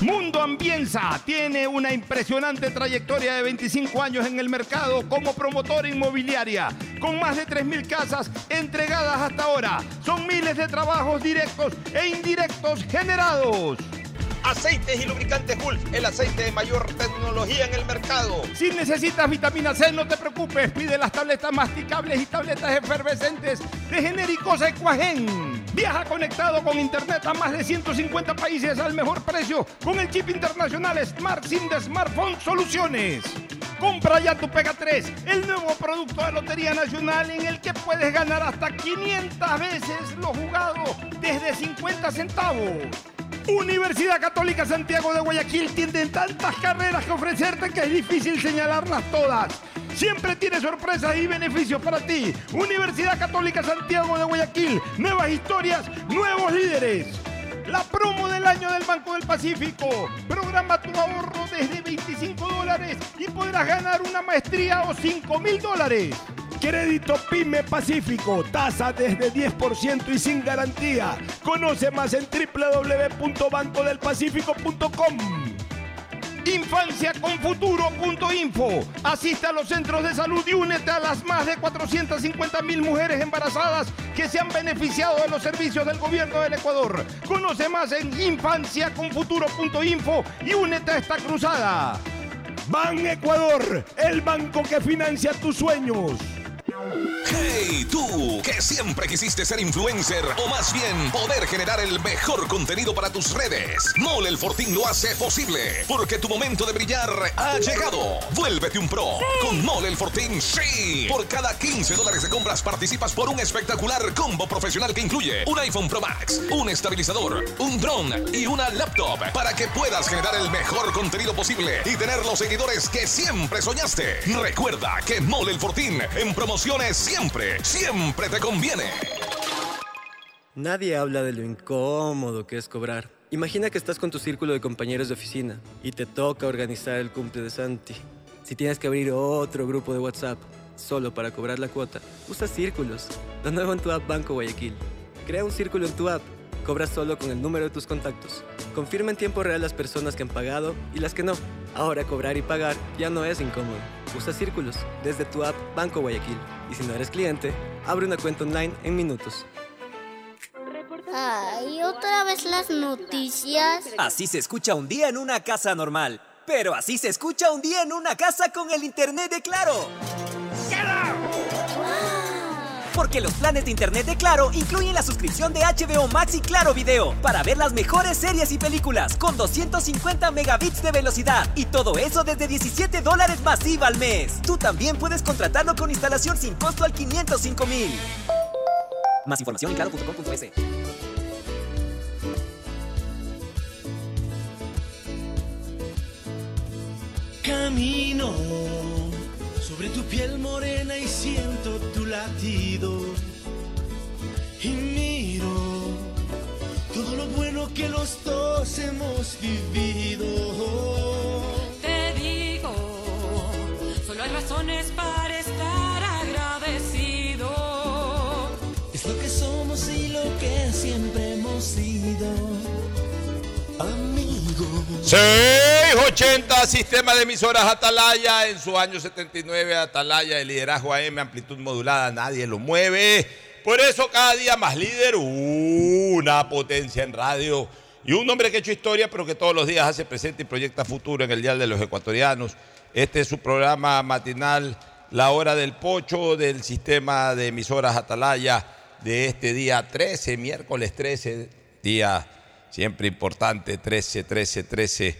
Mundo Ambienza tiene una impresionante trayectoria de 25 años en el mercado como promotora inmobiliaria, con más de 3.000 casas entregadas hasta ahora. Son miles de trabajos directos e indirectos generados. Aceites y lubricantes Gulf, el aceite de mayor tecnología en el mercado. Si necesitas vitamina C, no te preocupes. Pide las tabletas masticables y tabletas efervescentes de genéricos Equagen. Viaja conectado con internet a más de 150 países al mejor precio con el chip internacional Smart SIM de Smartphone Soluciones. Compra ya tu Pega 3, el nuevo producto de Lotería Nacional en el que puedes ganar hasta 500 veces lo jugado desde 50 centavos. Universidad Católica Santiago de Guayaquil tiene tantas carreras que ofrecerte que es difícil señalarlas todas. Siempre tiene sorpresas y beneficios para ti. Universidad Católica Santiago de Guayaquil. Nuevas historias, nuevos líderes. La promo del año del Banco del Pacífico. Programa tu ahorro desde 25 dólares y podrás ganar una maestría o 5 mil dólares. Crédito PYME Pacífico, tasa desde 10% y sin garantía. Conoce más en www.bancodelpacifico.com. Infanciaconfuturo.info. Asiste a los centros de salud y únete a las más de 450 mil mujeres embarazadas que se han beneficiado de los servicios del gobierno del Ecuador. Conoce más en infanciaconfuturo.info y únete a esta cruzada. Ban Ecuador, el banco que financia tus sueños. Hey, tú, que siempre quisiste ser influencer o más bien poder generar el mejor contenido para tus redes. Mole el Fortín lo hace posible porque tu momento de brillar ha llegado. Vuélvete un pro con Mole el Fortín, sí. Por cada 15 dólares de compras participas por un espectacular combo profesional que incluye un iPhone Pro Max, un estabilizador, un drone y una laptop para que puedas generar el mejor contenido posible y tener los seguidores que siempre soñaste. Recuerda que Mole el Fortín en siempre, siempre te conviene. Nadie habla de lo incómodo que es cobrar. Imagina que estás con tu círculo de compañeros de oficina y te toca organizar el cumple de Santi. Si tienes que abrir otro grupo de WhatsApp solo para cobrar la cuota, usa círculos. Lo nuevo en tu app Banco Guayaquil. Crea un círculo en tu app. Cobra solo con el número de tus contactos. Confirma en tiempo real las personas que han pagado y las que no. Ahora cobrar y pagar ya no es incómodo. Usa círculos desde tu app Banco Guayaquil. Y si no eres cliente, abre una cuenta online en minutos. Ay, otra vez las noticias. Así se escucha un día en una casa normal. Pero así se escucha un día en una casa con el internet de Claro. Porque los planes de internet de Claro incluyen la suscripción de HBO Max y Claro Video para ver las mejores series y películas con 250 megabits de velocidad y todo eso desde 17 dólares masiva al mes. Tú también puedes contratarlo con instalación sin costo al 505 mil. Más información en claro.com.es. Camino sobre tu piel morena y siento Y miro todo lo bueno que los dos hemos vivido. Te digo, solo hay razones para 680 Sistema de emisoras Atalaya en su año 79 Atalaya el liderazgo AM amplitud modulada nadie lo mueve por eso cada día más líder una potencia en radio Y un hombre que ha hecho historia, pero que todos los días hace presente y proyecta futuro en el Dial de los Ecuatorianos. Este es su programa matinal, La Hora del Pocho, del sistema de emisoras Atalaya, de este día 13, miércoles 13, día siempre importante, 13, 13, 13,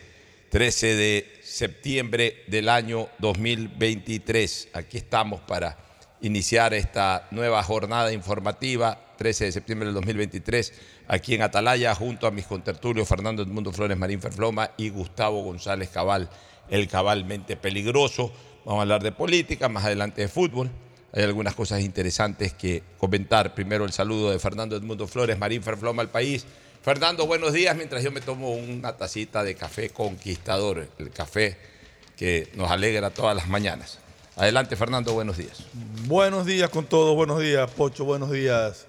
13 de septiembre del año 2023. Aquí estamos para iniciar esta nueva jornada informativa, 13 de septiembre del 2023, aquí en Atalaya, junto a mis contertulios Fernando Edmundo Flores Marín Ferfloma y Gustavo González Cabal, el cabalmente peligroso. Vamos a hablar de política, más adelante de fútbol. Hay algunas cosas interesantes que comentar. Primero el saludo de Fernando Edmundo Flores Marín Ferfloma al país. Fernando, buenos días, mientras yo me tomo una tacita de café conquistador, el café que nos alegra todas las mañanas. Adelante, Fernando, buenos días. Buenos días con todos, buenos días, Pocho, buenos días,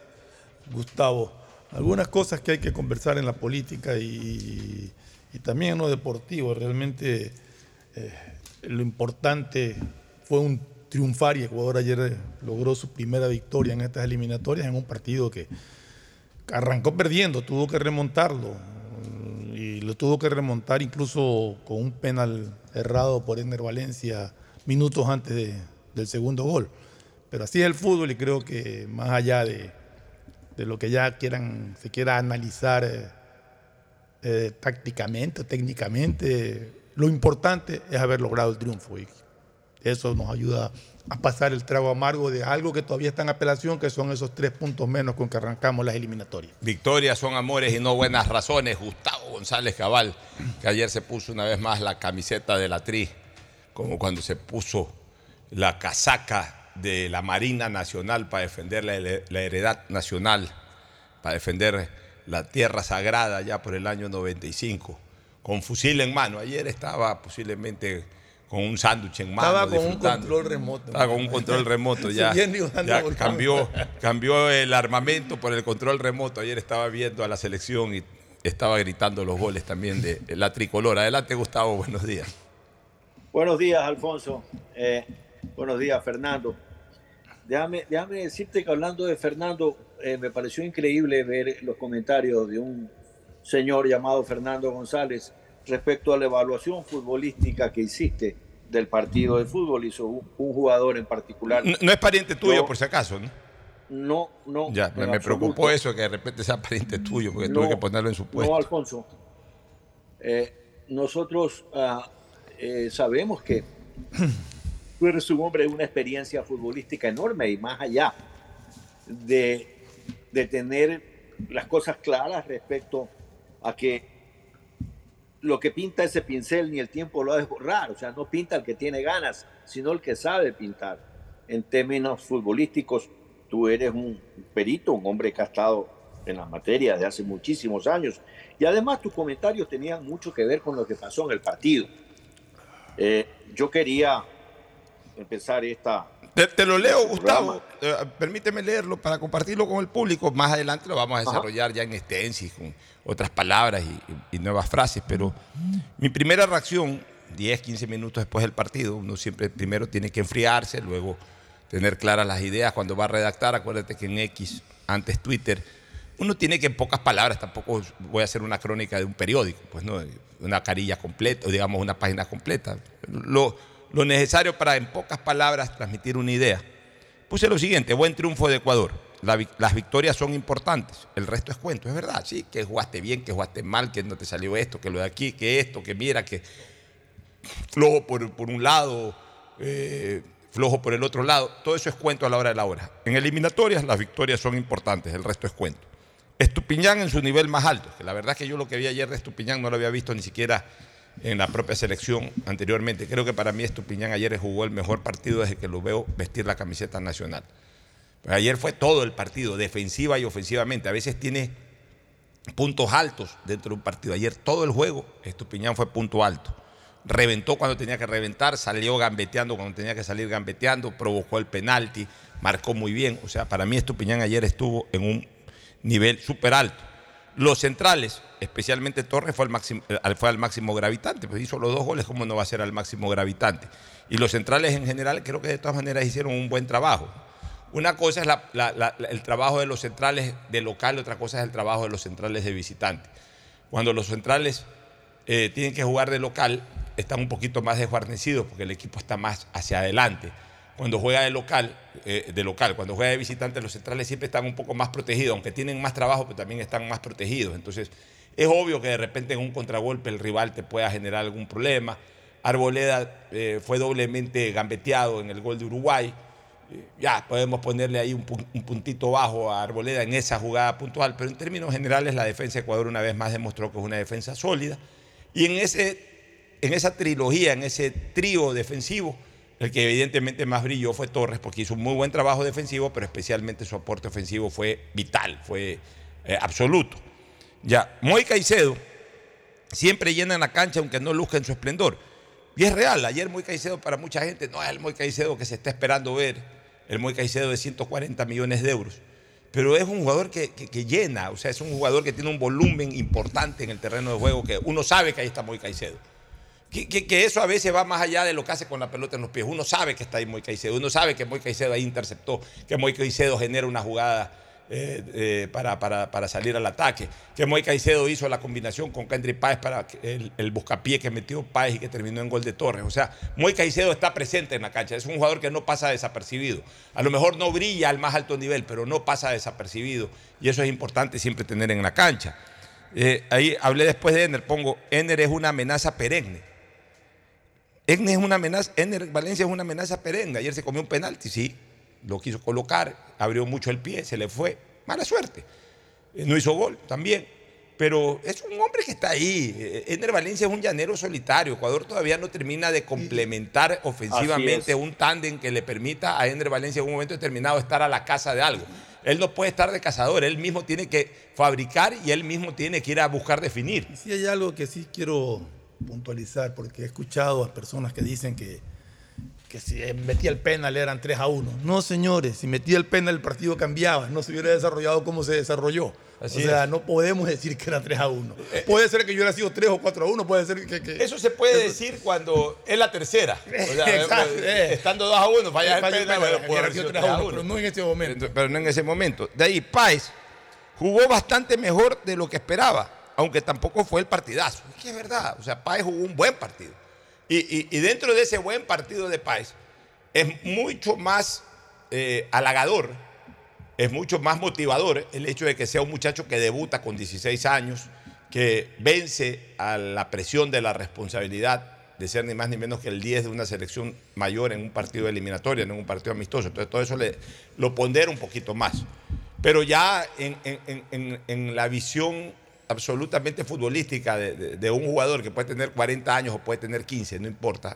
Gustavo. Algunas cosas que hay que conversar en la política y, también en lo deportivo. Realmente eh, lo importante fue un triunfar y Ecuador ayer eh, logró su primera victoria en estas eliminatorias en un partido que arrancó perdiendo, tuvo que remontarlo y lo tuvo que remontar incluso con un penal errado por Ener Valencia minutos antes de- del segundo gol. Pero así es el fútbol y creo que más allá de, de lo que ya quieran, se quiera analizar eh, eh, tácticamente, técnicamente, lo importante es haber logrado el triunfo y eso nos ayuda a pasar el trago amargo de algo que todavía está en apelación, que son esos tres puntos menos con que arrancamos las eliminatorias. Victorias son amores y no buenas razones. Gustavo González Cabal, que ayer se puso una vez más la camiseta de la tri, como cuando se puso la casaca de la Marina Nacional para defender la, la heredad nacional, para defender la tierra sagrada ya por el año 95, con fusil en mano. Ayer estaba posiblemente con un sándwich en mano. Estaba con un control remoto. Estaba con un control remoto ya. Ya cambió, cambió el armamento por el control remoto. Ayer estaba viendo a la selección y estaba gritando los goles también de la tricolor. Adelante, Gustavo, buenos días. Buenos días, Alfonso. Eh, buenos días, Fernando. Déjame, déjame decirte que hablando de Fernando, eh, me pareció increíble ver los comentarios de un señor llamado Fernando González respecto a la evaluación futbolística que hiciste del partido de fútbol. Hizo un, un jugador en particular. No, no es pariente tuyo, Yo- por si acaso, ¿no? No, no. Ya, me, preocupó eso, que de repente sea pariente tuyo, porque No, tuve que ponerlo en su puesto. No, Alfonso. Eh, nosotros eh, sabemos que tú eres un hombre de una experiencia futbolística enorme y más allá de, de tener las cosas claras respecto a que lo que pinta ese pincel ni el tiempo lo ha de borrar. O sea, no pinta el que tiene ganas, sino el que sabe pintar. En términos futbolísticos, tú eres un perito, un hombre que ha estado en las materias de hace muchísimos años. Y además tus comentarios tenían mucho que ver con lo que pasó en el partido. Eh, yo quería empezar esta... Te, te lo leo, Gustavo. Eh, permíteme leerlo para compartirlo con el público. Más adelante lo vamos a Ajá. desarrollar ya en extensis, con otras palabras y, y nuevas frases. Pero mi primera reacción, 10, 15 minutos después del partido, uno siempre primero tiene que enfriarse, luego tener claras las ideas. Cuando va a redactar, acuérdate que en X, antes Twitter, uno tiene que en pocas palabras, tampoco voy a hacer una crónica de un periódico, pues no, una carilla completa, o digamos una página completa. Lo, lo necesario para en pocas palabras transmitir una idea. Puse lo siguiente, buen triunfo de Ecuador. Las victorias son importantes, el resto es cuento, es verdad, sí, que jugaste bien, que jugaste mal, que no te salió esto, que lo de aquí, que esto, que mira, que flojo por, por un lado, eh, flojo por el otro lado, todo eso es cuento a la hora de la hora. En eliminatorias las victorias son importantes, el resto es cuento. Estupiñán en su nivel más alto, que la verdad es que yo lo que vi ayer de Estupiñán no lo había visto ni siquiera en la propia selección anteriormente. Creo que para mí Estupiñán ayer jugó el mejor partido desde que lo veo vestir la camiseta nacional. Ayer fue todo el partido, defensiva y ofensivamente. A veces tiene puntos altos dentro de un partido. Ayer todo el juego, Estupiñán fue punto alto. Reventó cuando tenía que reventar, salió gambeteando cuando tenía que salir gambeteando, provocó el penalti, marcó muy bien. O sea, para mí Estupiñán ayer estuvo en un nivel súper alto. Los centrales, especialmente Torres, fue, al máximo, eh, fue máximo gravitante, pues hizo los dos goles, ¿cómo no va a ser al máximo gravitante? Y los centrales en general creo que de todas maneras hicieron un buen trabajo. Una cosa es el trabajo de los centrales de local, otra cosa es el trabajo de los centrales de visitante. Cuando los centrales eh, tienen que jugar de local, están un poquito más desguarnecidos porque el equipo está más hacia adelante. Cuando juega de local, eh, de local, cuando juega de visitante, los centrales siempre están un poco más protegidos, aunque tienen más trabajo, pero también están más protegidos. Entonces, es obvio que de repente en un contragolpe el rival te pueda generar algún problema. Arboleda eh, fue doblemente gambeteado en el gol de Uruguay. Ya podemos ponerle ahí un puntito bajo a Arboleda en esa jugada puntual, pero en términos generales la defensa de Ecuador una vez más demostró que es una defensa sólida. Y en, ese, en esa trilogía, en ese trío defensivo, el que evidentemente más brilló fue Torres, porque hizo un muy buen trabajo defensivo, pero especialmente su aporte ofensivo fue vital, fue eh, absoluto. Ya, Moy Caicedo siempre llena la cancha aunque no luzca en su esplendor. Y es real, ayer Moy Caicedo para mucha gente no es el Moy Caicedo que se está esperando ver, el Moy Caicedo de 140 millones de euros. Pero es un jugador que, que- llena, o sea, es un jugador que tiene un volumen importante en el terreno de juego, que uno sabe que ahí está Moy Caicedo. Que, que- que eso a veces va más allá de lo que hace con la pelota en los pies. Uno sabe que está ahí Moy Caicedo, uno sabe que Moy Caicedo ahí interceptó, que Moy Caicedo genera una jugada eh, eh, para, para- para salir al ataque, que Moy Caicedo hizo la combinación con Kendry Páez para el, el buscapié que metió Páez y que terminó en gol de Torres. O sea, Moy Caicedo está presente en la cancha, es un jugador que no pasa desapercibido. A lo mejor no brilla al más alto nivel, pero no pasa desapercibido y eso es importante siempre tener en la cancha. Eh, ahí hablé después de Ener, pongo, Ener es una amenaza perenne. Ener es una amenaza, Ener Valencia es una amenaza perenne. Ayer se comió un penalti, sí, lo quiso colocar, abrió mucho el pie, se le fue. Mala suerte. Eh, No hizo gol también. Pero es un hombre que está ahí. Eh, Ener Valencia es un llanero solitario. Ecuador todavía no termina de complementar ofensivamente un tándem que le permita a Ener Valencia en un momento determinado estar a la casa de algo. Él no puede estar de cazador, él mismo tiene que fabricar y él mismo tiene que ir a buscar definir. Y sí hay algo que sí quiero puntualizar, porque he escuchado a personas que dicen que, que si metía el penal eran 3 a 1. No, señores, si metía el penal el partido cambiaba, no se hubiera desarrollado como se desarrolló. Así o sea, es. no podemos decir que era 3 a 1. puede ser que yo hubiera sido 3 o 4 a 1, puede ser que... que- Eso se puede decir cuando es la tercera. O sea, Exacto, eh. Estando 2 a 1, fallas el Falla el penal, penal, bueno, pudo haber sido sido 3 3 a a 1, 1. pero no en ese momento. Pero no en ese momento. De ahí, Páez jugó bastante mejor de lo que esperaba, aunque tampoco fue el partidazo. Es que es verdad, o sea, Páez jugó un buen partido. Y, dentro de ese buen partido de Páez, es mucho más eh, halagador, es mucho más motivador el hecho de que sea un muchacho que debuta con 16 años, que vence a la presión de la responsabilidad de ser ni más ni menos que el 10 de una selección mayor en un partido eliminatorio, en un partido amistoso. Entonces todo eso lo pondera un poquito más. Pero ya en la visión absolutamente futbolística de, de- de un jugador que puede tener 40 años o puede tener 15, no importa,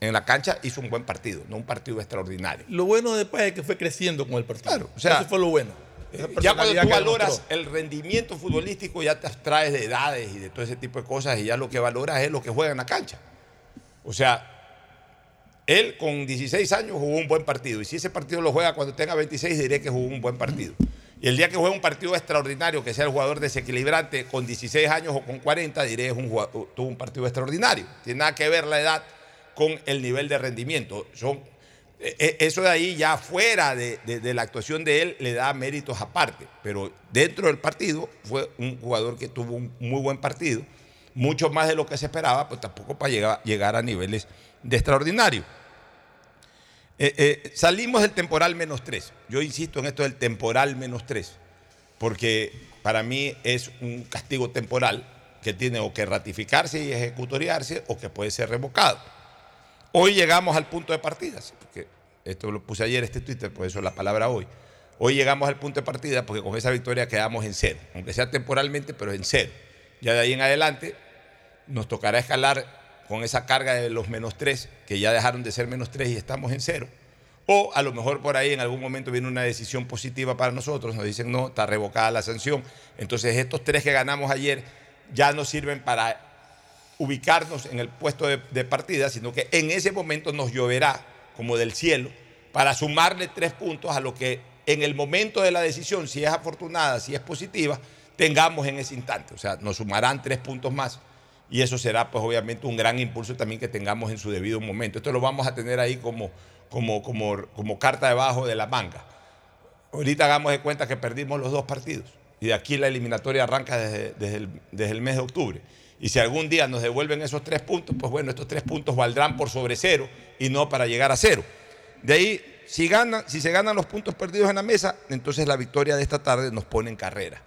en la cancha hizo un buen partido, no un partido extraordinario. Lo bueno de Páez es que fue creciendo con el partido. Claro, o sea, Eso fue lo bueno. Eh, Ya cuando tú valoras el rendimiento futbolístico, ya te abstraes de edades y de todo ese tipo de cosas, y ya lo que valoras es lo que juega en la cancha. O sea, él con 16 años jugó un buen partido, y si ese partido lo juega cuando tenga 26, diré que jugó un buen partido. Y el día que juegue un partido extraordinario, que sea el jugador desequilibrante con 16 años o con 40, diré es un tuvo un partido extraordinario. Tiene nada que ver la edad con el nivel de rendimiento. Eh, eh, eso de ahí ya fuera de, la actuación de él le da méritos aparte, pero dentro del partido fue un jugador que tuvo un muy buen partido, mucho más de lo que se esperaba, pues tampoco para llegar a niveles de extraordinario. Eh, eh, salimos del temporal menos tres. Yo insisto en esto del temporal menos tres, porque para mí es un castigo temporal que tiene o que ratificarse y ejecutoriarse o que puede ser revocado. Hoy llegamos al punto de partida, porque esto lo puse ayer, este Twitter, por eso la palabra hoy. Hoy llegamos al punto de partida porque con esa victoria quedamos en cero, aunque sea temporalmente, pero en cero. Ya de ahí en adelante nos tocará escalar con esa carga de los menos tres, que ya dejaron de ser menos tres y estamos en cero. O a lo mejor por ahí en algún momento viene una decisión positiva para nosotros, nos dicen no, está revocada la sanción. Entonces estos tres que ganamos ayer ya no sirven para ubicarnos en el puesto de, de partida, sino que en ese momento nos lloverá como del cielo para sumarle tres puntos a lo que en el momento de la decisión, si es afortunada, si es positiva, tengamos en ese instante. O sea, nos sumarán tres puntos más y eso será pues obviamente un gran impulso también que tengamos en su debido momento. Esto lo vamos a tener ahí como, como, como, como carta debajo de la manga. Ahorita hagamos de cuenta que perdimos los dos partidos. Y de aquí la eliminatoria arranca desde, desde el, desde el mes de octubre. Y si algún día nos devuelven esos tres puntos, pues bueno, estos tres puntos valdrán por sobre cero y no para llegar a cero. De ahí, si, ganan, si se ganan los puntos perdidos en la mesa, entonces la victoria de esta tarde nos pone en carrera.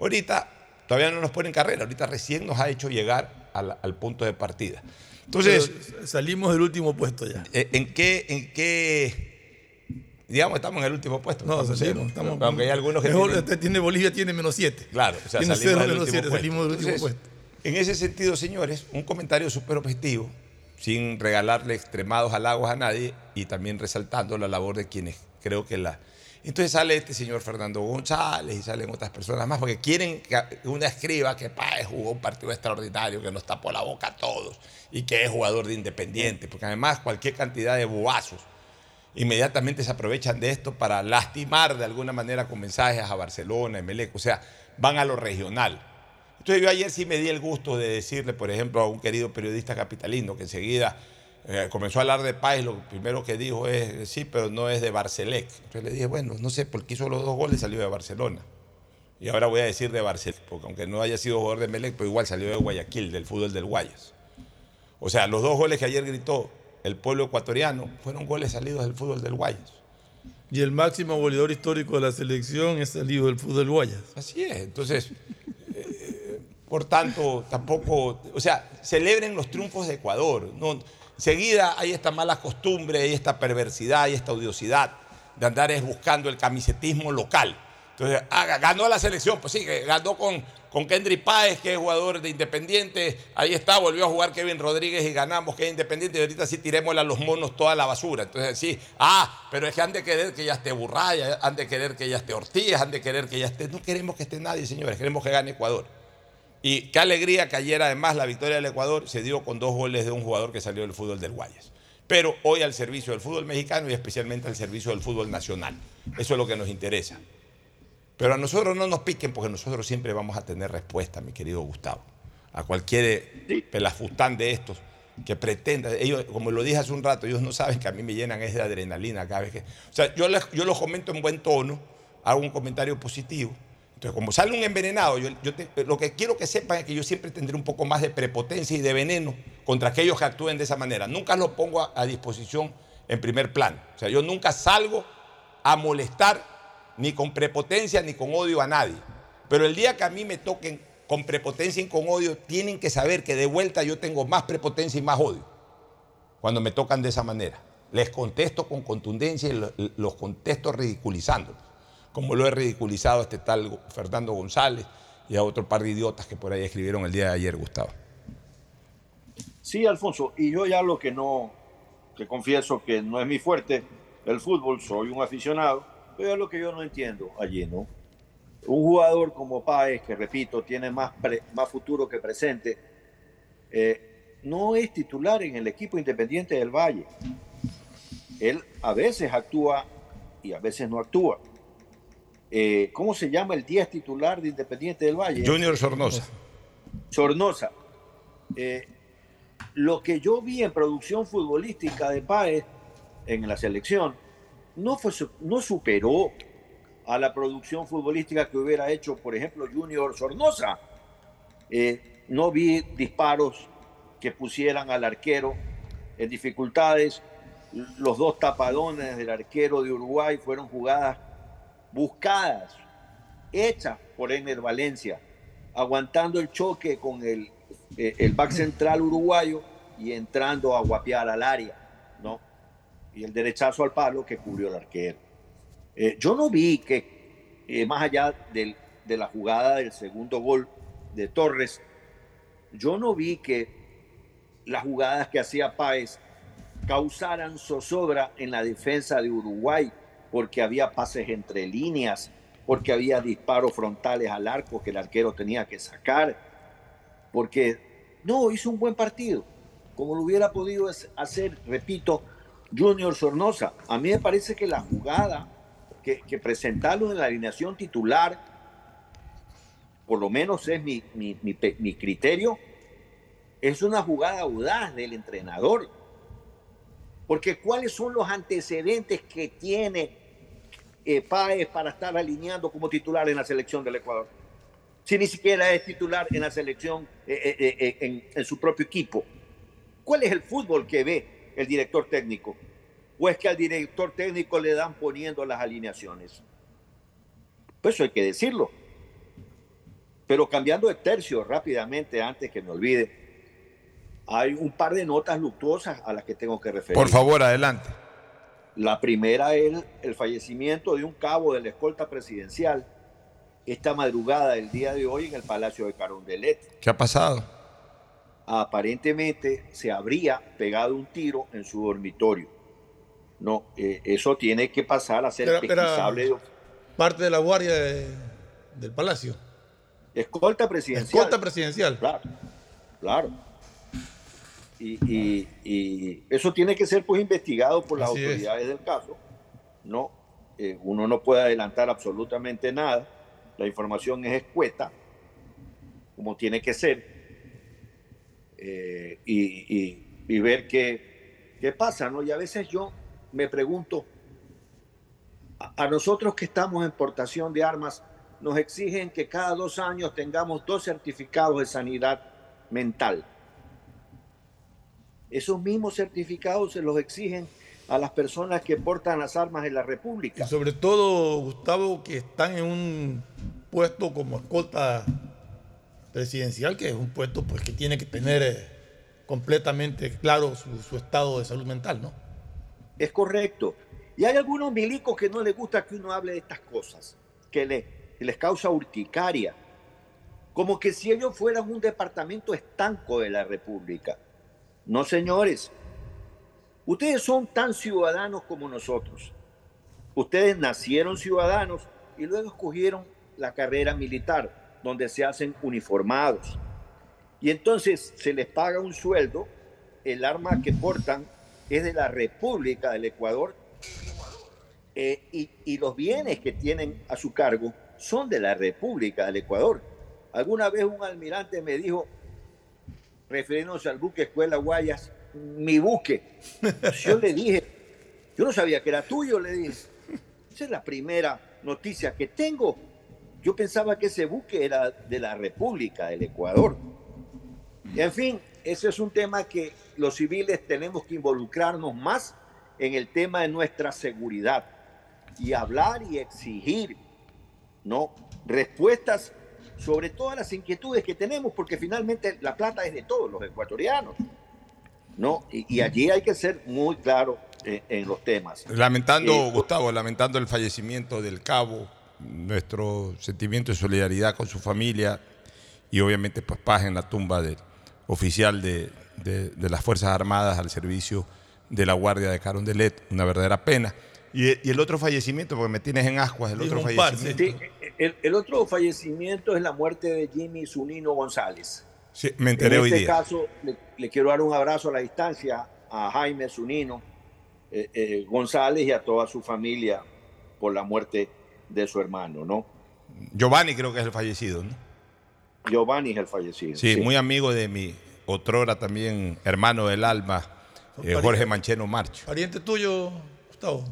Ahorita todavía no nos pone en carrera, ahorita recién nos ha hecho llegar al, al punto de partida. Entonces, Pero salimos del último puesto ya. eh, ¿en qué, en qué, digamos, estamos en el último puesto? No, Estamos salimos. cero. Estamos, Aunque hay algunos que mejor tienen- este tiene Bolivia tiene menos 7. Claro, o sea, tiene salimos 0 del menos último 7, puesto. salimos del último Entonces, puesto. En ese sentido, señores, un comentario súper objetivo, sin regalarle extremados halagos a nadie y también resaltando la labor de quienes creo que la... Entonces sale este señor Fernando González y salen otras personas más, porque quieren que una escriba que jugó un partido extraordinario, que nos tapó la boca a todos y que es jugador de Independiente, porque además cualquier cantidad de bobazos inmediatamente se aprovechan de esto para lastimar de alguna manera con mensajes a Barcelona, Emelec, o sea, van a lo regional. Entonces yo ayer sí me di el gusto de decirle, por ejemplo, a un querido periodista capitalino que enseguida eh, comenzó a hablar de Páez, lo primero que dijo es, sí, pero no es de Barcelec. Entonces le dije, bueno, no sé, porque hizo los dos goles salió de Barcelona. Y ahora voy a decir de Barcelona, porque aunque no haya sido jugador de Melec, pero igual salió de Guayaquil, del fútbol del Guayas. O sea, los dos goles que ayer gritó el pueblo ecuatoriano fueron goles salidos del fútbol del Guayas. Y el máximo goleador histórico de la selección es salido del fútbol Guayas. Así es. Entonces, eh, por tanto, tampoco, o sea, celebren los triunfos de Ecuador. No, enseguida hay esta mala costumbre, hay esta perversidad, hay esta odiosidad de andar es buscando el camisetismo local. Entonces, ah, ganó la selección, pues sí, ganó con, con Kendry Páez, que es jugador de Independiente. Ahí está, volvió a jugar Kevin Rodríguez y ganamos, que es Independiente. Y ahorita sí tirémosle a los monos toda la basura. Entonces, sí, ah, pero es que han de querer que ya esté Burraya, han de querer que ya esté Ortiz, han de querer que ya esté. No queremos que esté nadie, señores, queremos que gane Ecuador. Y qué alegría que ayer, además, la victoria del Ecuador se dio con dos goles de un jugador que salió del fútbol del Guayas. Pero hoy al servicio del fútbol mexicano y especialmente al servicio del fútbol nacional. Eso es lo que nos interesa. Pero a nosotros no nos piquen porque nosotros siempre vamos a tener respuesta, mi querido Gustavo. A cualquier pelafustán de estos que pretenda, ellos, como lo dije hace un rato, ellos no saben que a mí me llenan es de adrenalina cada vez que... O sea, yo, les- yo los comento en buen tono, hago un comentario positivo. Entonces, como sale un envenenado, yo, lo que quiero que sepan es que yo siempre tendré un poco más de prepotencia y de veneno contra aquellos que actúen de esa manera. Nunca los pongo a, a disposición en primer plano. O sea, yo nunca salgo a molestar ni con prepotencia ni con odio a nadie. Pero el día que a mí me toquen con prepotencia y con odio, tienen que saber que de vuelta yo tengo más prepotencia y más odio cuando me tocan de esa manera. Les contesto con contundencia y lo- los contesto ridiculizando, como lo he ridiculizado a este tal Fernando González y a otro par de idiotas que por ahí escribieron el día de ayer, Gustavo. Sí, Alfonso, y yo ya lo que no, que confieso que no es mi fuerte, el fútbol, soy un aficionado, pero es lo que yo no entiendo allí, ¿no? Un jugador como Páez, que repito, tiene más, más futuro que presente, eh, no es titular en el equipo independiente del Valle. Él a veces actúa y a veces no actúa. Eh, ¿Cómo se llama el 10 titular de Independiente del Valle? Junior Sornosa. Sornosa. Eh, lo que yo vi en producción futbolística de Páez en la selección no, fue, no superó a la producción futbolística que hubiera hecho, por ejemplo, Junior Sornosa. Eh, no vi disparos que pusieran al arquero en dificultades. Los dos tapadones del arquero de Uruguay fueron jugadas buscadas, hechas por Ener Valencia, aguantando el choque con el, eh, el back central uruguayo y entrando a guapear al área, ¿no? Y el derechazo al palo que cubrió el arquero. Eh, yo no vi que, eh, más allá de la jugada del segundo gol de Torres, yo no vi que las jugadas que hacía Páez causaran zozobra en la defensa de Uruguay, porque había pases entre líneas, porque había disparos frontales al arco que el arquero tenía que sacar, porque no, hizo un buen partido, como lo hubiera podido hacer, repito, Junior Sornosa. A mí me parece que la jugada que, que en la alineación titular, por lo menos es mi criterio, es una jugada audaz del entrenador. Porque cuáles son los antecedentes que tiene eh, Páez para estar alineando como titular en la selección del Ecuador? Si ni siquiera es titular en la selección, eh, eh, eh, en, en su propio equipo. ¿Cuál es el fútbol que ve el director técnico? ¿O es que al director técnico le dan poniendo las alineaciones? Pues eso hay que decirlo. Pero cambiando de tercio rápidamente, antes que me olvide, hay un par de notas luctuosas a las que tengo que referir. Por favor, adelante. La primera es el fallecimiento de un cabo de la escolta presidencial esta madrugada del día de hoy en el Palacio de Carondelet. ¿Qué ha pasado? Aparentemente se habría pegado un tiro en su dormitorio. No, eh, eso tiene que pasar a ser Era- era- pesquisable. Parte de la guardia de- del palacio. Escolta presidencial. Escolta presidencial. Claro, claro. Y, y- y eso tiene que ser pues investigado por las Así es. autoridades del caso. No, Eh, uno no puede adelantar absolutamente nada. La información es escueta, como tiene que ser, eh, y ver qué, qué pasa, ¿no? Y a veces yo me pregunto, a, a nosotros que estamos en portación de armas, nos exigen que cada dos años tengamos dos certificados de sanidad mental. Esos mismos certificados se los exigen a las personas que portan las armas en la República. Y sobre todo, Gustavo, que están en un puesto como escolta presidencial, que es un puesto pues, que tiene que tener eh, completamente claro su, su estado de salud mental, ¿no? Es correcto. Y hay algunos milicos que no les gusta que uno hable de estas cosas, que, le- que les causa urticaria. Como que si ellos fueran un departamento estanco de la República. No, señores. Ustedes son tan ciudadanos como nosotros. Ustedes nacieron ciudadanos y luego escogieron la carrera militar, donde se hacen uniformados. Y entonces se les paga un sueldo, el arma que portan es de la República del Ecuador eh, y, y los bienes que tienen a su cargo son de la República del Ecuador. Alguna vez un almirante me dijo, refiriéndose al buque Escuela Guayas, mi buque. Yo le dije, yo no sabía que era tuyo, le dije. Esa es la primera noticia que tengo. Yo pensaba que ese buque era de la República del Ecuador. En fin, ese es un tema que los civiles tenemos que involucrarnos más en el tema de nuestra seguridad y hablar y exigir, ¿no? Respuestas sobre todas las inquietudes que tenemos, porque finalmente la plata es de todos los ecuatorianos, ¿no? Y, y allí hay que ser muy claro en, en los temas. Lamentando, Eh, Gustavo, lamentando el fallecimiento del cabo, nuestro sentimiento de solidaridad con su familia y obviamente pues paz en la tumba del oficial de, de- de las Fuerzas Armadas al servicio de la Guardia de Carondelet, una verdadera pena. Y, y el otro fallecimiento, porque me tienes en ascuas, el otro fallecimiento. Sí, el, el otro fallecimiento es la muerte de Jimmy Zunino González. Sí, me enteré en hoy este día. caso, le, le quiero dar un abrazo a la distancia a Jaime Zunino eh, eh, González y a toda su familia por la muerte de su hermano, ¿no? Giovanni creo que es el fallecido, ¿no? Giovanni es el fallecido. Sí, muy amigo de mi otrora también hermano del alma, eh, Jorge Mancheno Marcho. ¿Pariente tuyo, Gustavo?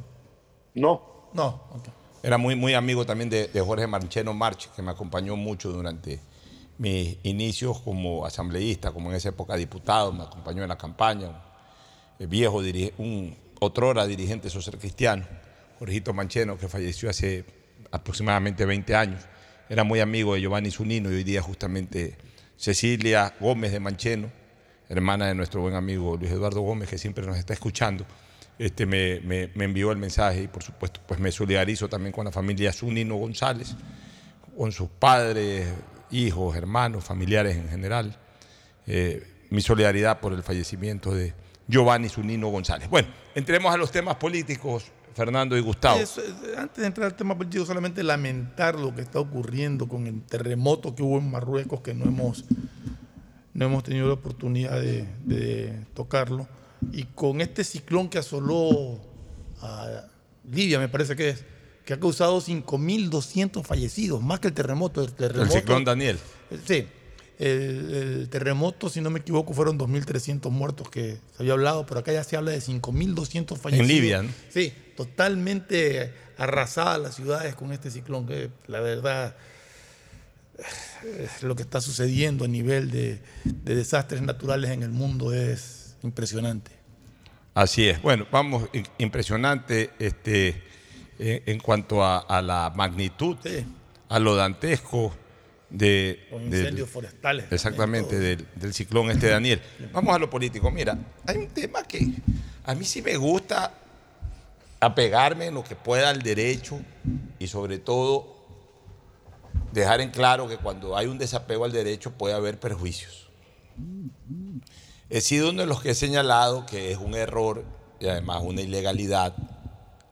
No. No, ok. Era muy, muy amigo también de, Jorge Mancheno March, que me acompañó mucho durante mis inicios como asambleísta, como en esa época diputado, me acompañó en la campaña, un viejo, un otrora dirigente social cristiano, Jorgito Mancheno, que falleció hace aproximadamente 20 años. Era muy amigo de Giovanni Zunino y hoy día justamente Cecilia Gómez de Mancheno, hermana de nuestro buen amigo Luis Eduardo Gómez, que siempre nos está escuchando, este, me, envió el mensaje y por supuesto pues me solidarizo también con la familia Zunino González, con sus padres, hijos, hermanos, familiares en general. Eh, mi solidaridad por el fallecimiento de Giovanni Zunino González. Bueno, entremos a los temas políticos, Fernando y Gustavo. Eh, antes de entrar al tema político, solamente lamentar lo que está ocurriendo con el terremoto que hubo en Marruecos, que no hemos, no hemos tenido la oportunidad de tocarlo, y con este ciclón que asoló a Libia, me parece que es, que ha causado 5.200 fallecidos, más que el terremoto. El, el terremoto, ciclón Daniel. Sí. El, el terremoto, si no me equivoco, fueron 2.300 muertos que se había hablado, pero acá ya se habla de 5.200 fallecidos. Libia, ¿no? Sí, totalmente arrasadas las ciudades con este ciclón, que la verdad lo que está sucediendo a nivel de, de desastres naturales en el mundo es impresionante. Así es. Bueno, vamos, impresionante este, en, en cuanto a, a la magnitud, a lo dantesco de... Los del- incendios forestales. Exactamente, del, del ciclón este Daniel. Vamos a lo político. Mira, hay un tema que a mí sí me gusta apegarme en lo que pueda al derecho y sobre todo dejar en claro que cuando hay un desapego al derecho puede haber perjuicios. He sido uno de los que he señalado que es un error y además una ilegalidad,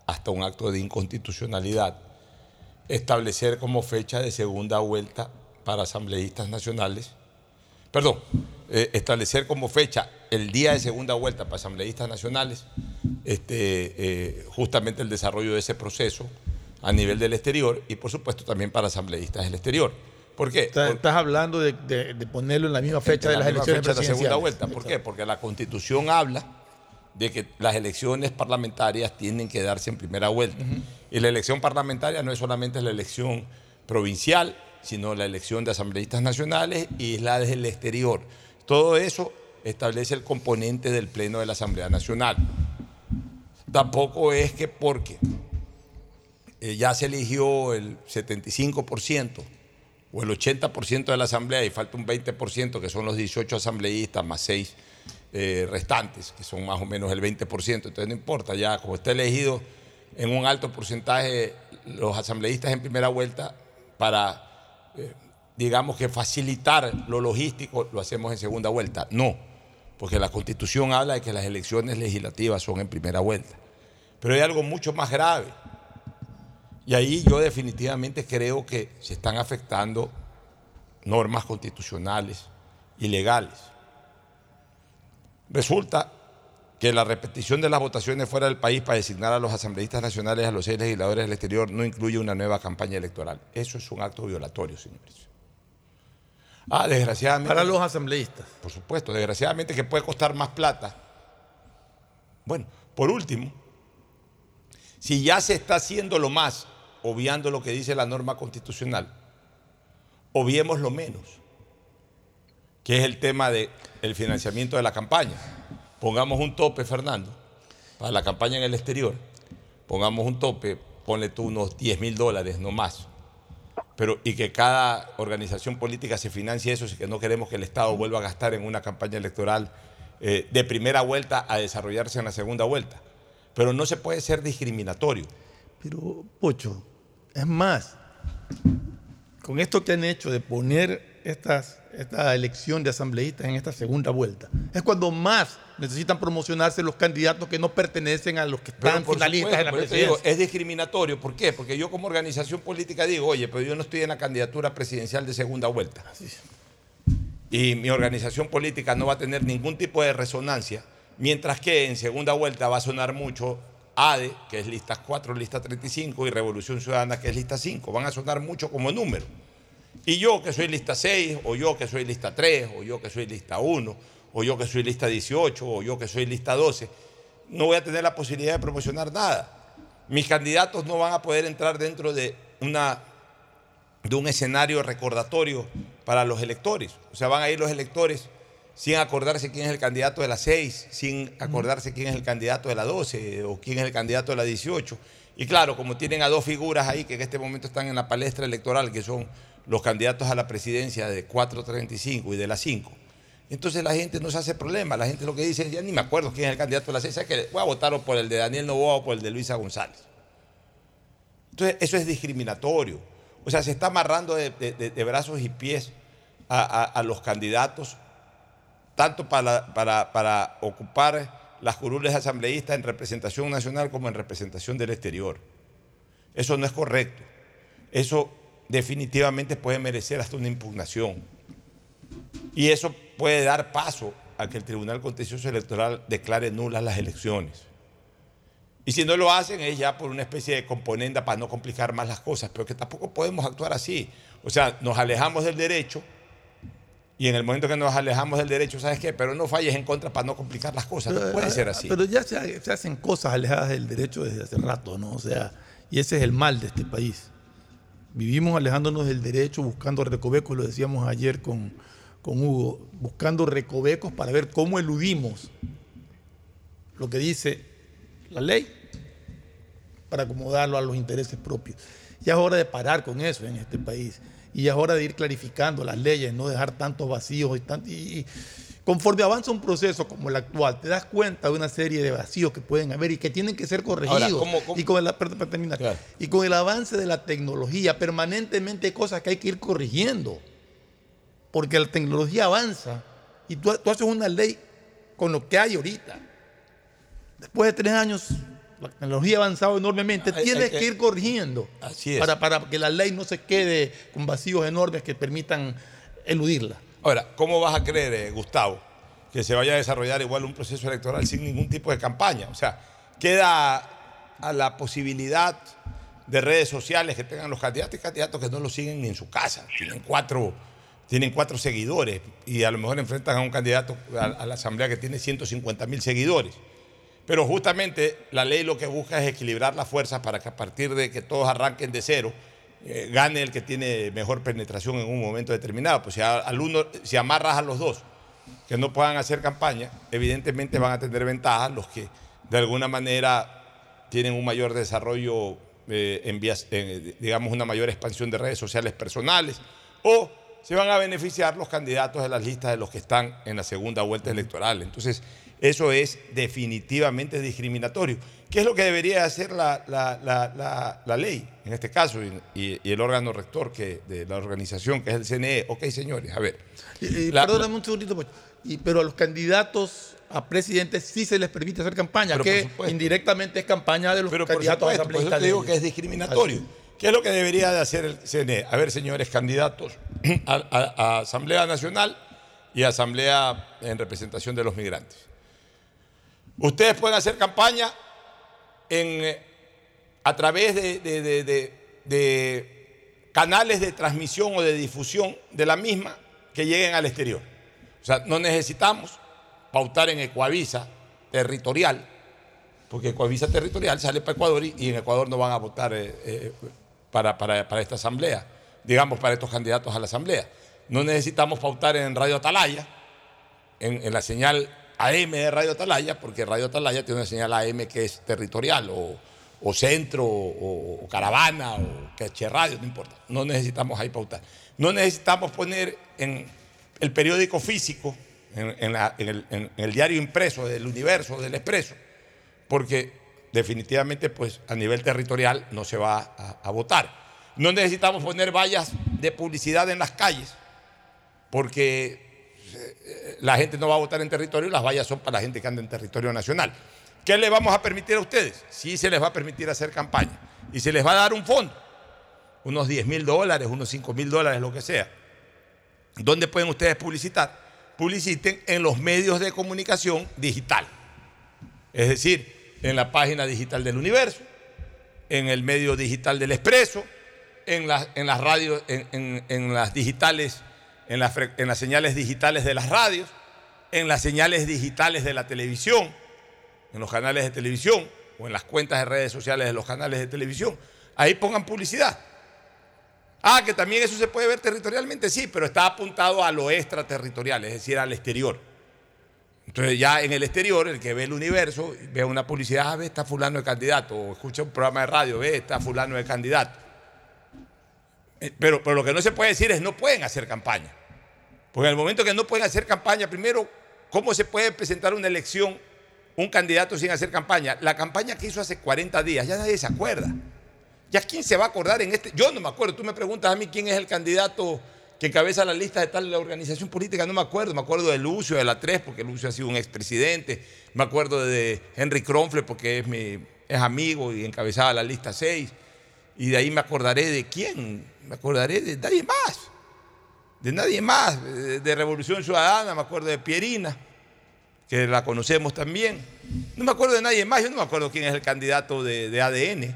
hasta un acto de inconstitucionalidad, establecer como fecha de segunda vuelta para asambleístas nacionales, perdón, eh, establecer como fecha el día de segunda vuelta para asambleístas nacionales, este, eh, justamente el desarrollo de ese proceso a nivel del exterior y por supuesto también para asambleístas del exterior. ¿Por qué? Estás, Por- estás hablando de, de- de ponerlo en la misma fecha de las elecciones fecha de la segunda vuelta. ¿Por qué? Porque la Constitución habla de que las elecciones parlamentarias tienen que darse en primera vuelta. Y la elección parlamentaria no es solamente la elección provincial, sino la elección de asambleístas nacionales y la del exterior. Todo eso establece el componente del Pleno de la Asamblea Nacional. Tampoco es que porque eh, ya se eligió el 75% o el 80% de la asamblea y falta un 20%, que son los 18 asambleístas más 6 restantes, que son más o menos el 20%. Entonces no importa, ya como está elegido en un alto porcentaje los asambleístas en primera vuelta para, eh, digamos que facilitar lo logístico, lo hacemos en segunda vuelta. No, porque la constitución habla de que las elecciones legislativas son en primera vuelta. Pero hay algo mucho más grave. Y ahí yo definitivamente creo que se están afectando normas constitucionales y legales. Resulta que la repetición de las votaciones fuera del país para designar a los asambleístas nacionales, a los seis legisladores del exterior, no incluye una nueva campaña electoral. Eso es un acto violatorio, señores. Ah, desgraciadamente. Para los asambleístas. Por supuesto, desgraciadamente que puede costar más plata. Bueno, por último, si ya se está haciendo lo más, obviando lo que dice la norma constitucional, obviemos lo menos, que es el tema del financiamiento de la campaña. Pongamos un tope, Fernando, para la campaña en el exterior. Pongamos un tope, ponle tú unos 10 mil dólares, no más. Pero, y que cada organización política se financie eso, si que no queremos que el Estado vuelva a gastar en una campaña electoral eh, de primera vuelta a desarrollarse en la segunda vuelta. Pero no se puede ser discriminatorio. Pero, Pocho, es más, con esto que han hecho de poner estas, esta elección de asambleístas en esta segunda vuelta, es cuando más necesitan promocionarse los candidatos que no pertenecen a los que están por finalistas supuesto, en la digo, presidencia. es discriminatorio. ¿Por qué? Porque yo como organización política digo, oye, pero yo no estoy en la candidatura presidencial de segunda vuelta. Y mi organización política no va a tener ningún tipo de resonancia, mientras que en segunda vuelta va a sonar mucho ADE, que es lista 4, lista 35, y Revolución Ciudadana, que es lista 5. Van a sonar mucho como número. Y yo que soy lista 6, o yo que soy lista 3, o yo que soy lista 1, o yo que soy lista 18, o yo que soy lista 12, no voy a tener la posibilidad de promocionar nada. Mis candidatos no van a poder entrar dentro de, una, de un escenario recordatorio para los electores. O sea, van a ir los electores sin acordarse quién es el candidato de la 6, sin acordarse quién es el candidato de la 12 o quién es el candidato de la 18. Y claro, como tienen a dos figuras ahí que en este momento están en la palestra electoral, que son los candidatos a la presidencia de 435 y de la 5. Entonces la gente no se hace problema, la gente lo que dice es, ya ni me acuerdo quién es el candidato de la 6, es que voy a votar por el de Daniel Novoa o por el de Luisa González. Entonces eso es discriminatorio. O sea, se está amarrando de, de- de- de brazos y pies a, a- a los candidatos, tanto para, para- para ocupar las curules asambleístas en representación nacional como en representación del exterior. Eso no es correcto. Eso definitivamente puede merecer hasta una impugnación. Y eso puede dar paso a que el Tribunal Contencioso Electoral declare nulas las elecciones. Y si no lo hacen es ya por una especie de componenda para no complicar más las cosas, pero que tampoco podemos actuar así. O sea, nos alejamos del derecho y en el momento que nos alejamos del derecho, ¿sabes qué? Pero no falles en contra para no complicar las cosas. No puede ser así. Pero ya se, se hacen cosas alejadas del derecho desde hace rato, ¿no? O sea, Y ese es el mal de este país. Vivimos alejándonos del derecho, buscando recovecos, lo decíamos ayer con, con Hugo, buscando recovecos para ver cómo eludimos lo que dice la ley para acomodarlo a los intereses propios. Ya es hora de parar con eso en este país. Y es hora de ir clarificando las leyes, no dejar tantos vacíos y, tant- y- y conforme avanza un proceso como el actual, te das cuenta de una serie de vacíos que pueden haber y que tienen que ser corregidos. Ahora, ¿cómo- cómo? Y, con el, para terminar. y con el avance de la tecnología, permanentemente hay cosas que hay que ir corrigiendo. Porque la tecnología avanza y tú, tú haces una ley con lo que hay ahorita. Después de tres años, la tecnología ha avanzado enormemente. Tienes que- que ir corrigiendo Así es. Para, para que la ley no se quede con vacíos enormes que permitan eludirla. Ahora, ¿cómo vas a creer, eh, Gustavo, que se vaya a desarrollar igual un proceso electoral sin ningún tipo de campaña? O sea, queda a la posibilidad de redes sociales que tengan los candidatos y candidatos que no lo siguen ni en su casa. Tienen cuatro, tienen cuatro seguidores y a lo mejor enfrentan a un candidato a, a la asamblea que tiene 150 mil seguidores. Pero justamente la ley lo que busca es equilibrar las fuerzas para que a partir de que todos arranquen de cero, eh, gane el que tiene mejor penetración en un momento determinado. Pues si, a- si amarras a los dos que no puedan hacer campaña, evidentemente van a tener ventajas los que de alguna manera tienen un mayor desarrollo eh, en vías, eh, digamos, una mayor expansión de redes sociales personales, o se van a beneficiar los candidatos de las listas de los que están en la segunda vuelta electoral. Entonces, eso es definitivamente discriminatorio. ¿Qué es lo que debería hacer la, la- la- la- ley, en este caso, y, el órgano rector que, de la organización, que es el CNE? Ok, señores, a ver. Y, y La- perdóname un segundito. Y- pero a los candidatos a presidente sí se les permite hacer campaña, que supuesto. indirectamente es campaña de los Pero por candidatos a supuesto, por eso asambleístas te digo que es discriminatorio. ¿Qué es lo que debería de hacer el CNE? A ver, señores candidatos a, a- a Asamblea Nacional y Asamblea en representación de los migrantes. Ustedes pueden hacer campaña en, eh, a través de, canales de transmisión o de difusión de la misma que lleguen al exterior. O sea, no necesitamos pautar en Ecuavisa territorial, porque Ecuavisa territorial sale para Ecuador y, en Ecuador no van a votar eh, eh, para, esta asamblea, digamos, para estos candidatos a la asamblea. No necesitamos pautar en Radio Atalaya, en la señal AM de Radio Atalaya, porque Radio Atalaya tiene una señal AM que es territorial, o, centro, o, caravana, o caché radio, no importa. No necesitamos ahí pautar. No necesitamos poner en el periódico físico, en, el, diario impreso del Universo, del Expreso, porque definitivamente pues a nivel territorial no se va a, votar. No necesitamos poner vallas de publicidad en las calles, porque la gente no va a votar en territorio las vallas son para la gente que anda en territorio nacional. ¿Qué le vamos a permitir a ustedes? Sí se les va a permitir hacer campaña y se les va a dar un fondo, unos 10 mil dólares, unos 5 mil dólares, lo que sea. ¿Dónde pueden ustedes publicitar? Publiciten en los medios de comunicación digital. Es decir, en la página digital del Universo, en el medio digital del Expreso, en las, radios, en las digitales, en las, señales digitales de las radios, en las señales digitales de la televisión, en los canales de televisión o en las cuentas de redes sociales de los canales de televisión. Ahí pongan publicidad. Ah, que también eso se puede ver territorialmente, sí, pero está apuntado a lo extraterritorial, es decir, al exterior. Entonces ya en el exterior, el que ve el universo, ve una publicidad, ah, ve, está fulano de candidato, o escucha un programa de radio, ve, está fulano de candidato. Eh, Pero, lo que no se puede decir es no pueden hacer campaña. Porque en el momento que no pueden hacer campaña, primero, ¿cómo se puede presentar una elección un candidato sin hacer campaña? La campaña que hizo hace 40 días, ya nadie se acuerda. ¿Ya quién se va a acordar en este? Yo no me acuerdo. Tú me preguntas a mí quién es el candidato que encabeza la lista de tal organización política. No me acuerdo. Me acuerdo de Lucio de la 3, porque Lucio ha sido un expresidente. Me acuerdo de Henry Kronfle, porque es, mi, es amigo y encabezaba la lista 6. Y de ahí me acordaré de quién. Me acordaré de nadie más. De nadie más. De, Revolución Ciudadana, me acuerdo de Pierina, que la conocemos también. No me acuerdo de nadie más. Yo no me acuerdo quién es el candidato de, ADN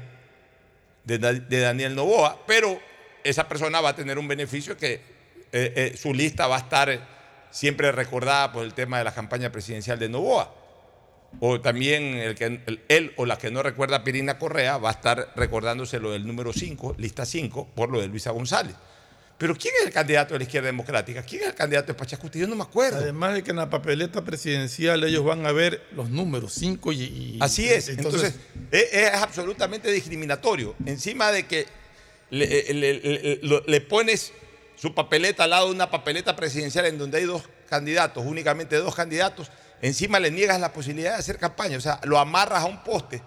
de Daniel Novoa, pero esa persona va a tener un beneficio que eh, eh, su lista va a estar siempre recordada por el tema de la campaña presidencial de Novoa. O también el que, el- él o la que no recuerda a Pirina Correa va a estar recordándose lo del número 5, lista 5, por lo de Luisa González. Pero ¿quién es el candidato de la izquierda democrática? ¿Quién es el candidato de Pachacuti? Yo no me acuerdo. Además de que en la papeleta presidencial ellos van a ver los números 5 y, y- Así es. Entonces, es, es absolutamente discriminatorio. Encima de que le, le- le- le- le pones su papeleta al lado de una papeleta presidencial en donde hay dos candidatos, únicamente dos candidatos, encima le niegas la posibilidad de hacer campaña. O sea, lo amarras a un poste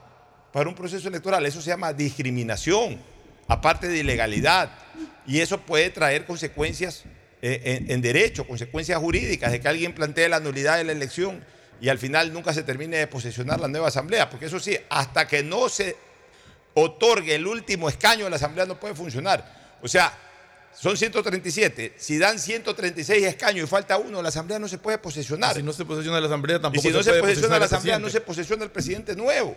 para un proceso electoral. Eso se llama discriminación, aparte de ilegalidad. Y eso puede traer consecuencias eh, en, derecho, consecuencias jurídicas, de que alguien plantee la nulidad de la elección y al final nunca se termine de posesionar la nueva asamblea. Porque eso sí, hasta que no se otorgue el último escaño la asamblea no puede funcionar. O sea, son 137. Si dan 136 escaños y falta uno, la asamblea no se puede posesionar. Si no se posesiona la asamblea, Y tampoco si no se puede posesiona la asamblea, no se posesiona el presidente nuevo.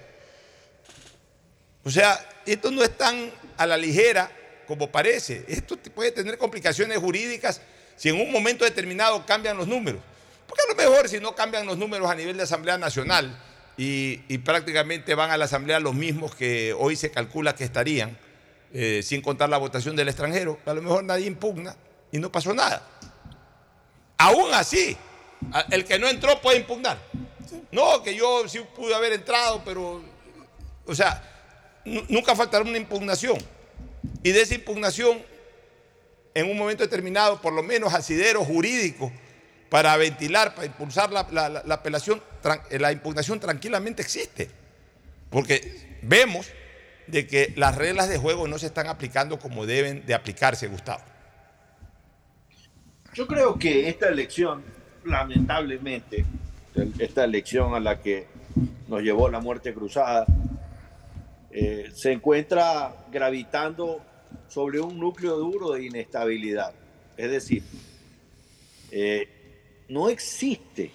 O sea, esto no es tan a la ligera como parece. Esto puede tener complicaciones jurídicas si en un momento determinado cambian los números. Porque a lo mejor si no cambian los números a nivel de Asamblea Nacional y, y prácticamente van a la Asamblea los mismos que hoy se calcula que estarían, eh, sin contar la votación del extranjero, a lo mejor nadie impugna y no pasó nada. Aún así, el que no entró puede impugnar. No, que yo sí pude haber entrado, pero, o sea, nu- nunca faltará una impugnación. Y de esa impugnación, en un momento determinado, por lo menos asidero jurídico para ventilar, para impulsar la, la- la- la apelación, la impugnación tranquilamente existe. Porque vemos de que las reglas de juego no se están aplicando como deben de aplicarse, Gustavo. Yo creo que esta elección, lamentablemente, esta elección a la que nos llevó la muerte cruzada, eh, se encuentra gravitando sobre un núcleo duro de inestabilidad. Es decir, eh, no existe,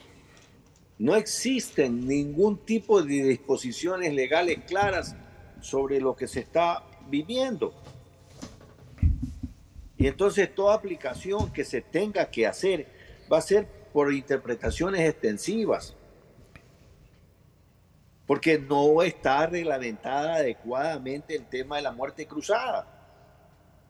no existen ningún tipo de disposiciones legales claras sobre lo que se está viviendo. Y entonces toda aplicación que se tenga que hacer va a ser por interpretaciones extensivas, porque no está reglamentada adecuadamente el tema de la muerte cruzada.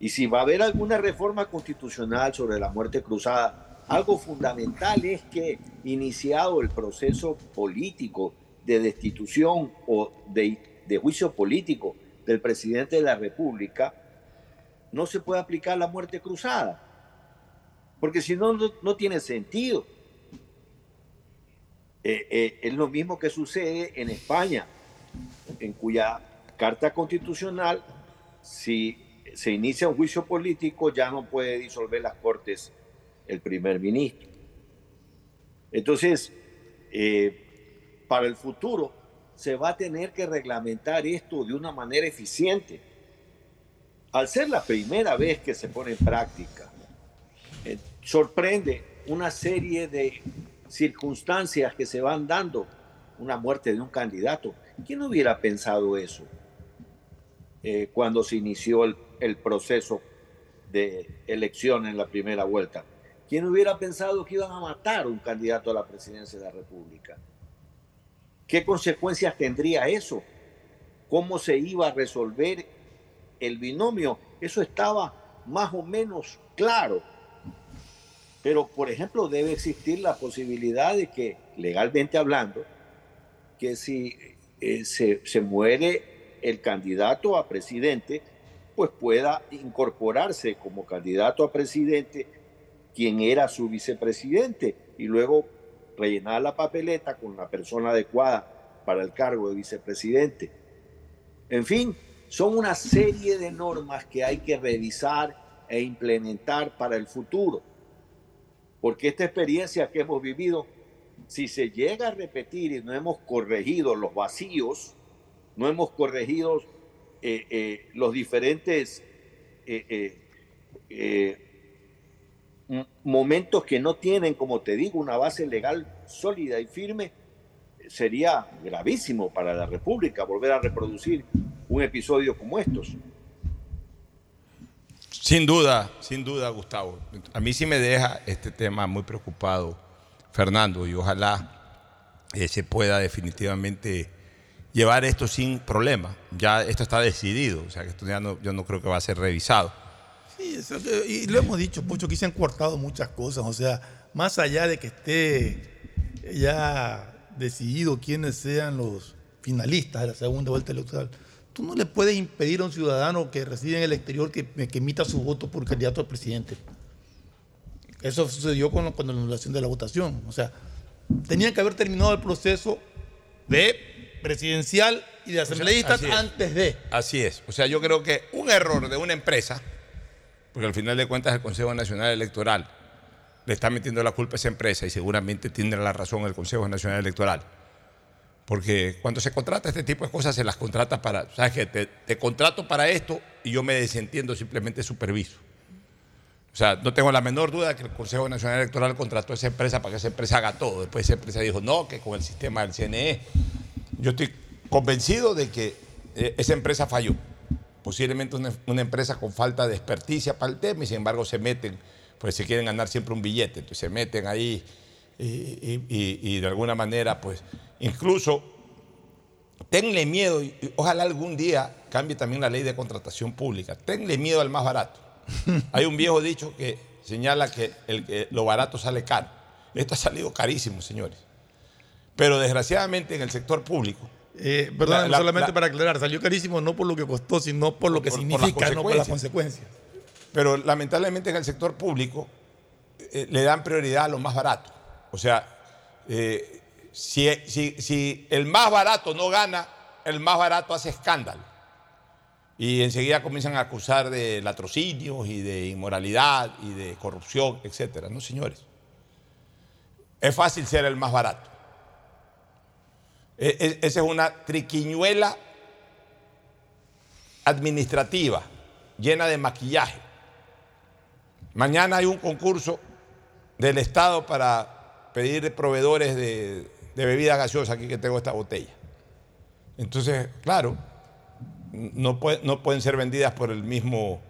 Y si va a haber alguna reforma constitucional sobre la muerte cruzada, algo fundamental es que iniciado el proceso político de destitución o de, de juicio político del presidente de la República, no se puede aplicar la muerte cruzada, porque si no, no, tiene sentido. Eh, eh, es lo mismo que sucede en España, en cuya carta constitucional, si se inicia un juicio político, ya no puede disolver las cortes el primer ministro. Entonces, eh, para el futuro se va a tener que reglamentar esto de una manera eficiente. Al ser la primera vez que se pone en práctica, eh, sorprende una serie de circunstancias que se van dando, una muerte de un candidato. ¿Quién hubiera pensado eso eh, cuando se inició el, el proceso de elección en la primera vuelta? ¿Quién hubiera pensado que iban a matar un candidato a la presidencia de la República? ¿Qué consecuencias tendría eso? ¿Cómo se iba a resolver el binomio? Eso estaba más o menos claro. Pero, por ejemplo, debe existir la posibilidad de que, legalmente hablando, que si eh, se, se muere el candidato a presidente, pues pueda incorporarse como candidato a presidente quien era su vicepresidente y luego rellenar la papeleta con la persona adecuada para el cargo de vicepresidente. En fin, son una serie de normas que hay que revisar e implementar para el futuro. Porque esta experiencia que hemos vivido, si se llega a repetir y no hemos corregido los vacíos, no hemos corregido eh, eh, los diferentes eh, momentos que no tienen, como te digo, una base legal sólida y firme, sería gravísimo para la República volver a reproducir un episodio como estos. Sin duda, sin duda, Gustavo. A mí sí me deja este tema muy preocupado, Fernando, y ojalá eh, se pueda definitivamente llevar esto sin problema. Ya esto está decidido, o sea que esto ya no, yo no creo que va a ser revisado. Sí, eso que- y lo hemos dicho, Pocho, aquí se han cortado muchas cosas. O sea, más allá de que esté ya decidido quiénes sean los finalistas de la segunda vuelta electoral, tú no le puedes impedir a un ciudadano que reside en el exterior que, que emita su voto por candidato a presidente. Eso sucedió con, con la anulación de la votación. O sea, tenían que haber terminado el proceso de presidencial y de asambleístas es. antes de. Así es. O sea, yo creo que un error de una empresa, porque al final de cuentas el Consejo Nacional Electoral le está metiendo la culpa a esa empresa y seguramente tiene la razón el Consejo Nacional Electoral. Porque cuando se contrata este tipo de cosas, se las contrata para, ¿sabes qué? Te, te contrato para esto y yo me desentiendo, simplemente superviso. O sea, no tengo la menor duda que el Consejo Nacional Electoral contrató a esa empresa para que esa empresa haga todo. Después esa empresa dijo, no, que con el sistema del CNE. Yo estoy convencido de que eh, esa empresa falló. Posiblemente una, una empresa con falta de experticia para el tema y sin embargo se meten, pues se quieren ganar siempre un billete. Entonces se meten ahí y, y- y- y de alguna manera, pues incluso tenle miedo, y ojalá algún día cambie también la ley de contratación pública. Tenle miedo al más barato. Hay un viejo dicho que señala que, el, que lo barato sale caro. Esto ha salido carísimo, señores. Pero desgraciadamente en el sector público. Eh, perdón, La- la- solamente la- para aclarar, salió carísimo no por lo que costó, sino por lo que Por- por significa, no por las consecuencias. Pero lamentablemente en el sector público eh, le dan prioridad a lo más barato. O sea, eh, si, si- si el más barato no gana, el más barato hace escándalo. Y enseguida comienzan a acusar de latrocinios y de inmoralidad y de corrupción, etcétera. No, señores. Es fácil ser el más barato. E- e- esa es una triquiñuela administrativa llena de maquillaje. Mañana hay un concurso del Estado para pedir proveedores de, de bebidas gaseosas, aquí que tengo esta botella. Entonces, claro, no, puede- no pueden ser vendidas por el mismo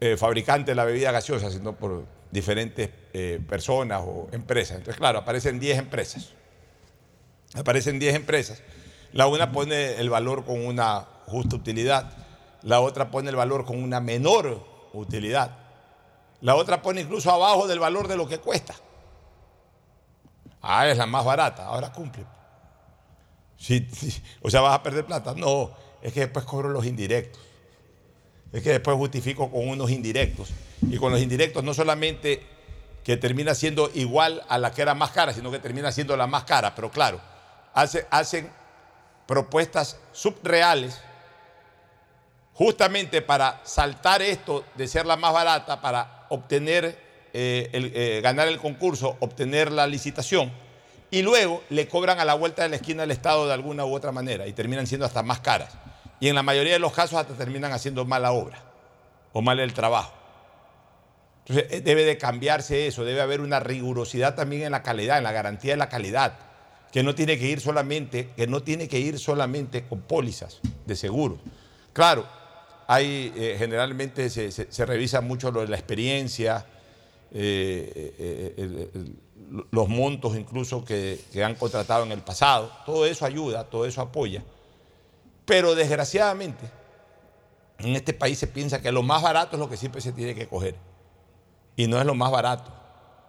eh, fabricante de la bebida gaseosa, sino por diferentes eh, personas o empresas. Entonces, claro, aparecen 10 empresas. Aparecen 10 empresas. La una pone el valor con una justa utilidad, la otra pone el valor con una menor utilidad, la otra pone incluso abajo del valor de lo que cuesta. Ah, es la más barata, ahora cumple. Sí, O sea, vas a perder plata. No, es que después cobro los indirectos. Es que después justifico con unos indirectos. Y con los indirectos no solamente que termina siendo igual a la que era más cara, sino que termina siendo la más cara. Pero claro, hace- hacen propuestas subreales justamente para saltar esto de ser la más barata, para obtener, eh, eh, ganar el concurso, obtener la licitación, y luego le cobran a la vuelta de la esquina al Estado de alguna u otra manera y terminan siendo hasta más caras. Y en la mayoría de los casos hasta terminan haciendo mala obra o mal el trabajo. Entonces eh, debe de cambiarse eso, debe haber una rigurosidad también en la calidad, en la garantía de la calidad, que no tiene que ir solamente, que no tiene que ir solamente con pólizas de seguro. Claro, hay eh, generalmente se, se- revisa mucho lo de la experiencia, eh, eh, los montos incluso que, que han contratado en el pasado. Todo eso ayuda, todo eso apoya. Pero desgraciadamente, en este país se piensa que lo más barato es lo que siempre se tiene que coger. Y no es lo más barato.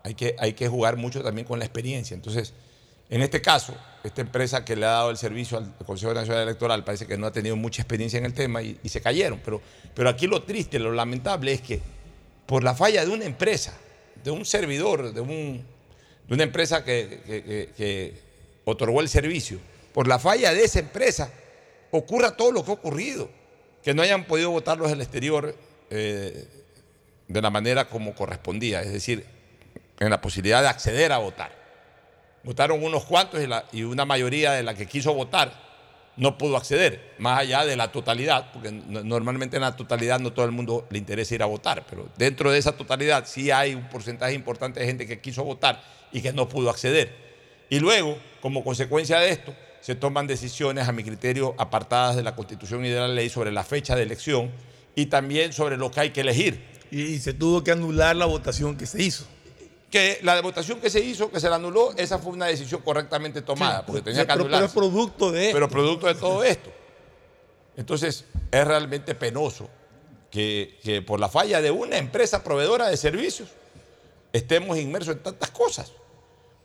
Hay que, hay que jugar mucho también con la experiencia. Entonces, en este caso, esta empresa que le ha dado el servicio al Consejo Nacional Electoral parece que no ha tenido mucha experiencia en el tema y, se cayeron. Pero, pero aquí lo triste, lo lamentable es que por la falla de una empresa, de un servidor, de, un, de una empresa que otorgó el servicio, por la falla de esa empresa, ocurra todo lo que ha ocurrido. Que no hayan podido votarlos en el exterior eh, de la manera como correspondía, es decir, en la posibilidad de acceder a votar. Votaron unos cuantos y, una mayoría de la que quiso votar no pudo acceder, más allá de la totalidad, porque no- normalmente en la totalidad no todo el mundo le interesa ir a votar, pero dentro de esa totalidad sí hay un porcentaje importante de gente que quiso votar y que no pudo acceder. Y luego, como consecuencia de esto, se toman decisiones, a mi criterio, apartadas de la Constitución y de la ley sobre la fecha de elección y también sobre lo que hay que elegir. Y se tuvo que anular la votación que se hizo. Que la votación que se hizo, que se la anuló, esa fue una decisión correctamente tomada, porque tenía que pero, pero es anularse. producto de Pero producto de todo esto. Entonces, es realmente penoso que, que por la falla de una empresa proveedora de servicios estemos inmersos en tantas cosas,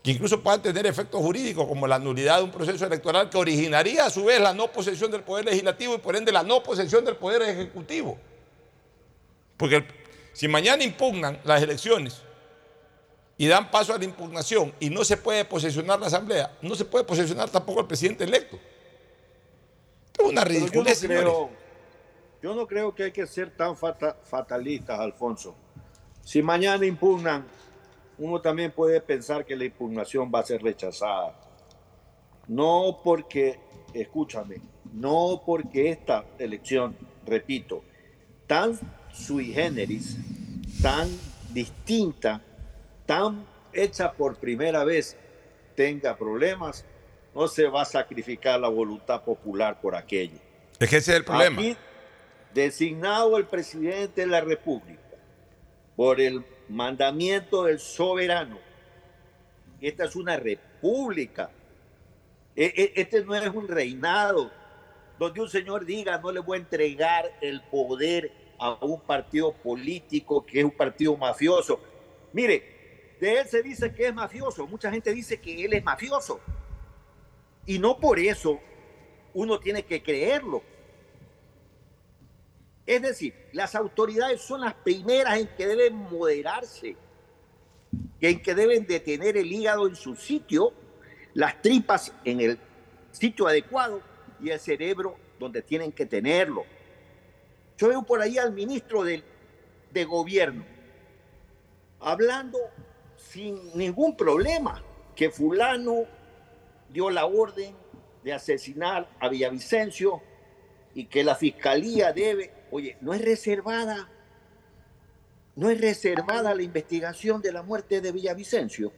que incluso puedan tener efectos jurídicos como la nulidad de un proceso electoral que originaría a su vez la no posesión del Poder Legislativo y por ende la no posesión del Poder Ejecutivo. Porque el- si mañana impugnan las elecciones y dan paso a la impugnación y no se puede posesionar la Asamblea, no se puede posesionar tampoco el presidente electo. Es una Pero yo no ridiculez, creo, yo no creo que hay que ser tan fata- fatalistas, Alfonso. Si mañana impugnan, uno también puede pensar que la impugnación va a ser rechazada. No porque, escúchame, no porque esta elección, repito, tan sui generis, tan distinta, tan hecha por primera vez, tenga problemas, no se va a sacrificar la voluntad popular por aquello. Es que ese es el problema. Aquí, designado el presidente de la República por el mandamiento del soberano, esta es una república. E- e- Este no es un reinado donde un señor diga no le voy a entregar el poder a un partido político que es un partido mafioso. Mire, de él se dice que es mafioso, mucha gente dice que él es mafioso. Y no por eso uno tiene que creerlo. Es decir, las autoridades son las primeras en que deben moderarse, en que deben de tener el hígado en su sitio, las tripas en el sitio adecuado y el cerebro donde tienen que tenerlo. Yo veo por ahí al ministro del- de gobierno hablando sin ningún problema que fulano dio la orden de asesinar a Villavicencio y que la fiscalía debe, oye, no es reservada, no es reservada la investigación de la muerte de Villavicencio.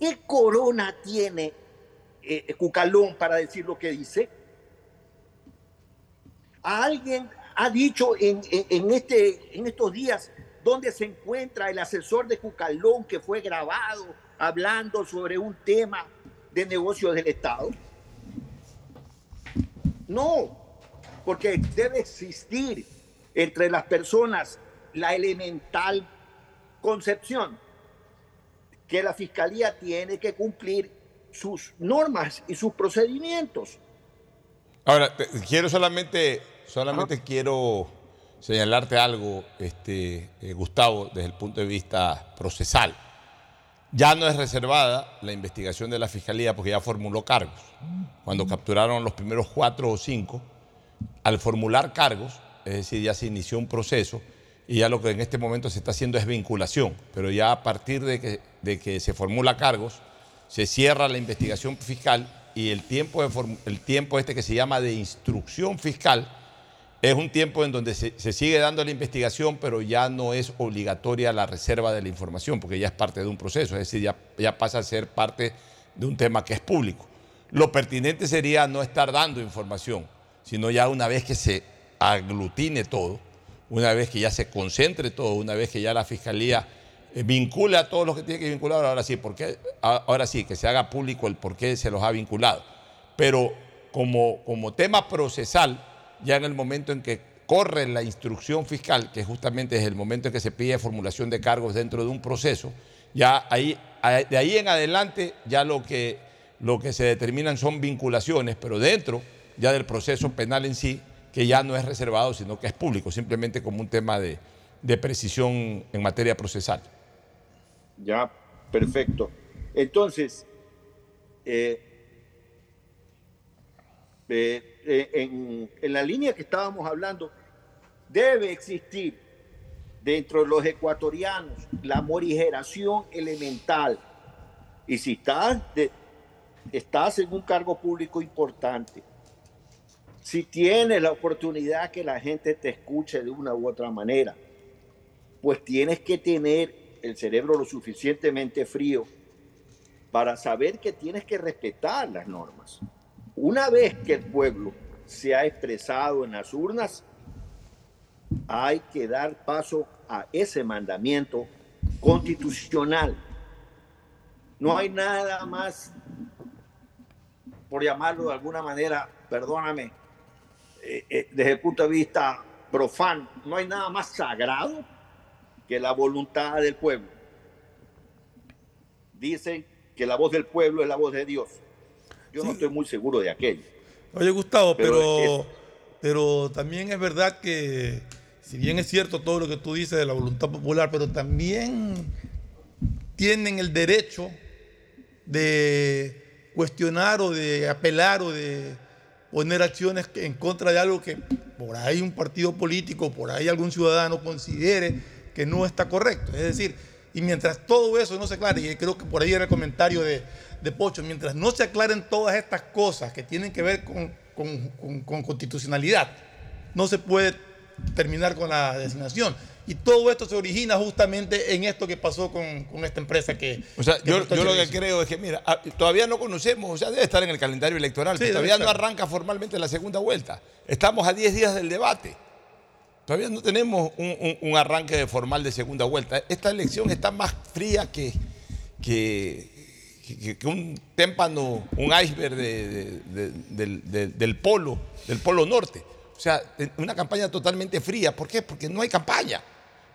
¿Qué corona tiene eh, Cucalón para decir lo que dice? ¿A alguien ha dicho en- en este, en estos días dónde se encuentra el asesor de Cucalón que fue grabado hablando sobre un tema de negocios del Estado? No, porque debe existir entre las personas la elemental concepción que la fiscalía tiene que cumplir sus normas y sus procedimientos. Ahora, te- quiero solamente, solamente quiero señalarte algo, este, eh, Gustavo, desde el punto de vista procesal. Ya no es reservada la investigación de la Fiscalía porque ya formuló cargos. Cuando capturaron los primeros cuatro o cinco, al formular cargos, es decir, ya se inició un proceso y ya lo que en este momento se está haciendo es vinculación, pero ya a partir de que, se formula cargos, se cierra la investigación fiscal y el tiempo, de el tiempo este que se llama de instrucción fiscal es un tiempo en donde se, sigue dando la investigación, pero ya no es obligatoria la reserva de la información, porque ya es parte de un proceso, es decir, ya, ya pasa a ser parte de un tema que es público. Lo pertinente sería no estar dando información, sino ya una vez que se aglutine todo, una vez que ya se concentre todo, una vez que ya la fiscalía eh, vincule a todos los que tiene que vincular, ahora sí, porque, ahora sí, que se haga público el por qué se los ha vinculado. Pero como, como tema procesal, ya en el momento en que corre la instrucción fiscal, que justamente es el momento en que se pide formulación de cargos dentro de un proceso, ya ahí, de ahí en adelante ya lo que, lo que se determinan son vinculaciones, pero dentro ya del proceso penal en sí, que ya no es reservado, sino que es público, simplemente como un tema de, de precisión en materia procesal. Ya, perfecto. Entonces, eh, eh, eh, en, la línea que estábamos hablando, debe existir dentro de los ecuatorianos la morigeración elemental. Y si estás, estás en un cargo público importante, si tienes la oportunidad que la gente te escuche de una u otra manera, pues tienes que tener el cerebro lo suficientemente frío para saber que tienes que respetar las normas. Una vez que el pueblo se ha expresado en las urnas, hay que dar paso a ese mandamiento constitucional No hay nada más, por llamarlo de alguna manera, perdóname, eh, eh, desde el punto de vista profano, no hay nada más sagrado que la voluntad del pueblo. Dicen que la voz del pueblo es la voz de Dios. Yo no estoy muy seguro de aquello. Oye, Gustavo, Pero pero, pero, también es verdad que, si bien es cierto todo lo que tú dices de la voluntad popular, pero también tienen el derecho de cuestionar o de apelar o de poner acciones en contra de algo que por ahí un partido político, por ahí algún ciudadano considere que no está correcto. Es decir, y mientras todo eso no se aclare, y creo que por ahí era el comentario de, de Pocho, mientras no se aclaren todas estas cosas que tienen que ver con, con- con- con constitucionalidad, no se puede terminar con la designación. Y todo esto se origina justamente en esto que pasó con, con esta empresa que... O sea, que yo, lo que creo es que, mira, ah, todavía no conocemos, o sea, debe estar en el calendario electoral, Sí, pero debe todavía no arranca formalmente la segunda vuelta. Estamos a 10 días del debate. Todavía no tenemos un, un- un arranque formal de segunda vuelta. Esta elección está más fría que, que, que- un témpano, un iceberg de- de- de- del, del- del polo, del polo norte. O sea, una campaña totalmente fría. ¿Por qué? Porque no hay campaña.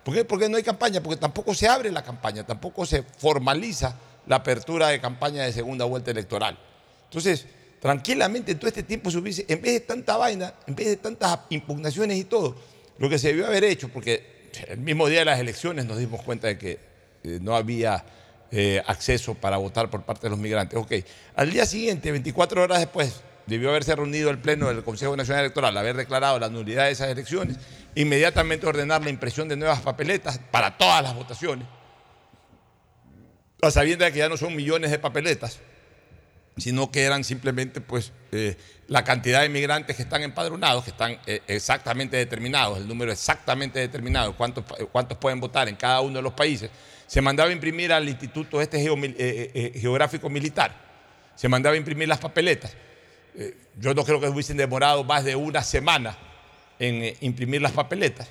¿Por qué? Porque no hay campaña, porque tampoco se abre la campaña, tampoco se formaliza la apertura de campaña de segunda vuelta electoral. Entonces, tranquilamente en todo este tiempo se hubiese, en vez de tanta vaina, en vez de tantas impugnaciones y todo, lo que se debió haber hecho, porque el mismo día de las elecciones nos dimos cuenta de que eh, no había eh, acceso para votar por parte de los migrantes. Ok, al día siguiente, 24 horas después, debió haberse reunido el Pleno del Consejo Nacional Electoral, haber declarado la nulidad de esas elecciones, inmediatamente ordenar la impresión de nuevas papeletas para todas las votaciones, de que ya no son millones de papeletas, sino que eran simplemente pues eh, la cantidad de migrantes que están empadronados, que están eh, exactamente determinados, el número exactamente determinado, cuántos, cuántos pueden votar en cada uno de los países, se mandaba a imprimir al Instituto este eh, eh, eh, Geográfico Militar, se mandaba a imprimir las papeletas. Yo no creo que hubiesen demorado más de una semana en imprimir las papeletas,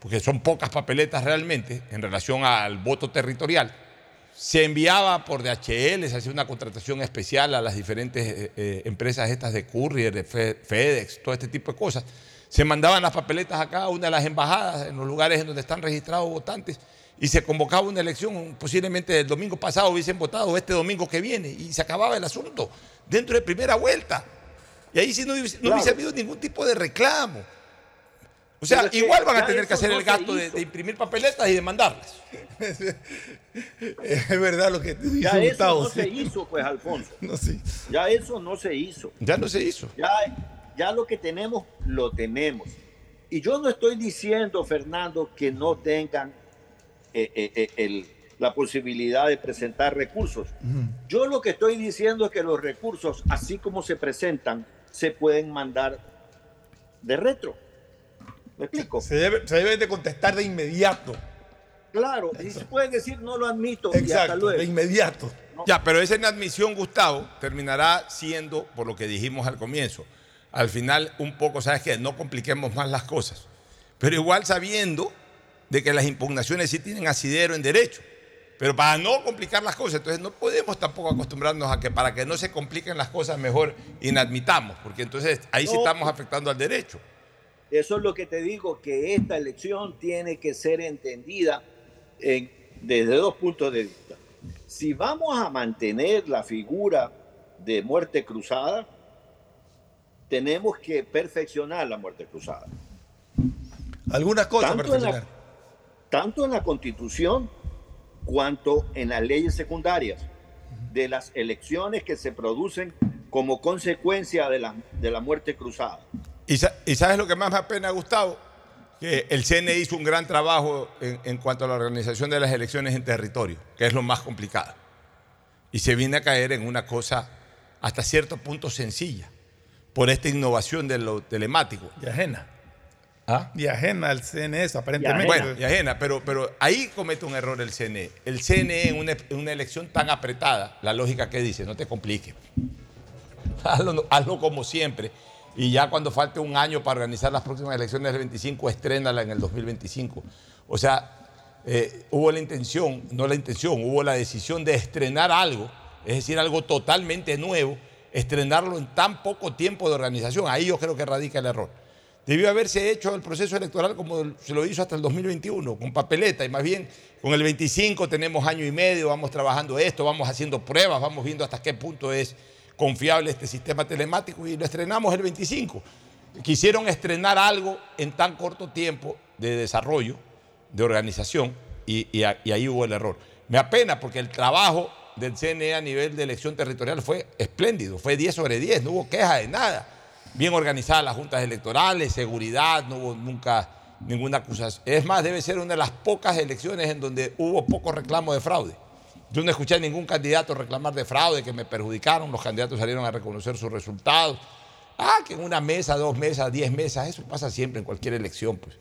porque son pocas papeletas realmente en relación al voto territorial se enviaba por DHL, se hacía una contratación especial a las diferentes empresas estas de courier, de Fe- FedEx, todo este tipo de cosas. Se mandaban las papeletas a cada una de las embajadas en los lugares en donde están registrados votantes y se convocaba una elección, posiblemente el domingo pasado hubiesen votado, o este domingo que viene, y se acababa el asunto dentro de primera vuelta. Y ahí sí no hubiese, no hubiese habido ningún tipo de reclamo. O sea, Pero igual van a tener que eso hacer no el gasto de, imprimir papeletas y de mandarlas. Es verdad lo que te dice Ya eso Gustavo. no sí. se hizo, pues, Alfonso. No, sí. Ya eso no se hizo. Ya no se hizo. Ya, ya lo que tenemos, lo tenemos. Y yo no estoy diciendo, Fernando, que no tengan eh, eh, eh, el- la posibilidad de presentar recursos. Yo lo que estoy diciendo es que los recursos, así como se presentan, se pueden mandar de retro. ¿Me explico? Se debe, se debe de contestar de inmediato. Claro, y se pueden decir no lo admito y hasta luego. de inmediato. Ya, pero esa inadmisión, Gustavo, terminará siendo, por lo que dijimos al comienzo, al final un poco, ¿sabes qué? No compliquemos más las cosas. Pero igual sabiendo de que las impugnaciones sí tienen asidero en derecho. Pero para no complicar las cosas, entonces no podemos tampoco acostumbrarnos a que para que no se compliquen las cosas mejor inadmitamos, porque entonces ahí sí estamos afectando al derecho. Eso es lo que te digo, que esta elección tiene que ser entendida en- desde dos puntos de vista. Si vamos a mantener la figura de muerte cruzada, tenemos que perfeccionar la muerte cruzada. Algunas cosas Tanto perfeccionar. Tanto en la constitución cuanto en las leyes secundarias de las elecciones que se producen como consecuencia de la, de la muerte cruzada. ¿Y, sa- y sabes lo que más me apena, Gustavo? Que el CNE hizo un gran trabajo en, en cuanto a la organización de las elecciones en territorio, que es lo más complicado. Y se viene a caer en una cosa hasta cierto punto sencilla, por esta innovación de lo telemático. Y ajena. ¿Ah? Y ajena al CNS, aparentemente. Bueno, y ajena, pero, pero ahí comete un error el CNE. El CNE en una, en una elección tan apretada, la lógica que dice, no te compliques. Hazlo, hazlo como siempre. Y ya cuando falte un año para organizar las próximas elecciones del 25, estrénala en el 2025. O sea, eh, hubo la intención, no la intención, hubo la decisión de estrenar algo, es decir, algo totalmente nuevo, estrenarlo en tan poco tiempo de organización. Ahí yo creo que radica el error. Debió haberse hecho el proceso electoral como se lo hizo hasta el 2021, con papeleta, y más bien con el 25 tenemos año y medio, vamos trabajando esto, vamos haciendo pruebas, vamos viendo hasta qué punto es confiable este sistema telemático y lo estrenamos el 25. Quisieron estrenar algo en tan corto tiempo de desarrollo, de organización, y, ahí hubo el error. Me apena porque el trabajo del CNE a nivel de elección territorial fue espléndido, fue 10 sobre 10, no hubo queja de nada. Bien organizadas las juntas electorales, seguridad, no hubo nunca ninguna acusación. Es más, debe ser una de las pocas elecciones en donde hubo poco reclamo de fraude. Yo no escuché a ningún candidato reclamar de fraude, que me perjudicaron, los candidatos salieron a reconocer sus resultados. Ah, que en una mesa, dos mesas, diez mesas, eso pasa siempre en cualquier elección. Pues.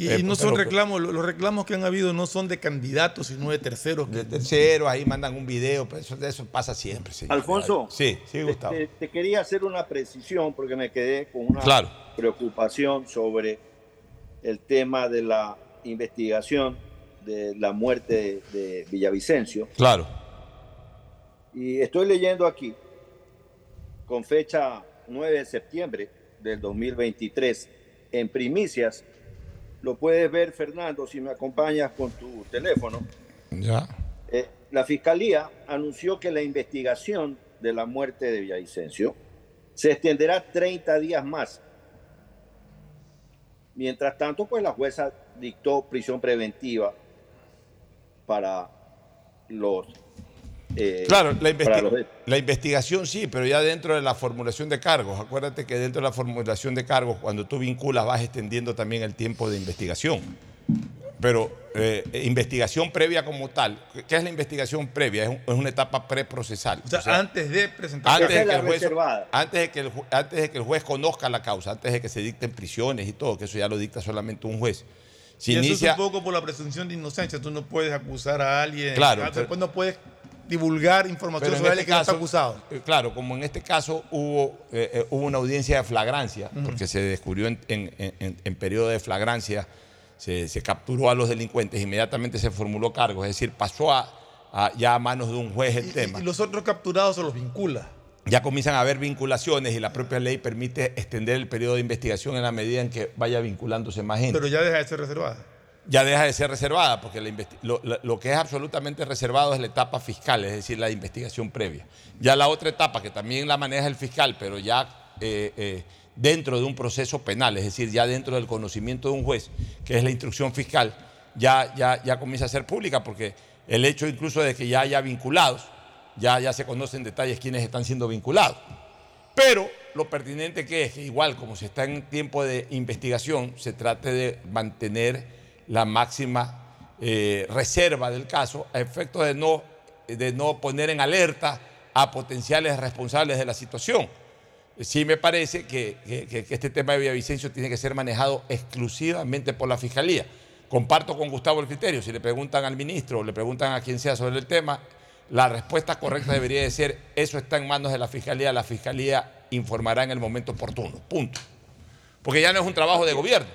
Y, Eh, y no pero- son reclamos, lo- los reclamos que han habido no son de candidatos, sino de terceros. De terceros, ahí mandan un video, pues eso, eso pasa siempre. señor. Alfonso. Sí, sí, te- Gustavo. Te, te quería hacer una precisión porque me quedé con una Claro. preocupación sobre el tema de la investigación de la muerte de, de Villavicencio. Claro. Y estoy leyendo aquí, con fecha 9 de septiembre del 2023, en primicias, lo puedes ver, Fernando, si me acompañas con tu teléfono. Ya. Eh, la Fiscalía anunció que la investigación de la muerte de Villavicencio se extenderá 30 días más. Mientras tanto, pues la jueza dictó prisión preventiva para los... eh, Claro, la, los- investigación sí, pero ya dentro de la formulación de cargos. Acuérdate que dentro de la formulación de cargos, cuando tú vinculas, vas extendiendo también el tiempo de investigación. Pero eh, investigación previa como tal, ¿qué es la investigación previa? Es, un- es una etapa preprocesal. O sea, antes de presentar antes de, que la el juez, reservada. antes, de que el, ju- antes de que el juez conozca la causa, antes de que se dicten prisiones y todo, que eso ya lo dicta solamente un juez. Si y eso inicia, es un poco por la presunción de inocencia. Tú no puedes acusar a alguien. Claro, Ah, pero- Después no puedes divulgar información sobre este que no está caso, acusado. eh, Claro, como en este caso hubo, eh, eh, hubo una audiencia de flagrancia, porque se descubrió en, en- en- en periodo de flagrancia, se, se capturó a los delincuentes, inmediatamente se formuló cargo, es decir, pasó a, a- ya a manos de un juez el Y- tema. Y, los otros capturados se los vincula. Ya comienzan a haber vinculaciones y la propia ley permite extender el periodo de investigación en la medida en que vaya vinculándose más gente Pero ya deja de ser reservada. Ya deja de ser reservada, porque lo que es absolutamente reservado es la etapa fiscal, es decir, la investigación previa. Ya la otra etapa, que también la maneja el fiscal, pero ya eh, eh, dentro de un proceso penal, es decir, ya dentro del conocimiento de un juez, que es la instrucción fiscal, ya, ya, ya comienza a ser pública, porque el hecho incluso de que ya haya vinculados, ya, ya se conocen detalles quiénes están siendo vinculados. Pero lo pertinente que es que igual como se está en tiempo de investigación, se trate de mantener la máxima eh, reserva del caso a efecto de no, de no poner en alerta a potenciales responsables de la situación. Sí me parece que- que este tema de Villavicencio tiene que ser manejado exclusivamente por la Fiscalía. Comparto con Gustavo el criterio. Si le preguntan al ministro o le preguntan a quien sea sobre el tema, la respuesta correcta debería de ser, eso está en manos de la Fiscalía, la Fiscalía informará en el momento oportuno. Punto. Porque ya no es un trabajo de gobierno.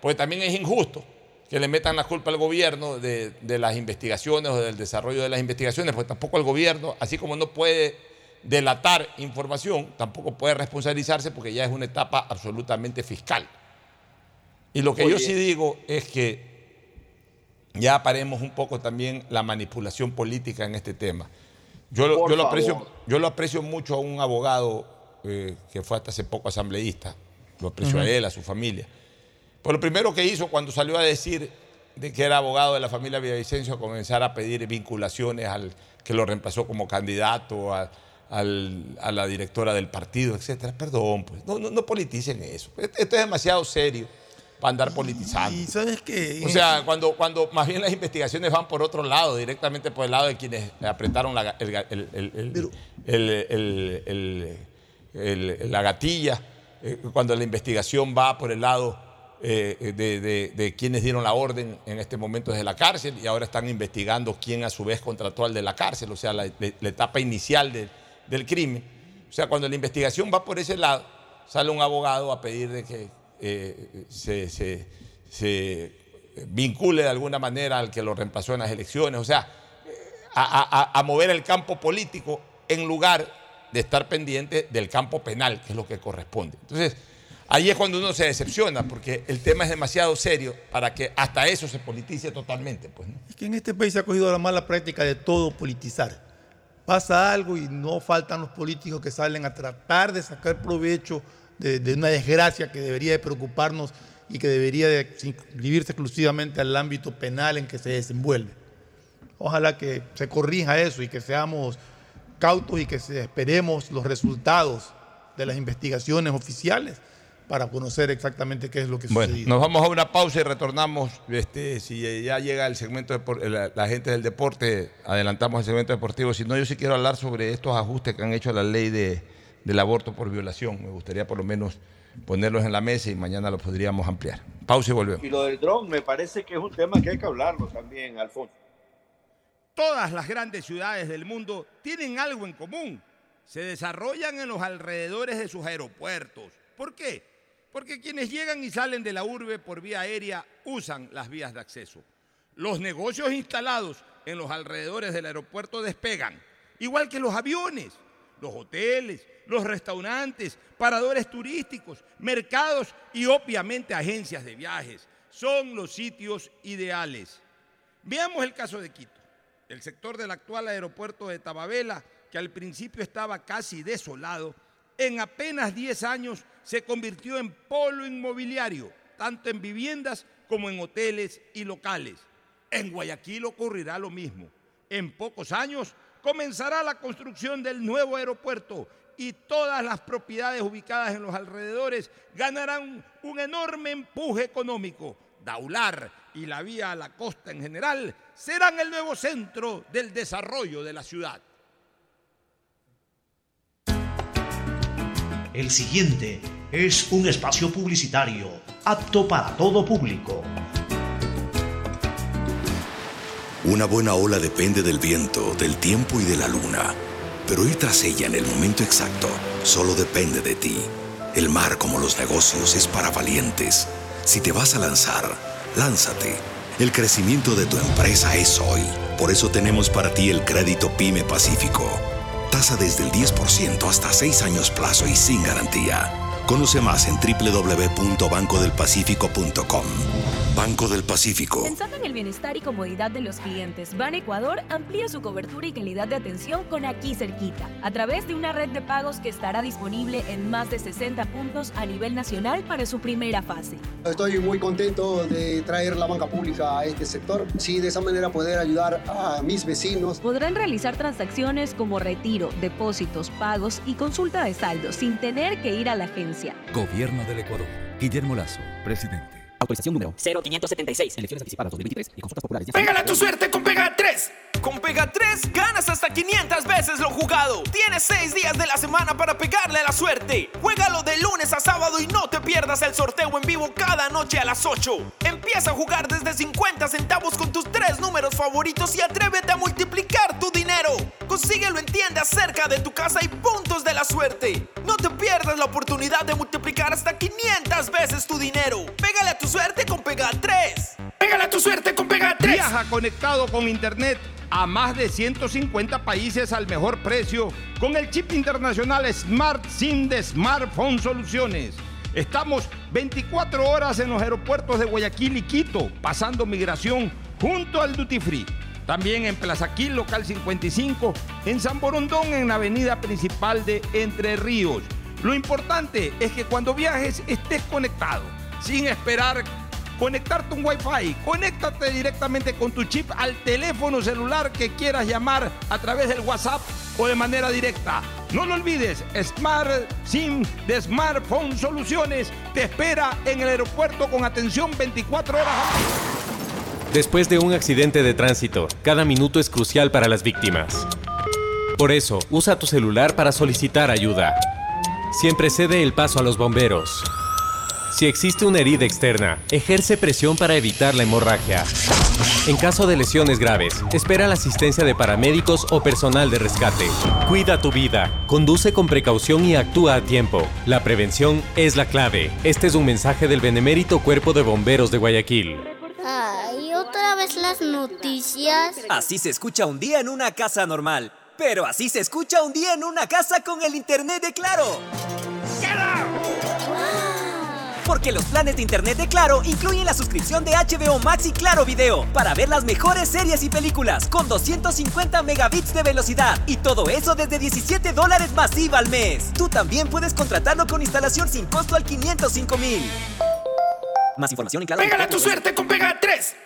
Porque también es injusto que le metan la culpa al gobierno de, de las investigaciones o del desarrollo de las investigaciones, porque tampoco el gobierno, así como no puede delatar información, tampoco puede responsabilizarse porque ya es una etapa absolutamente fiscal. Y lo que yo sí digo es que ya paremos un poco también la manipulación política en este tema. Yo, lo- yo lo, aprecio, yo lo aprecio mucho a un abogado eh, que fue hasta hace poco asambleísta. Lo aprecio a él, a su familia. Pues lo primero que hizo cuando salió a decir de que era abogado de la familia Villavicencio, comenzar a pedir vinculaciones al que lo reemplazó como candidato, a, al- a la directora del partido, etcétera. Perdón, pues, no, no, no politicen eso. Esto es demasiado serio para andar politizando. Y sabes que. O sea, cuando, cuando más bien las investigaciones van por otro lado, directamente por el lado de quienes apretaron la, el el- el- la gatilla, eh, cuando la investigación va por el lado eh, de, quienes dieron la orden en este momento desde la cárcel y ahora están investigando quién a su vez contrató al de la cárcel, o sea, la, etapa inicial de- del crimen. O sea, cuando la investigación va por ese lado, sale un abogado a pedir de que eh, se, se- se vincule de alguna manera al que lo reemplazó en las elecciones, o sea, a, a- a mover el campo político en lugar de estar pendiente del campo penal, que es lo que corresponde. Entonces, ahí es cuando uno se decepciona, porque el tema es demasiado serio para que hasta eso se politice totalmente. Pues. Es que en este país se ha cogido la mala práctica de todo politizar. Pasa algo y no faltan los políticos que salen a tratar de sacar provecho de, de una desgracia que debería de preocuparnos y que debería de inscribirse exclusivamente al ámbito penal en que se desenvuelve. Ojalá que se corrija eso y que seamos cautos y que esperemos los resultados de las investigaciones oficiales para conocer exactamente qué es lo que Bueno, sucedió. nos vamos a una pausa y retornamos. Este, si ya llega el segmento de por- la, la gente del deporte, adelantamos el segmento deportivo. Si no, yo sí quiero hablar sobre estos ajustes que han hecho a la ley de, del aborto por violación. Me gustaría por lo menos ponerlos en la mesa y mañana los podríamos ampliar. Pausa y volvemos. Y lo del dron me parece que es un tema que hay que hablarlo también, Alfonso. Todas las grandes ciudades del mundo tienen algo en común. Se desarrollan en los alrededores de sus aeropuertos. ¿Por qué? Porque quienes llegan y salen de la urbe por vía aérea usan las vías de acceso. Los negocios instalados en los alrededores del aeropuerto despegan, igual que los aviones, los hoteles, los restaurantes, paradores turísticos, mercados y obviamente agencias de viajes. Son los sitios ideales. Veamos el caso de Quito. El sector del actual aeropuerto de Tababela, que al principio estaba casi desolado, en apenas 10 años se convirtió en polo inmobiliario, tanto en viviendas como en hoteles y locales. En Guayaquil ocurrirá lo mismo. En pocos años comenzará la construcción del nuevo aeropuerto y todas las propiedades ubicadas en los alrededores ganarán un enorme empuje económico. Daular y la vía a la costa en general serán el nuevo centro del desarrollo de la ciudad. El siguiente es un espacio publicitario apto para todo público. Una buena ola depende del viento, del tiempo y de la luna. Pero ir tras ella en el momento exacto solo depende de ti. El mar, como los negocios, es para valientes. Si te vas a lanzar, lánzate. El crecimiento de tu empresa es hoy. Por eso tenemos para ti el crédito PYME Pacífico. Tasa desde el 10% hasta 6 años plazo y sin garantía. Conoce más en www.bancodelpacifico.com. Banco del Pacífico. Pensando en el bienestar y comodidad de los clientes, Ban Ecuador amplía su cobertura y calidad de atención con aquí cerquita, a través de una red de pagos que estará disponible en más de 60 puntos a nivel nacional para su primera fase. Estoy muy contento de traer la banca pública a este sector. Sí, de esa manera poder ayudar a mis vecinos. Podrán realizar transacciones como retiro, depósitos, pagos y consulta de saldo sin tener que ir a la agencia. Gobierno del Ecuador. Guillermo Lazo, presidente. Autorización número 0576. Elecciones anticipadas 2023 y consultas populares. Pégala tu suerte con Pega 3. Con Pega 3 ganas hasta 500 veces lo jugado. Tienes 6 días de la semana para pegarle a la suerte. Juégalo de lunes a sábado y no te pierdas el sorteo en vivo cada noche a las 8. Empieza a jugar desde 50 centavos con tus tres números favoritos y atrévete a multiplicar tu dinero. Consíguelo en tiendas cerca de tu casa y puntos de la suerte. No te pierdas la oportunidad de multiplicar hasta 500 veces tu dinero. Pégale a tu suerte con Pega 3. Pégale a tu suerte con Pega 3. Viaja conectado con internet a más de 150 países al mejor precio con el chip internacional Smart SIM de Smartphone Soluciones. Estamos 24 horas en los aeropuertos de Guayaquil y Quito, pasando migración junto al Duty Free. También en Plaza Quil, local 55, en San Borondón, en la avenida principal de Entre Ríos. Lo importante es que cuando viajes estés conectado, sin esperar conectarte un Wi-Fi. Conéctate directamente con tu chip al teléfono celular que quieras llamar a través del WhatsApp o de manera directa. No lo olvides, Smart SIM de Smartphone Soluciones te espera en el aeropuerto con atención 24 horas. Después de un accidente de tránsito, cada minuto es crucial para las víctimas. Por eso, usa tu celular para solicitar ayuda. Siempre cede el paso a los bomberos. Si existe una herida externa, ejerce presión para evitar la hemorragia. En caso de lesiones graves, espera la asistencia de paramédicos o personal de rescate. Cuida tu vida, conduce con precaución y actúa a tiempo. La prevención es la clave. Este es un mensaje del Benemérito Cuerpo de Bomberos de Guayaquil. Ay, otra vez las noticias? Así se escucha un día en una casa normal. Pero así se escucha un día en una casa con el internet de Claro. Porque los planes de internet de Claro incluyen la suscripción de HBO Max y Claro Video para ver las mejores series y películas con 250 megabits de velocidad y todo eso desde 17 dólares masiva al mes. Tú también puedes contratarlo con instalación sin costo al 505 mil. Más información en Claro. Pégala tu suerte con Pega 3.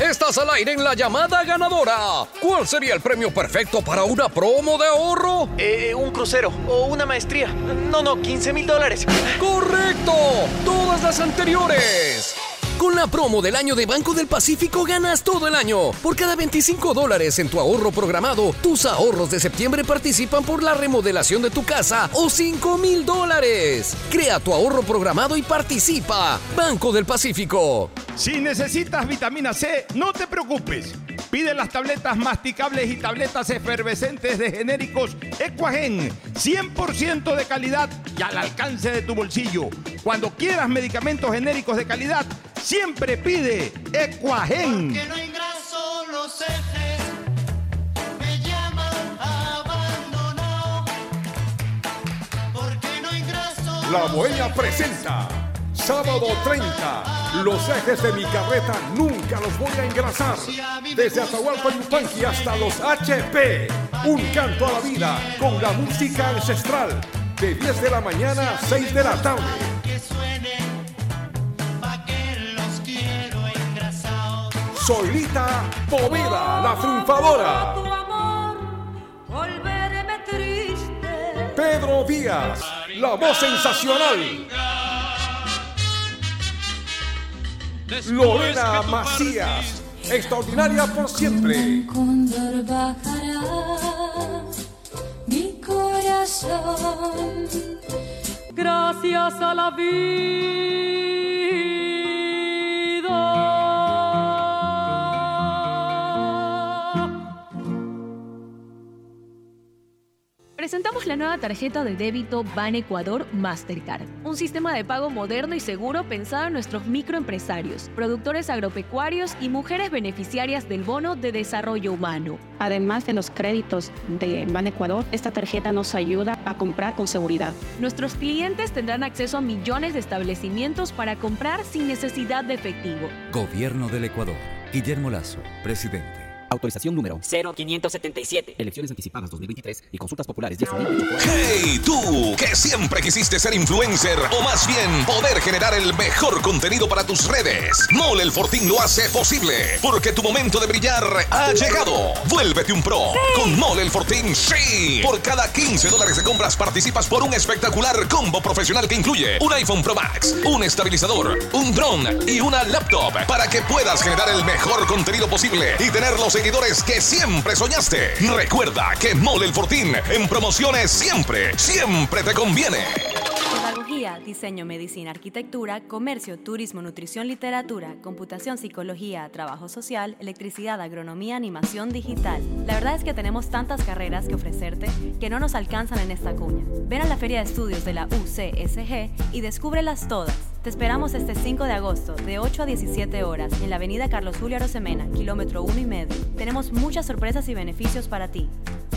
Estás al aire en la llamada ganadora. ¿Cuál sería el premio perfecto para una promo de ahorro? Eh, un crucero o una maestría. No, no, 15 mil dólares. ¡Correcto! Todas las anteriores. Con la promo del año de Banco del Pacífico ganas todo el año. Por cada 25 dólares en tu ahorro programado, tus ahorros de septiembre participan por la remodelación de tu casa o 5 mil dólares. Crea tu ahorro programado y participa. Banco del Pacífico. Si necesitas vitamina C, no te preocupes. Pide las tabletas masticables y tabletas efervescentes de genéricos Equagen, 100% de calidad y al alcance de tu bolsillo. Cuando quieras medicamentos genéricos de calidad, siempre pide Equagen. Porque no engraso los ejes, me llaman abandonado. Porque no engraso La Bohemia presenta Sábado 30. Los ejes de mi carreta nunca los voy a engrasar. Desde Atahualpa Yupanqui hasta los HP. Un canto a la vida con la música ancestral. De 10 de la mañana a 6 de la tarde. Solita Poveda, la triunfadora. Volverme triste. Pedro Díaz, la voz sensacional. Lorena Macías, extraordinaria por siempre. Cóndor bajará mi corazón. Gracias a la vida. Presentamos la nueva tarjeta de débito Ban Ecuador Mastercard, un sistema de pago moderno y seguro pensado en nuestros microempresarios, productores agropecuarios y mujeres beneficiarias del bono de desarrollo humano. Además de los créditos de Ban Ecuador, esta tarjeta nos ayuda a comprar con seguridad. Nuestros clientes tendrán acceso a millones de establecimientos para comprar sin necesidad de efectivo. Gobierno del Ecuador. Guillermo Lazo, presidente. Autorización número 0577. Elecciones anticipadas 2023 y consultas populares 10 ¡Hey, tú! Que siempre quisiste ser influencer o más bien poder generar el mejor contenido para tus redes. Mole el Fortín lo hace posible porque tu momento de brillar ha llegado. Vuélvete un pro con Mole el Fortín. ¡Sí! Por cada 15 dólares de compras participas por un espectacular combo profesional que incluye un iPhone Pro Max, un estabilizador, un dron y una laptop para que puedas generar el mejor contenido posible y tener los seguidores que siempre soñaste. Recuerda que Mole el Fortín en promociones siempre, siempre te conviene. Pedagogía, diseño, medicina, arquitectura, comercio, turismo, nutrición, literatura, computación, psicología, trabajo social, electricidad, agronomía, animación digital. La verdad es que tenemos tantas carreras que ofrecerte que no nos alcanzan en esta cuña. Ven a la Feria de Estudios de la UCSG y descúbrelas todas. Te esperamos este 5 de agosto, de 8 a 17 horas, en la avenida Carlos Julio Arosemena, kilómetro 1 y medio. Tenemos muchas sorpresas y beneficios para ti.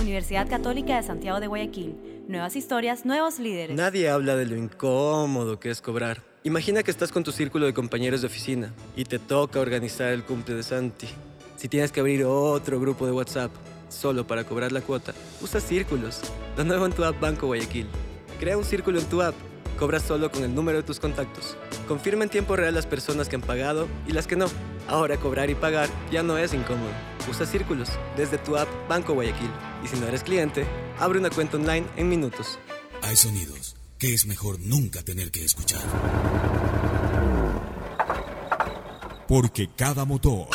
Universidad Católica de Santiago de Guayaquil. Nuevas historias, nuevos líderes. Nadie habla de lo incómodo que es cobrar. Imagina que estás con tu círculo de compañeros de oficina y te toca organizar el cumple de Santi. Si tienes que abrir otro grupo de WhatsApp solo para cobrar la cuota, usa círculos. Lo nuevo en tu app Banco Guayaquil. Crea un círculo en tu app. Cobras solo con el número de tus contactos. Confirma en tiempo real las personas que han pagado y las que no. Ahora cobrar y pagar ya no es incómodo. Usa círculos desde tu app Banco Guayaquil. Y si no eres cliente, abre una cuenta online en minutos. Hay sonidos que es mejor nunca tener que escuchar. Porque cada motor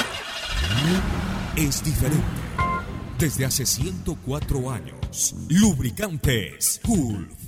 es diferente. Desde hace 104 años, Lubricantes Gulf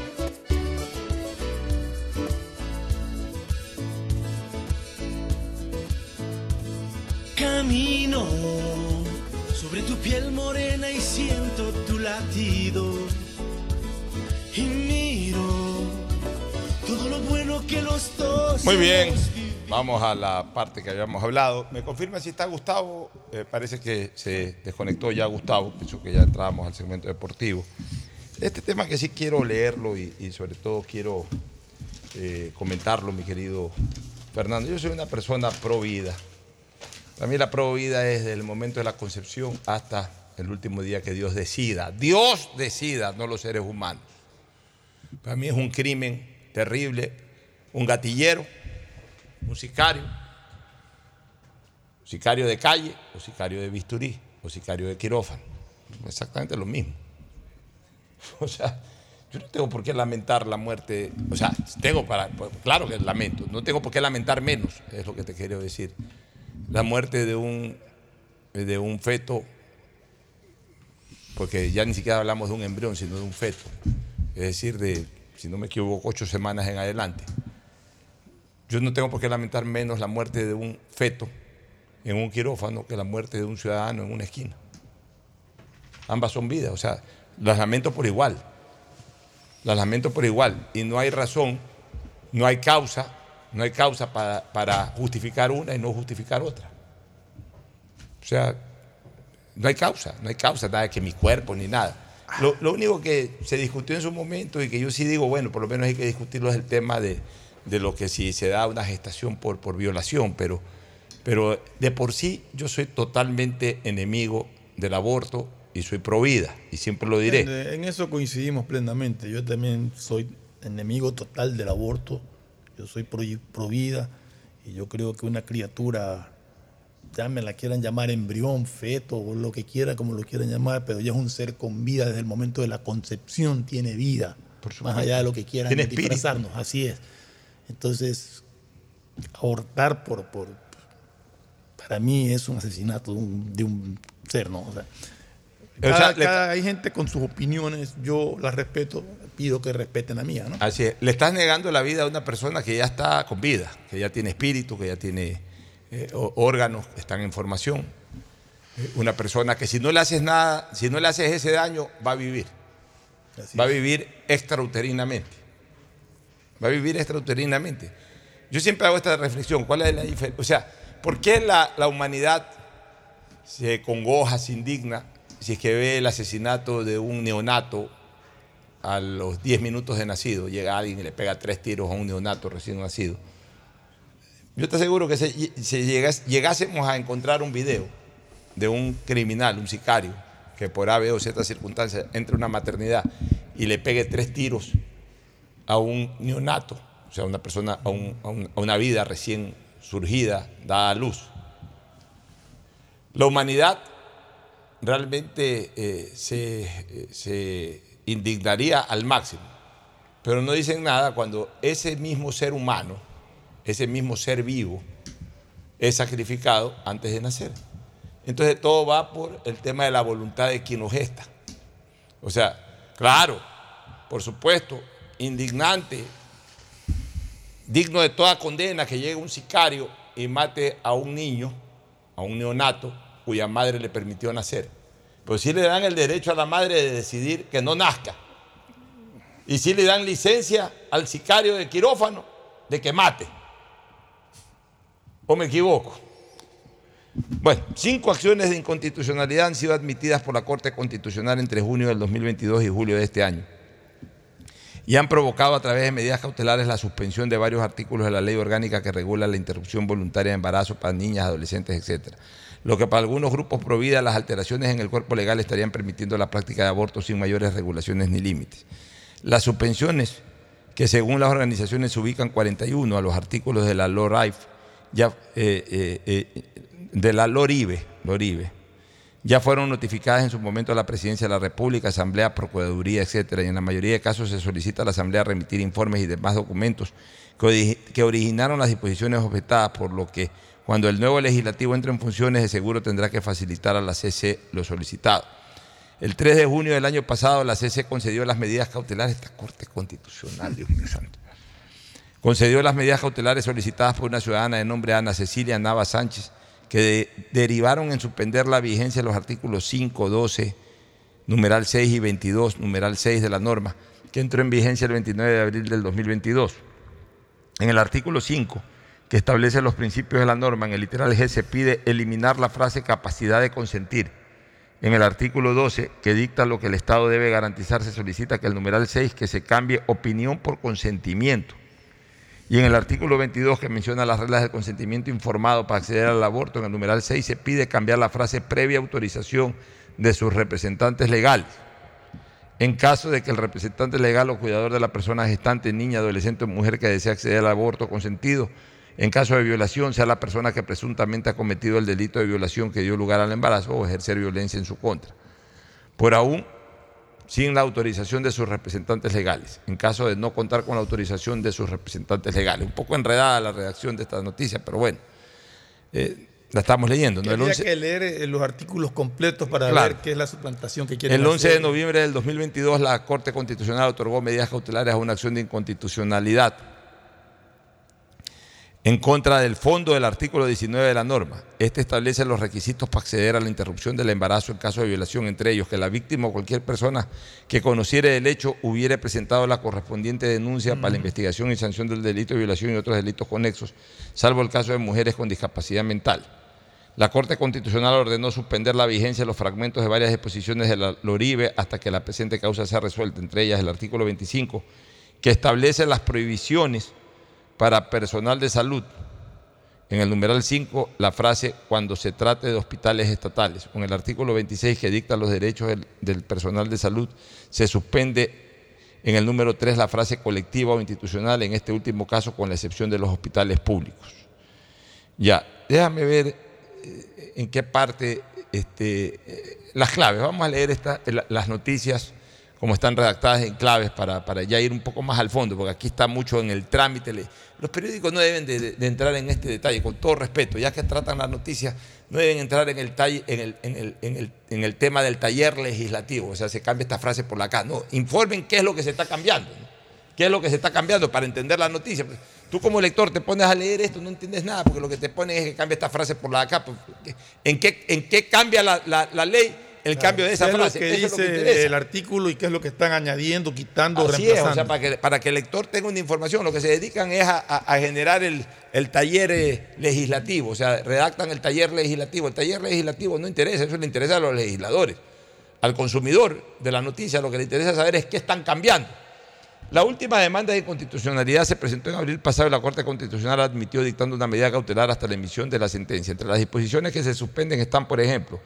Camino sobre tu piel morena y siento tu latido. Y miro todo lo bueno que los dos. Muy bien, vamos a la parte que habíamos hablado. ¿Me confirma si está Gustavo? Eh, parece que se desconectó ya Gustavo, pienso que ya entrábamos al segmento deportivo. Este tema que sí quiero leerlo y, y sobre todo quiero eh, comentarlo, mi querido Fernando. Yo soy una persona pro vida. Para mí la pro vida es desde el momento de la concepción hasta el último día que Dios decida. Dios decida, no los seres humanos. Para mí es un crimen terrible, un gatillero, un sicario, sicario de calle o sicario de bisturí o sicario de quirófano. Exactamente lo mismo. O sea, yo no tengo por qué lamentar la muerte, o sea, tengo para, claro que lamento, no tengo por qué lamentar menos, es lo que te quiero decir. La muerte de un, de un feto, porque ya ni siquiera hablamos de un embrión, sino de un feto, es decir, de, si no me equivoco, ocho semanas en adelante. Yo no tengo por qué lamentar menos la muerte de un feto en un quirófano que la muerte de un ciudadano en una esquina. Ambas son vidas, o sea, las lamento por igual. Las lamento por igual. Y no hay razón, no hay causa, no hay causa para, para justificar una y no justificar otra. O sea, no hay causa, no hay causa, nada que mi cuerpo ni nada. Lo, lo único que se discutió en su momento y que yo sí digo, bueno, por lo menos hay que discutirlo es el tema de, de lo que si se da una gestación por, por violación, pero, pero de por sí yo soy totalmente enemigo del aborto y soy pro vida, y siempre lo diré. En eso coincidimos plenamente. Yo también soy enemigo total del aborto. Yo soy pro, pro vida y yo creo que una criatura, ya me la quieran llamar embrión, feto o lo que quiera, como lo quieran llamar, pero ya es un ser con vida desde el momento de la concepción, tiene vida. Más allá de lo que quieran disfrazarnos, así es. Entonces, abortar por, por para mí es un asesinato de un, de un ser, ¿no? O sea, O sea, cada- cada- hay gente con sus opiniones, yo las respeto, pido que respeten la mía, ¿no? Así es, le estás negando la vida a una persona que ya está con vida, que ya tiene espíritu, que ya tiene eh, órganos que están en formación. Eh, Una persona que si no le haces nada, si no le haces ese daño, va a vivir. va a vivir extrauterinamente. Va a vivir extrauterinamente. Yo siempre hago esta reflexión, ¿cuál es la diferencia? O sea, ¿por qué la, la humanidad se congoja, se indigna si es que ve el asesinato de un neonato a los 10 minutos de nacido? Llega alguien y le pega tres tiros a un neonato recién nacido. Yo te aseguro que si, llegásemos a encontrar un video de un criminal, un sicario, que por A, o Z circunstancias entre una maternidad y le pegue tres tiros a un neonato, o sea, a una persona, a, un- a un- a una vida recién surgida, dada a luz. La humanidad realmente eh, se, eh, se indignaría al máximo, pero no dicen nada cuando ese mismo ser humano, ese mismo ser vivo, es sacrificado antes de nacer. Entonces todo va por el tema de la voluntad de quien lo gesta. O sea, claro, por supuesto, indignante, digno de toda condena que llegue un sicario y mate a un niño, a un neonato, cuya madre le permitió nacer. Pero sí le dan el derecho a la madre de decidir que no nazca. Y si le dan licencia al sicario de quirófano de que mate. ¿O me equivoco? Bueno, cinco acciones de inconstitucionalidad han sido admitidas por la Corte Constitucional entre junio del 2022 y julio de este año. Y han provocado a través de medidas cautelares la suspensión de varios artículos de la ley orgánica que regula la interrupción voluntaria de embarazo para niñas, adolescentes, etc. Lo que para algunos grupos provida las alteraciones en el cuerpo legal estarían permitiendo la práctica de aborto sin mayores regulaciones ni límites. Las suspensiones, que según las organizaciones se ubican 41 a los artículos de la LORIFE, ya, eh, eh, eh, de la LORIBE, LORIBE, ya fueron notificadas en su momento a la Presidencia de la República, Asamblea, Procuraduría, etcétera, y en la mayoría de casos se solicita a la Asamblea remitir informes y demás documentos que originaron las disposiciones objetadas, por lo que cuando el nuevo legislativo entre en funciones, de seguro tendrá que facilitar a la CC lo solicitado. El 3 de junio del año pasado, la CC concedió las medidas cautelares, esta Corte Constitucional, Dios mío santo, concedió las medidas cautelares solicitadas por una ciudadana de nombre Ana Cecilia Nava Sánchez, que de- derivaron en suspender la vigencia de los artículos 5, 12, numeral 6 y 22, numeral 6 de la norma, que entró en vigencia el 29 de abril del 2022. En el artículo 5, que establece los principios de la norma, en el literal G se pide eliminar la frase capacidad de consentir. En el artículo 12, que dicta lo que el Estado debe garantizar, se solicita que el numeral 6, que se cambie opinión por consentimiento. Y en el artículo 22, que menciona las reglas del consentimiento informado para acceder al aborto, en el numeral 6 se pide cambiar la frase previa autorización de sus representantes legales. En caso de que el representante legal o cuidador de la persona gestante, niña, adolescente o mujer que desea acceder al aborto consentido, en caso de violación, sea la persona que presuntamente ha cometido el delito de violación que dio lugar al embarazo o ejercer violencia en su contra. Por aún, sin la autorización de sus representantes legales, en caso de no contar con la autorización de sus representantes legales. Un poco enredada la redacción de esta noticia, pero bueno, eh, la estamos leyendo. ¿no? El Habría 11 que leer eh, los artículos completos para Claro. ver qué es la suplantación que quieren El 11 de noviembre del 2022 la Corte Constitucional otorgó medidas cautelares a una acción de inconstitucionalidad en contra del fondo del artículo 19 de la norma. Este establece los requisitos para acceder a la interrupción del embarazo en caso de violación, entre ellos que la víctima o cualquier persona que conociere el hecho hubiere presentado la correspondiente denuncia para la investigación y sanción del delito de violación y otros delitos conexos, salvo el caso de mujeres con discapacidad mental. La Corte Constitucional ordenó suspender la vigencia de los fragmentos de varias disposiciones de la LORIBE hasta que la presente causa sea resuelta, entre ellas el artículo 25, que establece las prohibiciones para personal de salud. En el numeral 5, la frase cuando se trate de hospitales estatales. Con el artículo 26, que dicta los derechos del, personal de salud, se suspende en el número 3 la frase colectiva o institucional, en este último caso con la excepción de los hospitales públicos. Ya, déjame ver eh, en qué parte este, eh, las claves. Vamos a leer esta- la- las noticias como están redactadas en claves para, para ya ir un poco más al fondo, porque aquí está mucho en el trámite. Los periódicos no deben de, entrar en este detalle, con todo respeto, ya que tratan las noticias, no deben entrar en el, talle- en el, tema del taller legislativo, o sea, se cambia esta frase por la acá. No, informen qué es lo que se está cambiando, qué es lo que se está cambiando para entender la noticia. Tú como lector te pones a leer esto, no entiendes nada, porque lo que te ponen es que cambia esta frase por la acá. pues, ¿En qué, cambia la ley el cambio de esa ¿Qué es lo frase? que es lo que dice el artículo y qué es lo que están añadiendo, quitando, Así es, reemplazando. o sea, para que, para que el lector tenga una información, lo que se dedican es a, a- a generar el, el taller eh, legislativo, o sea, redactan el taller legislativo. El taller legislativo no interesa, eso le interesa a los legisladores. Al consumidor de la noticia lo que le interesa saber es qué están cambiando. La última demanda de inconstitucionalidad se presentó en abril pasado y la Corte Constitucional admitió dictando una medida cautelar hasta la emisión de la sentencia. Entre las disposiciones que se suspenden están, por ejemplo,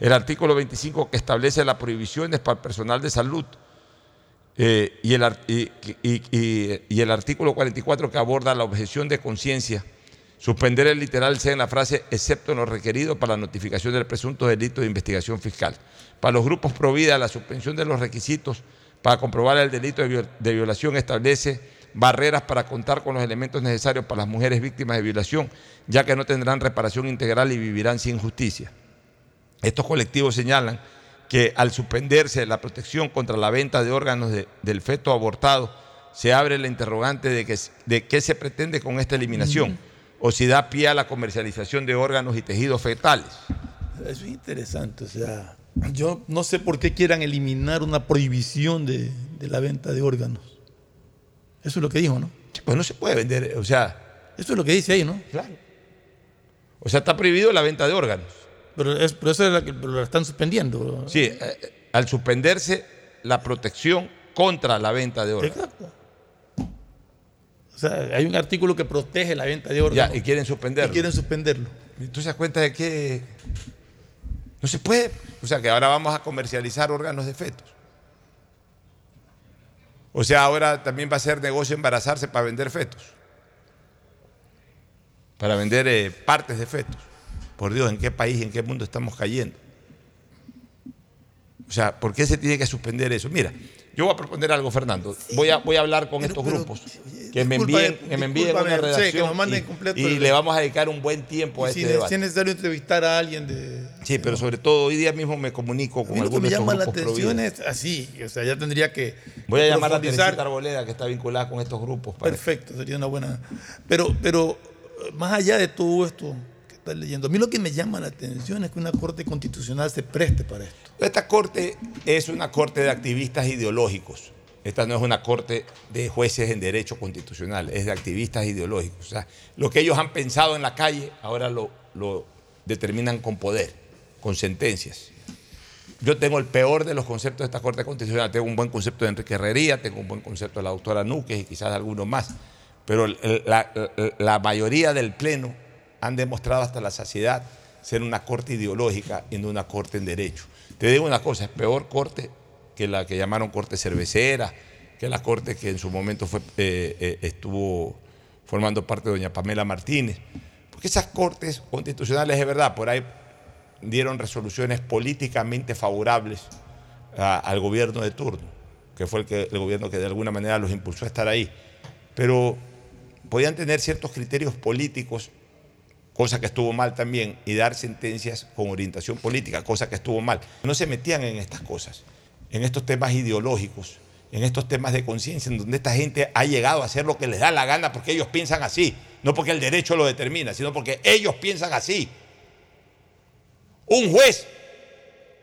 el artículo 25 que establece las prohibiciones para el personal de salud eh, y, el, y- y- y- el artículo 44 que aborda la objeción de conciencia, suspender el literal C en la frase excepto en lo requerido para la notificación del presunto delito de investigación fiscal. Para los grupos Provida, la suspensión de los requisitos para comprobar el delito de violación establece barreras para contar con los elementos necesarios para las mujeres víctimas de violación, ya que no tendrán reparación integral y vivirán sin justicia. Estos colectivos señalan que al suspenderse la protección contra la venta de órganos de- del feto abortado, se abre la interrogante de, que, de qué se pretende con esta eliminación, o si da pie a la comercialización de órganos y tejidos fetales. Eso es interesante, o sea, yo no sé por qué quieran eliminar una prohibición de, de la venta de órganos. Eso es lo que dijo, ¿no? Pues no se puede vender, o sea. Eso es lo que dice ahí, ¿no? Claro. O sea, está prohibido la venta de órganos. Pero, es, pero eso es la que la están suspendiendo. Sí, eh, al suspenderse la protección contra la venta de órganos. Exacto. O sea, hay un artículo que protege la venta de órganos. Ya, y quieren suspenderlo. Y quieren suspenderlo. ¿Y tú se das cuenta de que no se puede? O sea, que ahora vamos a comercializar órganos de fetos. O sea, ahora también va a ser negocio embarazarse para vender fetos. Para vender eh, partes de fetos. Por Dios, ¿en qué país, en qué mundo estamos cayendo? O sea, ¿por qué se tiene que suspender eso? Mira, yo voy a proponer algo, Fernando. Voy a, voy a hablar con estos grupos que me envíen, que me envíen una sí, que redacción nos manden y- completo y, el- le vamos a dedicar un buen tiempo a si, este ne- debate. si es necesario entrevistar a alguien de. Sí, pero sobre todo hoy día mismo me comunico con lo que algunos me de estos llama la grupos atención providas. es así, o sea, ya tendría que. Voy a llamar a. Teresita Arboleda, que está vinculada con estos grupos. Perfecto, sería una buena. Pero, pero más allá de todo esto estás leyendo, a mí lo que me llama la atención es que una corte constitucional se preste para esto. Esta corte es una corte de activistas ideológicos. Esta no es una corte de jueces en derecho constitucional, es de activistas ideológicos. O sea, lo que ellos han pensado en la calle, ahora lo, lo determinan con poder, con sentencias. Yo tengo el peor de los conceptos de esta Corte Constitucional. Tengo un buen concepto de Enrique Herrería, tengo un buen concepto de la doctora Núquez y quizás algunos más. Pero la mayoría del Pleno han demostrado hasta la saciedad ser una corte ideológica y no una corte en derecho. Te digo una cosa, es peor corte que la que llamaron corte cervecera, que la corte que en su momento fue, eh, eh, estuvo formando parte de doña Pamela Martínez. Porque esas cortes constitucionales, es verdad, por ahí dieron resoluciones políticamente favorables al gobierno de turno, que fue el, que, el gobierno que de alguna manera los impulsó a estar ahí. Pero podían tener ciertos criterios políticos, cosa que estuvo mal también, y dar sentencias con orientación política, cosa que estuvo mal. No se metían en estas cosas, en estos temas ideológicos, en estos temas de conciencia, en donde esta gente ha llegado a hacer lo que les da la gana porque ellos piensan así, no porque el derecho lo determina, sino porque ellos piensan así. Un juez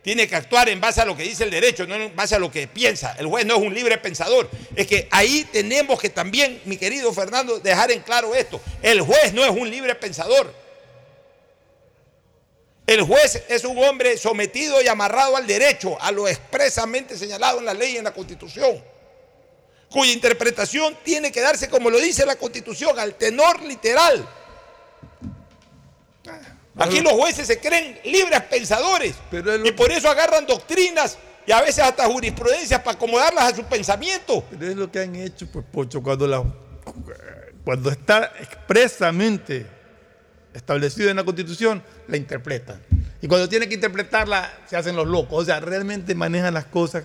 tiene que actuar en base a lo que dice el derecho, no en base a lo que piensa. El juez no es un libre pensador. Es que ahí tenemos que también, mi querido Fernando, dejar en claro esto. El juez no es un libre pensador. El juez es un hombre sometido y amarrado al derecho, a lo expresamente señalado en la ley y en la Constitución, cuya interpretación tiene que darse como lo dice la Constitución, al tenor literal. Aquí los jueces se creen libres pensadores y por eso agarran doctrinas y a veces hasta jurisprudencias para acomodarlas a su pensamiento. Pero es lo que han hecho, pues, Pocho, cuando, la, cuando está expresamente establecido en la Constitución, la interpretan. Y cuando tienen que interpretarla, se hacen los locos. O sea, realmente manejan las cosas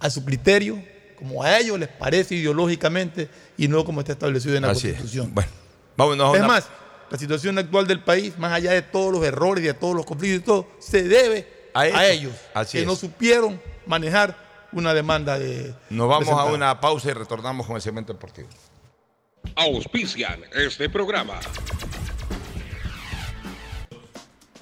a su criterio, como a ellos les parece ideológicamente, y no como está establecido en la Así es. Constitución. Bueno, vámonos a Es una- más, la situación actual del país, más allá de todos los errores y de todos los conflictos y todo, se debe A ellos, Así que es. no supieron manejar una demanda de... Nos vamos a una pausa y retornamos con el segmento deportivo. Auspician este programa.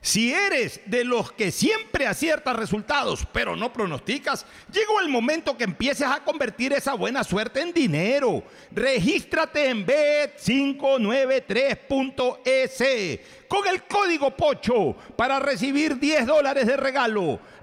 Si eres de los que siempre aciertas resultados, pero no pronosticas, llegó el momento que empieces a convertir esa buena suerte en dinero. Regístrate en bet593.es con el código POCHO para recibir 10 dólares de regalo.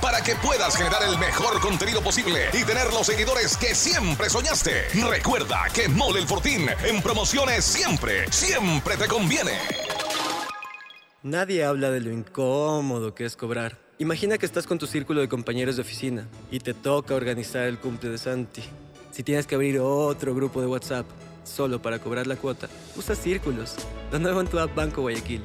para que puedas generar el mejor contenido posible y tener los seguidores que siempre soñaste. Recuerda que Mole el Fortín en promociones siempre, siempre te conviene. Nadie habla de lo incómodo que es cobrar. Imagina que estás con tu círculo de compañeros de oficina y te toca organizar el cumple de Santi. Si tienes que abrir otro grupo de WhatsApp solo para cobrar la cuota, usa círculos. Lo nuevo en tu app Banco Guayaquil.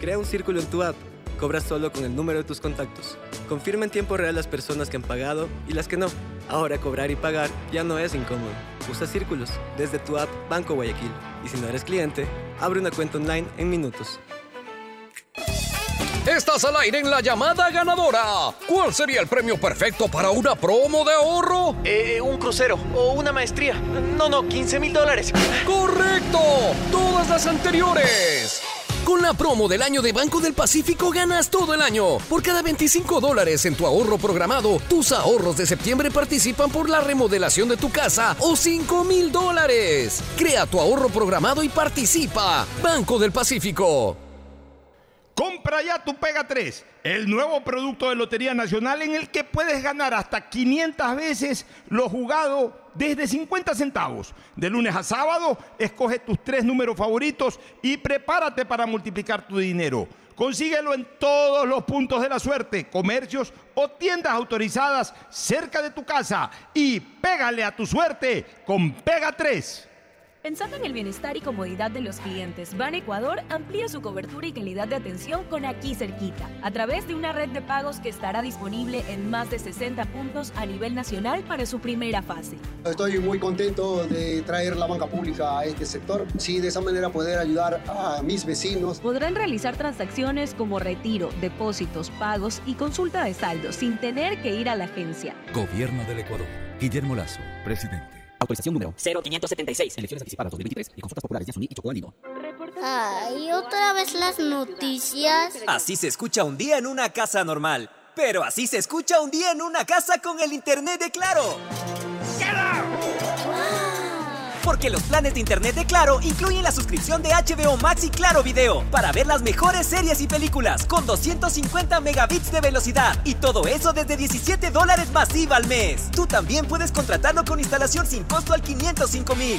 Crea un círculo en tu app. Cobras solo con el número de tus contactos. Confirma en tiempo real las personas que han pagado y las que no. Ahora cobrar y pagar ya no es incómodo. Usa círculos desde tu app Banco Guayaquil. Y si no eres cliente, abre una cuenta online en minutos. Estás al aire en la llamada ganadora. ¿Cuál sería el premio perfecto para una promo de ahorro? Eh, un crucero o una maestría. No, no, 15 mil dólares. ¡Correcto! Todas las anteriores. Con la promo del año de Banco del Pacífico ganas todo el año. Por cada 25 dólares en tu ahorro programado, tus ahorros de septiembre participan por la remodelación de tu casa o 5 mil dólares. Crea tu ahorro programado y participa. Banco del Pacífico. Compra ya tu Pega 3, el nuevo producto de Lotería Nacional en el que puedes ganar hasta 500 veces lo jugado desde 50 centavos. De lunes a sábado, escoge tus tres números favoritos y prepárate para multiplicar tu dinero. Consíguelo en todos los puntos de la suerte, comercios o tiendas autorizadas cerca de tu casa y pégale a tu suerte con Pega 3. Pensando en el bienestar y comodidad de los clientes, Ban Ecuador amplía su cobertura y calidad de atención con aquí cerquita, a través de una red de pagos que estará disponible en más de 60 puntos a nivel nacional para su primera fase. Estoy muy contento de traer la banca pública a este sector, sí, de esa manera poder ayudar a mis vecinos. Podrán realizar transacciones como retiro, depósitos, pagos y consulta de saldo sin tener que ir a la agencia. Gobierno del Ecuador. Guillermo Lazo, presidente. Autorización número 0576. Elecciones anticipadas 2023 y consultas populares de Asuní y Chocó Andino. Ay, otra vez las noticias. Así se escucha un día en una casa normal. Pero así se escucha un día en una casa con el internet de Claro. Porque los planes de internet de Claro incluyen la suscripción de HBO Max y Claro Video para ver las mejores series y películas con 250 megabits de velocidad y todo eso desde 17 dólares masiva al mes. Tú también puedes contratarlo con instalación sin costo al 505 mil.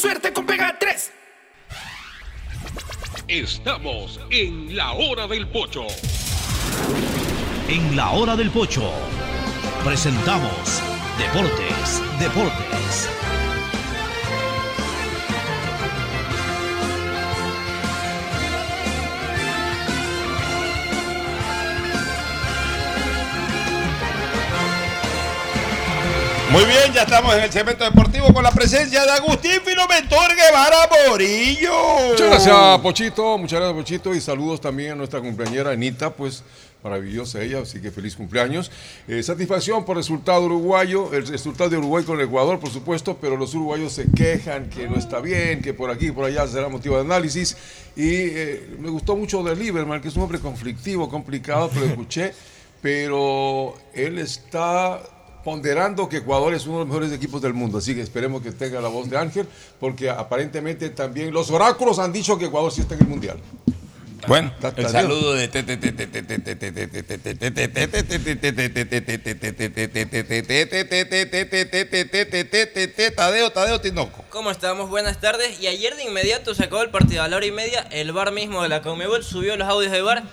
suerte con Pega 3. Estamos en la hora del pocho. En la hora del pocho presentamos Deportes, Deportes. Muy bien, ya estamos en el segmento deportivo con la presencia de Agustín Filomentor Guevara Morillo. Muchas gracias, Pochito. Muchas gracias, Pochito. Y saludos también a nuestra compañera Anita, pues maravillosa ella, así que feliz cumpleaños. Eh, satisfacción por resultado uruguayo, el resultado de Uruguay con el Ecuador, por supuesto, pero los uruguayos se quejan que no está bien, que por aquí y por allá será motivo de análisis. Y eh, me gustó mucho de Lieberman, que es un hombre conflictivo, complicado, pero escuché, pero él está ponderando que Ecuador es uno de los mejores equipos del mundo, así que esperemos que tenga la voz de Ángel, porque aparentemente también los oráculos han dicho que Ecuador sí está en el Mundial. Bueno, el saludo de Tadeo, Tadeo Tinoco. ¿Cómo estamos? Buenas tardes. Y ayer de inmediato se acabó el partido a la hora y media. El bar mismo de la Conmebol subió los audios de bar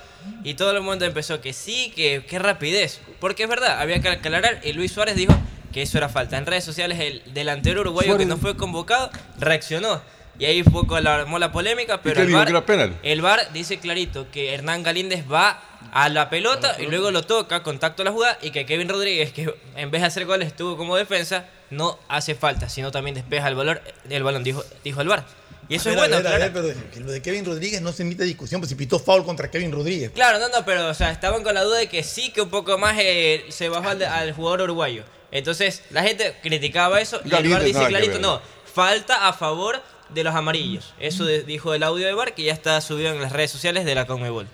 y todo el mundo empezó que sí, que qué rapidez. Porque es verdad, había que aclarar y Luis Suárez dijo que eso era falta. En redes sociales el delantero uruguayo que no fue convocado reaccionó. Y ahí fue armó la polémica, pero el VAR, el VAR dice clarito que Hernán Galíndez va a la pelota y luego lo toca, contacto a la jugada y que Kevin Rodríguez, que en vez de hacer goles estuvo como defensa, no hace falta, sino también despeja el balón, el balón dijo, dijo el VAR. Y eso A es a bueno, a claro. ver, pero que lo de Kevin Rodríguez no se emite discusión, pues si pitó foul contra Kevin Rodríguez. Claro, no, no, pero o sea, estaban con la duda de que sí, que un poco más eh, se bajó al, al jugador uruguayo. Entonces, la gente criticaba eso y el VAR dice nada clarito, no, falta a favor de los amarillos. Eso de- dijo el audio de VAR que ya está subido en las redes sociales de la Conmebol.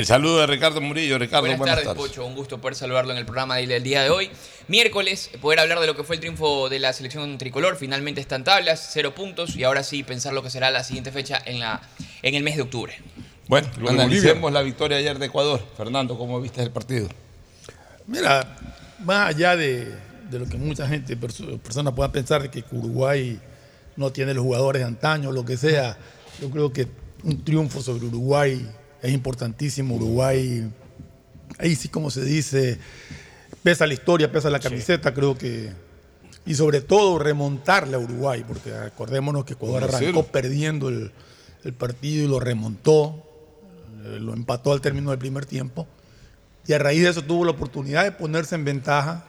El saludo de Ricardo Murillo. Ricardo, buenas, buenas, tardes, tardes. Pocho. Un gusto poder saludarlo en el programa del, día de hoy. Miércoles, poder hablar de lo que fue el triunfo de la selección tricolor. Finalmente están tablas, cero puntos. Y ahora sí pensar lo que será la siguiente fecha en, la, en el mes de octubre. Bueno, analicemos la victoria ayer de Ecuador. Fernando, ¿cómo viste el partido? Mira, más allá de, de lo que mucha gente, perso- personas puedan pensar de que Uruguay no tiene los jugadores de antaño, lo que sea, yo creo que un triunfo sobre Uruguay es importantísimo. Uruguay, ahí sí como se dice, pesa la historia, pesa la camiseta, creo que... Y sobre todo remontarle a Uruguay, porque acordémonos que Ecuador 1 a 0. arrancó perdiendo el, el partido y lo remontó, eh, lo empató al término del primer tiempo. Y a raíz de eso tuvo la oportunidad de ponerse en ventaja.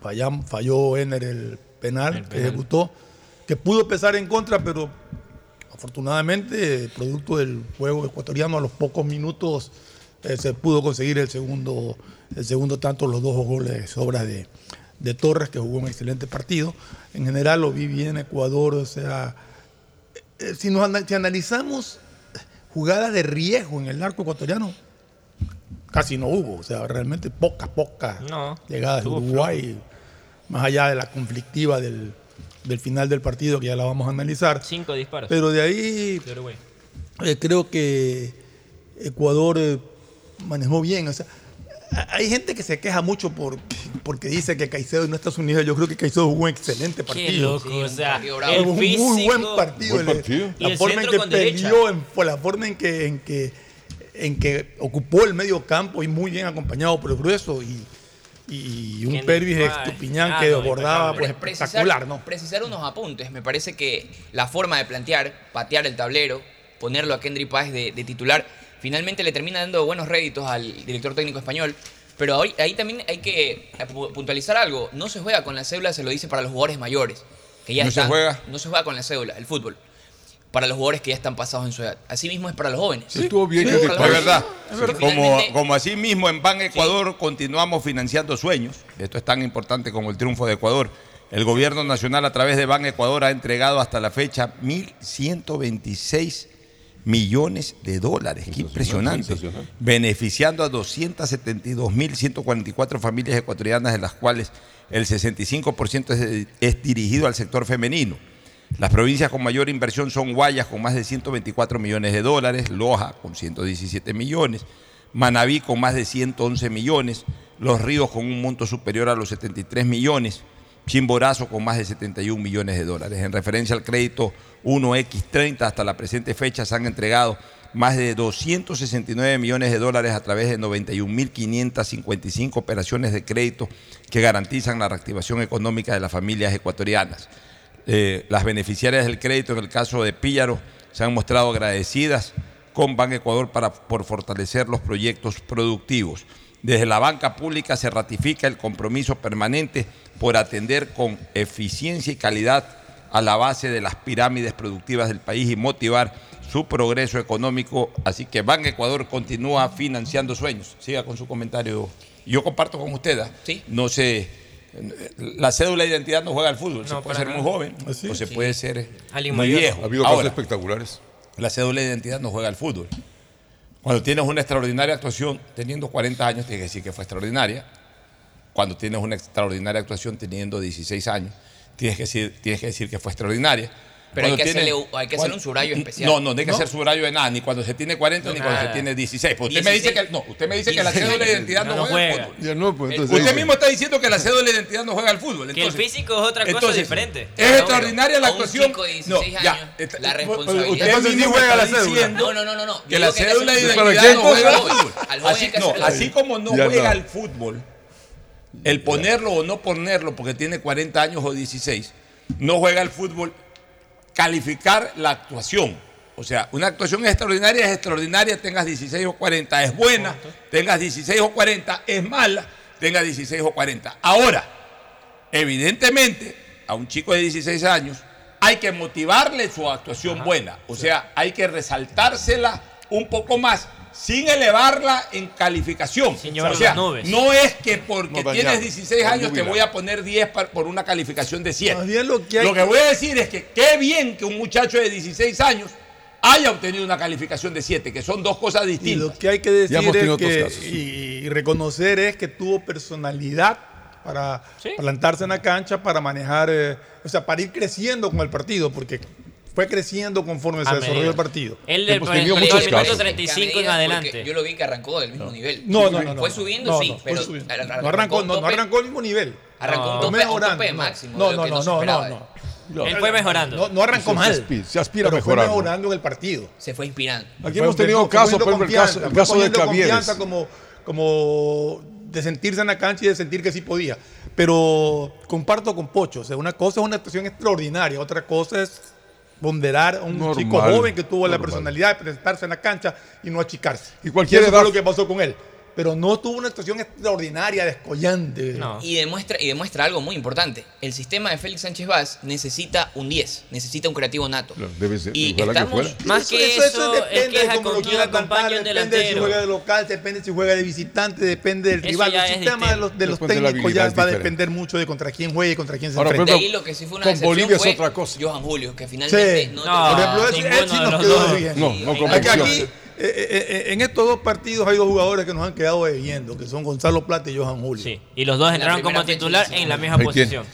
Falló, falló Ener el penal, que ejecutó, que pudo pesar en contra, pero afortunadamente, producto del juego ecuatoriano, a los pocos minutos eh, se pudo conseguir el segundo, el segundo tanto, los dos goles obra de, de Torres, que jugó un excelente partido. En general lo vi bien Ecuador, o sea, eh, si, nos, si analizamos jugadas de riesgo en el arco ecuatoriano, casi no hubo, o sea, realmente pocas, pocas No, llegadas de Uruguay, más allá de la conflictiva del, del final del partido, que ya la vamos a analizar. Cinco disparos. Pero de ahí de eh, creo que Ecuador eh, manejó bien. O sea, a- hay gente que se queja mucho por, porque dice que Caicedo no está a su nivel. Yo creo que Caicedo jugó un excelente Qué partido. loco, o sea, Fue el un físico. muy buen partido. Buen partido. La forma en que peleó, en, fue la forma en que, en que en que ocupó el medio campo y muy bien acompañado por el grueso y, y un Pervis Rice. Estupiñán Ah, que no, desbordaba pues, Pre- espectacular, ¿no? Precisar unos apuntes. Me parece que la forma de plantear, patear el tablero, ponerlo a Kendry Páez de, de titular, finalmente le termina dando buenos réditos al director técnico español. Pero ahí, ahí también hay que pu- puntualizar algo. No se juega con la cédula, se lo dice para los jugadores mayores. Que ya ¿No se juega? No se juega con la cédula, el fútbol. Para los jugadores que ya están pasados en su edad. Así mismo es para los jóvenes. Estuvo bien Sí, Es verdad. Como, así mismo en Ban Ecuador continuamos financiando sueños. Esto es tan importante como el triunfo de Ecuador. El gobierno nacional a través de Ban Ecuador ha entregado hasta la fecha 1.126 millones de dólares. Qué impresionante. Beneficiando a 272.144 familias ecuatorianas, de las cuales el 65% es, es dirigido al sector femenino. Las provincias con mayor inversión son Guayas con más de 124 millones de dólares, Loja con 117 millones, Manabí con más de 111 millones, Los Ríos con un monto superior a los 73 millones, Chimborazo con más de 71 millones de dólares. En referencia al crédito 1X30 hasta la presente fecha se han entregado más de 269 millones de dólares a través de 91.555 operaciones de crédito que garantizan la reactivación económica de las familias ecuatorianas. Eh, las beneficiarias del crédito, en el caso de Píllaro, se han mostrado agradecidas con Ban Ecuador para, por fortalecer los proyectos productivos. Desde la banca pública se ratifica el compromiso permanente por atender con eficiencia y calidad a la base de las pirámides productivas del país y motivar su progreso económico. Así que Ban Ecuador continúa financiando sueños. Siga con su comentario. Yo comparto con usted. ¿ah? No sé, la cédula de identidad no juega al fútbol. se No, puede para ser muy nada. joven ¿Ah, sí? o se Sí. puede ser Alguien muy viejo. Ha habido casos Ahora, espectaculares. La cédula de identidad no juega al fútbol. Cuando tienes una extraordinaria actuación teniendo 40 años, tienes que decir que fue extraordinaria. Cuando tienes una extraordinaria actuación teniendo 16 años, tienes que decir, tienes que, decir que fue extraordinaria. Pero hay que, tienes- hacerle, hay que hacerle cuando- un subrayo especial. No, no, no hay que hacer subrayo de nada, ni cuando se tiene 40 ni cuando se tiene 16. Pues usted me dice 16. que no, usted me dice que la 16. cédula de identidad no, No juega, al fútbol. Ya no, pues entonces. Usted mismo está diciendo que la cédula de identidad no juega al fútbol. Que el físico es otra cosa entonces, diferente. Es extraordinaria la actuación. chico de 16 no, ya, está- la usted responsabilidad. me está diciendo No, no, no, no. no. Que la cédula de identidad no juega al fútbol. Así, no, como no juega no. al fútbol, el ponerlo o no ponerlo porque tiene 40 años o 16, no juega al fútbol, calificar la actuación. O sea, una actuación extraordinaria es extraordinaria, tengas 16 o 40, es buena, tengas 16 o 40, es mala, tengas 16 o 40. Ahora, evidentemente, a un chico de 16 años hay que motivarle su actuación buena. O sea, hay que resaltársela un poco más sin elevarla en calificación. llevarlo o sea, a las nubes. no es que porque No, tienes dañado, 16 años te voy a poner 10 par- por una calificación de 7. Más bien lo que hay Lo que voy a decir es que qué bien que un muchacho de 16 años haya obtenido una calificación de 7, que son dos cosas Y distintas. lo que hay que decir Ya hemos tenido es que, otros casos. y, y reconocer es que tuvo personalidad para plantarse en la cancha, para manejar, eh, o sea, para ir creciendo con el partido, porque fue creciendo conforme se A desarrolló el partido. Él del del muchos minuto casos. 35 en adelante. Yo lo vi que arrancó del mismo nivel. No, no, no. Fue no. subiendo, No, sí, pero no arrancó, no, arrancó al mismo nivel. Arrancó un No. tope, un máximo. No, no, no, se no, no. Él fue mejorando. No, no arrancó Se mal. aspira- se aspira pero fue mejorando. en el partido. Se fue inspirando. Aquí Fue- hemos tenido fue casos, por el caso, el de Cavieres. confianza como, como de sentirse en la cancha y de sentir que sí podía. Pero comparto con Pocho, o sea, una cosa es una actuación extraordinaria, otra cosa es ponderar a un Normal, chico joven que tuvo la personalidad de presentarse en la cancha y no achicarse. Y cualquier eso edad- fue lo que pasó con él. Pero no tuvo una actuación extraordinaria, descollante. No. Y demuestra, y demuestra algo muy importante. El sistema de Félix Sánchez Vaz necesita un 10, necesita un creativo nato. Claro, debe ser. Y Ojalá que estamos- fuera. Más que eso, es que es de cómo lo quiera acompaña depende de si juega de local, depende si juega de visitante, depende del Eso rival. El sistema de los, de Depende de técnicos ya va a depender mucho de contra quién juegue y contra quién se Ahora, enfrenta. De ejemplo, ahí lo que sí fue una con Bolivia es otra cosa. Johan Julio, que finalmente Sí. no, No, Por ejemplo, él sí de nos quedó bien. No, no aquí, eh, eh, eh, en estos dos partidos hay dos jugadores que nos han quedado debiendo, que son Gonzalo Plata y Johan Julio. Sí, y los dos entraron como titular en la misma posición.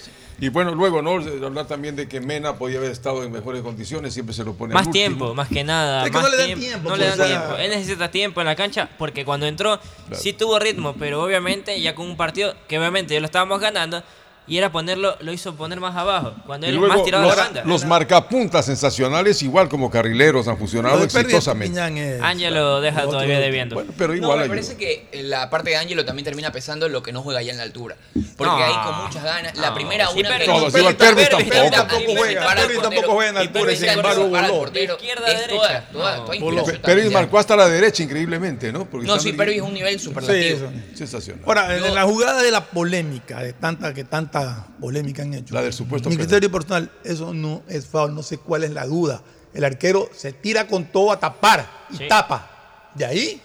Y bueno, luego, ¿no? Hablar también de que Mena podía haber estado en mejores condiciones, siempre se lo pone Más tiempo, más que nada. Es que más no le dan tiempo, No le pues, dan o sea- tiempo. Él necesita tiempo en la cancha porque cuando entró sí tuvo ritmo, pero obviamente ya con un partido que obviamente ya lo estábamos ganando y era ponerlo, lo hizo poner más abajo. Cuando Y él luego más tirado a la los, banda. los marcapuntas sensacionales, igual como carrileros, han funcionado exitosamente. Ángelo deja otro- todavía debiendo. Bueno, pero No, igual me ayuda. parece que la parte de Ángelo también termina pesando lo que no juega ya en la altura. Porque No. ahí con muchas ganas, la No. primera Sí, una pero- que No, no, igual Pervis tampoco. juega, el Pervis tampoco juega en altura, sin embargo, el voló. Izquierda, derecha. No. Pervis marcó hasta la derecha, increíblemente, ¿no? Porque No, sí, Pervis es un nivel superlativo. Sensacional. Ahora, en la jugada de la polémica, de tanta que tanta polémica han hecho. La del supuesto Mi penal. criterio personal, eso no es foul, no sé cuál es la duda. El arquero se tira con todo a tapar y Sí. tapa. De ahí,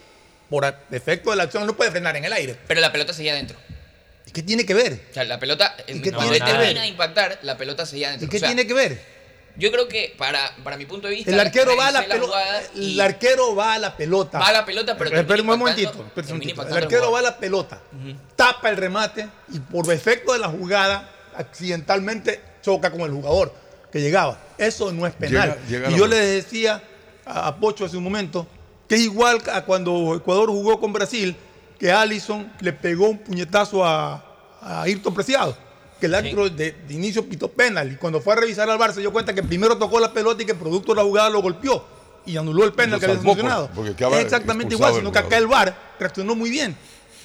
por efecto de la acción, no puede frenar en el aire. Pero la pelota seguía adentro. ¿Y qué tiene que ver? O sea, la pelota, ¿Y qué cuando tiene que termina ver? de impactar, la pelota seguía adentro. ¿Y qué O sea, tiene que ver? Yo creo que para, para mi punto de vista. El arquero va a la pelota. El arquero va a la pelota. Va a la pelota, pero Espera un momentito. El arquero va a la pelota, tapa el remate y por efecto de la jugada, accidentalmente choca con el jugador que llegaba. Eso no es penal. Llega- llega y yo le decía a a Pocho hace un momento que es igual a cuando Ecuador jugó con Brasil, que Allison le pegó un puñetazo a, a Ayrton Preciado. Que el árbitro de, de inicio pitó penal y cuando fue a revisar al Bar se dio cuenta que primero tocó la pelota y que producto de la jugada lo golpeó y anuló el penal que había por- sancionado. Es exactamente igual, sino que acá el VAR reaccionó muy bien.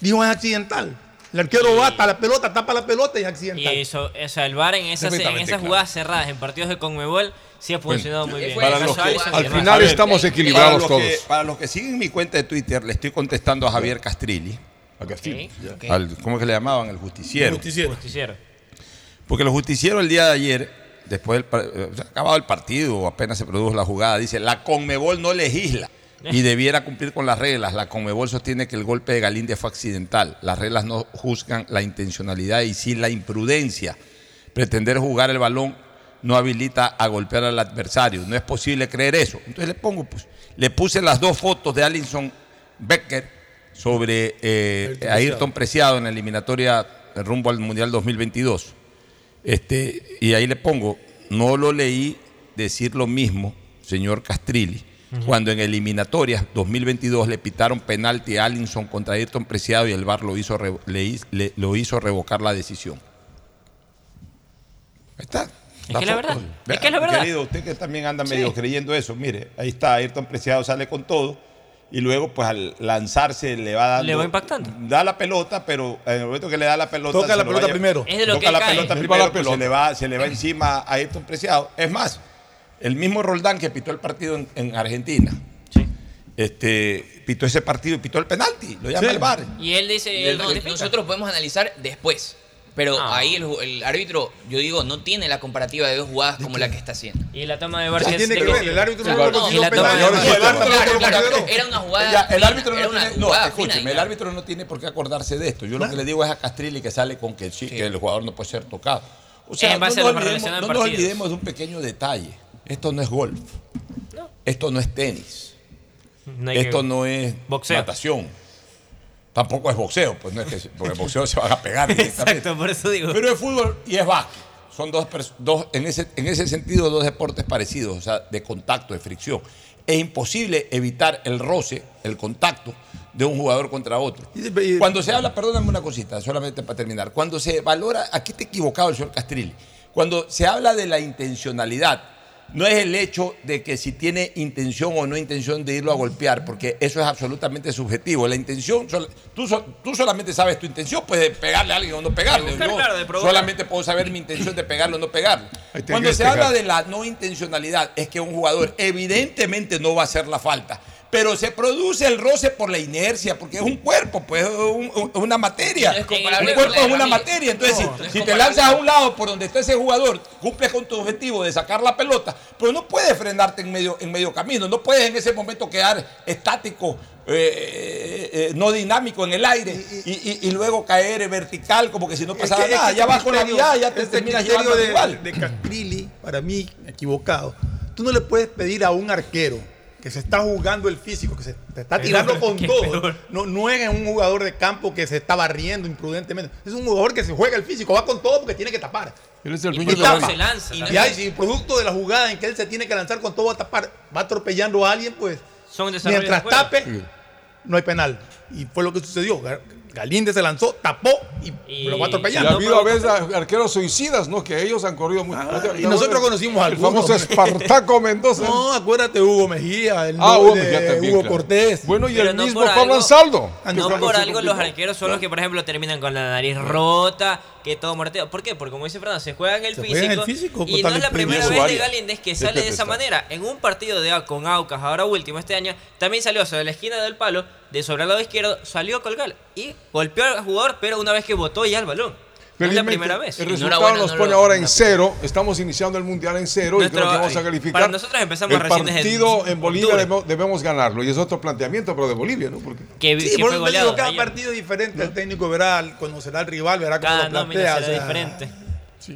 Dijo es accidental. El arquero va hasta la pelota, tapa la pelota y es accidental. Y eso, o sea, el VAR en esas, en esas claro. jugadas cerradas, en partidos de Conmebol, sí ha funcionado muy bien. Para los que- al demás. final ver, estamos eh, equilibrados para los todos. Que, para los que siguen mi cuenta de Twitter, le estoy contestando a Javier Castrilli. Ya. al- ¿cómo es que le llamaban? El justiciero. Justiciero. Justiciero. Porque los justicieros el día de ayer, después del eh, acabado el partido, apenas se produjo la jugada, dice, la Conmebol no legisla y debiera cumplir con las reglas. La Conmebol sostiene que el golpe de Galíndez fue accidental. Las reglas no juzgan la intencionalidad y sí la imprudencia. Pretender jugar el balón no habilita a golpear al adversario. No es posible creer eso. Entonces le pongo, pues, le puse las dos fotos de Alison Becker sobre eh, Ayrton Ayrton Preciado en la eliminatoria rumbo al Mundial 2022. Este, y ahí le pongo, no lo leí decir lo mismo, señor Castrilli, cuando en eliminatorias 2022 le pitaron penalti a Allinson contra Ayrton Preciado y el VAR lo hizo, le lo hizo revocar la decisión. Ahí está. Es que es la verdad. Es que la verdad. Querido, usted que también anda Sí. medio creyendo eso, mire, ahí está, Ayrton Preciado sale con todo y luego pues al lanzarse le va dando... Le va impactando. Da la pelota, pero en el momento que le da la pelota... Toca la lo pelota primero. Es de lo toca que la cae. pelota Él primero, la pues, pelota. se le va, se le va encima a Ayrton Preciado. Es más, el mismo Roldán que pitó el partido en, en Argentina, este, pitó ese partido y pitó el penalti, lo llama Sí. el VAR. Y él dice, él No, notifica. nosotros podemos analizar después. Pero Ah. ahí el, el árbitro, yo digo, no tiene la comparativa de dos jugadas como la que está haciendo. Y la toma de VAR ¿Qué que es tiene que ver? El árbitro no no, la toma de era una jugada. Ya, el fina, árbitro no tiene, no, escúcheme, el árbitro no tiene por qué acordarse de esto. Yo lo que le digo es a Castrilli que sale con que, sí, que el jugador no puede ser tocado. O sea, En no, base a nos olvidemos, no nos olvidemos de un pequeño detalle. Esto no es golf. Esto no es tenis. No Esto que- no es Boxeo. natación. Tampoco es boxeo, pues no es que porque el boxeo se van a pegar directamente. Exacto, por eso digo. Pero es fútbol y es básquet. Son dos, dos en, ese, en ese sentido, dos deportes parecidos, o sea, de contacto, de fricción. Es imposible evitar el roce, el contacto de un jugador contra otro. Cuando se habla, perdóname una cosita, solamente para terminar. Cuando se valora, aquí está equivocado el señor Castrilli. Cuando se habla de la intencionalidad, no es el hecho de que si tiene intención o no intención de irlo a golpear, porque eso es absolutamente subjetivo. La intención, tú, tú solamente sabes tu intención, puedes pegarle a alguien o no pegarle. De Yo claro, de solamente puedo saber mi intención de pegarle o no pegarle. Cuando se habla de la no intencionalidad, es que un jugador evidentemente no va a hacer la falta. Pero se produce el roce por la inercia, porque es un cuerpo, pues es un- un- una materia. No es un cuerpo es una materia. Entonces, No, si- no es si, te lanzas a un lado por donde está ese jugador, cumples con tu objetivo de sacar la pelota, pero no puedes frenarte en medio, en medio camino. No puedes en ese momento quedar estático, eh, eh, no dinámico en el aire y, y- y luego caer vertical como que si no Es pasara que- es nada. que ya este vas con la vida, ya te este terminas llevando de, rival. de Castrilli, para mí, equivocado. Tú no le puedes pedir a un arquero que se está jugando el físico, que se te está Peor, tirando con todo. No, no es un jugador de campo que se está barriendo imprudentemente. Es un jugador que se juega el físico, va con todo porque tiene que tapar. Es el Y tapa. se lanza Y, también. ya, y si producto de la jugada en que él se tiene que lanzar con todo a tapar, va atropellando a alguien, pues Son mientras tape, no hay penal. Y fue lo que sucedió. Ga- Galíndez se lanzó, tapó y, Y- lo va Y atropellando. ha habido a veces arqueros suicidas, ¿no? Que ellos han corrido mucho. Ah, ¿No te- y nosotros conocimos algunos. famoso Espartaco Mendoza. No, acuérdate Hugo Mejía, el Ah, Hugo de Mejía también, Hugo claro. Cortés. Bueno, y Pero el no mismo Pablo Ansaldo. No por algo los arqueros son los que, por ejemplo, terminan con la nariz rota, que todo morteo. ¿Por qué? Porque como dice Fernando, se juega en el Se físico. juega en el físico, y no es la primera vez de. Galíndez que Es sale de esa manera. En un partido de con Aucas, ahora último este año, también salió sobre la esquina del palo, de sobre el lado izquierdo, salió a colgar y golpeó al jugador, pero una vez que botó ya el balón. Es la primera vez. El resultado buena, nos no pone ahora en cero. Estamos iniciando el mundial en cero y creo que vamos a calificar. para nosotros empezamos el partido en Bolivia debemos, debemos ganarlo y es otro planteamiento, pero de Bolivia, ¿no? Porque Que, Sí, que por fue eso te digo, goleado. cada ayer. partido es diferente. El técnico verá, conocerá al rival, verá cómo Cada lo plantea. o sea, diferente.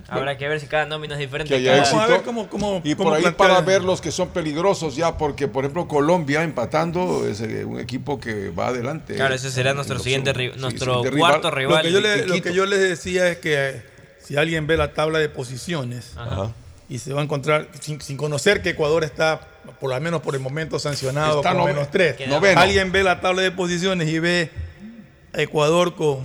Habrá que ver si cada nómina es diferente. que haya cada- éxito. Vamos a ver cómo- cómo- y cómo por ahí para ver los que son peligrosos ya, porque por ejemplo Colombia empatando es eh, un equipo que va adelante. Claro, ese será nuestro En siguiente ri- Sí, nuestro siguiente cuarto Lo rival. que, yo le- de lo que yo les decía es que eh, si alguien ve la tabla de posiciones Ajá. y se va a encontrar, sin, sin conocer que Ecuador está, por lo menos por el momento, sancionado Está con menos tres. noveno. Alguien ve la tabla de posiciones y ve a Ecuador con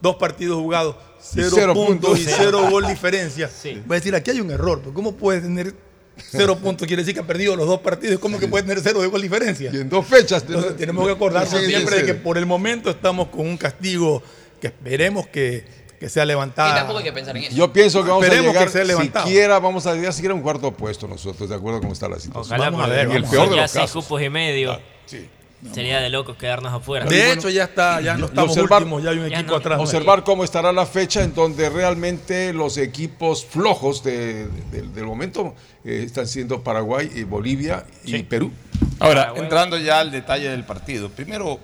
dos partidos jugados, cero, cero puntos puntos. y cero gol diferencia. Sí. Va a decir, aquí hay un error. porque ¿Cómo puede tener cero puntos? Quiere decir que ha perdido los dos partidos. ¿Cómo que puede tener cero de gol diferencia? Y en dos fechas. Entonces tenemos que acordarnos Sí, siempre de que por el momento estamos con un castigo que esperemos que, que sea Y levantado. tampoco hay que pensar en eso. Yo pienso que vamos a Esperemos llegar que sea levantado. siquiera, vamos a llegar siquiera a un cuarto puesto nosotros, de acuerdo a cómo está la situación. Ojalá Vamos a ver, en el vamos a peor de seis cupos y medio. Sí. Sería de locos quedarnos afuera. De hecho, ya está, ya no estamos observar- últimos, ya hay un Ya equipo no. atrás. Observar cómo estará la fecha en donde realmente los equipos flojos de- de- del momento eh, están siendo Paraguay, y Bolivia y Perú. Ahora, entrando ya al detalle del partido. Primero,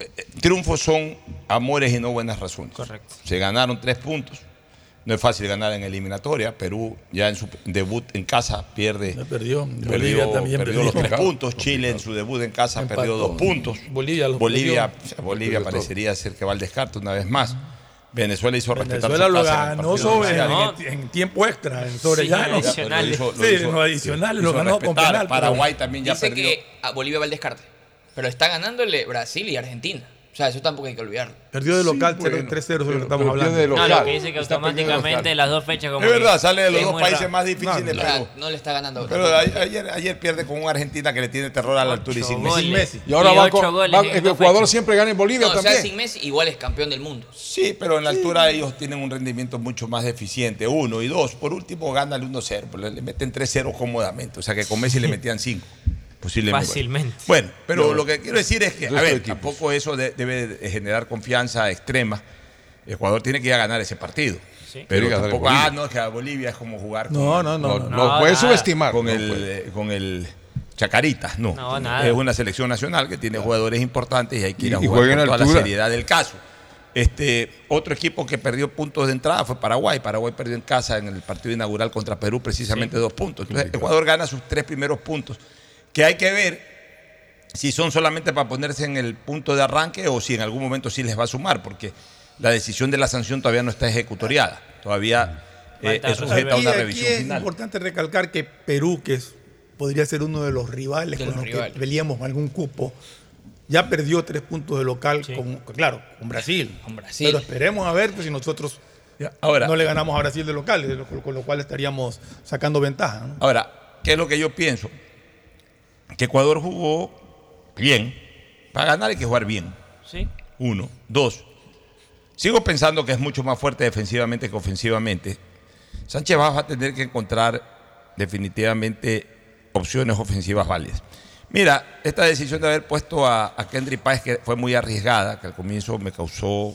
eh, eh, triunfos son amores y no buenas razones. Correcto. Se ganaron tres puntos. No es fácil ganar en eliminatoria. Perú ya en su debut en casa pierde. Perdió. Perdió, Bolivia también perdió perdió. los tres puntos. Chile en su debut en casa Empató. perdió dos puntos. Bolivia los Bolivia, perdió. Bolivia Perdió todo. parecería ser que va al descarte una vez más. Venezuela hizo respetar Venezuela su lo casa ganó sobre, en, en tiempo extra, en sobre Sí, llano. adicionales. Lo hizo- lo Sí, hizo- adicionales lo ganó con penal. Paraguay también ya Dice perdió. que a Bolivia va al descarte. Pero está ganándole Brasil y Argentina. O sea, eso tampoco hay que olvidarlo. Perdió de local Sí, bueno. 3-0, eso es lo que estamos hablando. de No, local. lo que dice que automáticamente las dos fechas como Es que- verdad, sale de los dos países raro. más difíciles. O pero- sea, no le está ganando. Pero ayer, ayer pierde con una Argentina que le tiene terror a la altura y sin Messi. Messi. Y ahora Y va con, goles va- Ecuador siempre gana en Bolivia No, o sea, también. sin Messi igual es campeón del mundo. Sí, pero en la altura ellos tienen un rendimiento mucho más deficiente. Uno y dos. Por último, gana el 1-0. pero Le meten 3-0 cómodamente. O sea que con Messi le metían 5. Posiblemente. Fácilmente. Bueno, pero No. lo que quiero decir es que, a ver, equipos. tampoco eso de- debe de generar confianza extrema. Ecuador tiene que ir a ganar ese partido. Sí. Pero tampoco, ah, no, es que a Bolivia es como jugar con, No, no, no. No, no. no, No, puede nada. subestimar. con no el, puede. eh, con el Chacaritas, no. No, nada. Es una selección nacional que tiene jugadores importantes y hay que ir a Y- y jugar en con toda la altura. seriedad del caso. Este, otro equipo que perdió puntos de entrada fue Paraguay. Paraguay perdió en casa en el partido inaugural contra Perú precisamente dos puntos. Entonces, Ecuador gana sus tres primeros puntos, que hay que ver si son solamente para ponerse en el punto de arranque o si en algún momento sí les va a sumar, porque la decisión de la sanción todavía no está ejecutoriada. Todavía eh, Falta es sujeta a una aquí revisión es final. importante recalcar que Perú, que es- podría ser uno de los rivales De con los los rivales. que peleamos algún cupo, ya perdió tres puntos de local, con, claro, con Brasil. Con Brasil. Pero esperemos a ver pues, si nosotros Ahora- no le ganamos a Brasil de local, con lo cual estaríamos sacando ventaja. ¿no? Ahora, ¿qué es lo que yo pienso? Que Ecuador jugó bien. Para ganar hay que jugar bien. Sí. Uno. Dos. Sigo pensando que es mucho más fuerte defensivamente que ofensivamente. Sánchez va a tener que encontrar definitivamente opciones ofensivas válidas. Mira, esta decisión de haber puesto a, a Kendry Páez, que fue muy arriesgada, que al comienzo me causó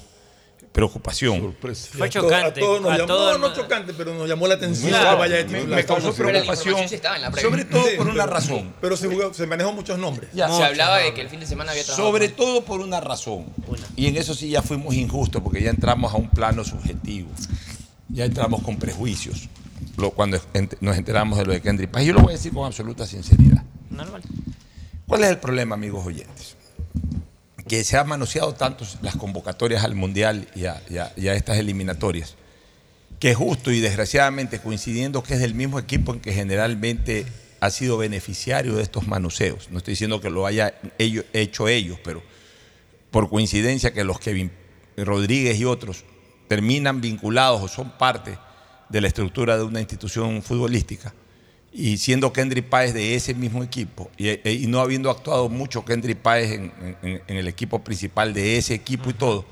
preocupación. Sorpresa. Fue chocante, A todos nos a llamó, todos no, nos- chocante, pero nos llamó la atención Claro, que vaya de me, titular. me causó preocupación, sobre todo Sí, por una pero- razón. Pero se, jugó- se manejó muchos nombres. Ya. Se hablaba de que el fin de semana había trabajado. Sobre todo por una razón. Y en eso sí ya fuimos injustos, porque ya entramos a un plano subjetivo. Ya entramos con prejuicios. Cuando nos enteramos de lo de Kendrick Paz. Yo lo voy a decir con absoluta sinceridad. Normal. ¿Cuál es el problema, amigos oyentes? Que se han manoseado tanto las convocatorias al Mundial y a, estas eliminatorias, que justo y desgraciadamente coincidiendo que es del mismo equipo en que generalmente ha sido beneficiario de estos manoseos. No estoy diciendo que lo haya hecho ellos, pero por coincidencia que los Kevin Rodríguez y otros terminan vinculados o son parte de la estructura de una institución futbolística y siendo Kendry Páez de ese mismo equipo y, e- y no habiendo actuado mucho Kendry Páez en, en- en el equipo principal de ese equipo y todo,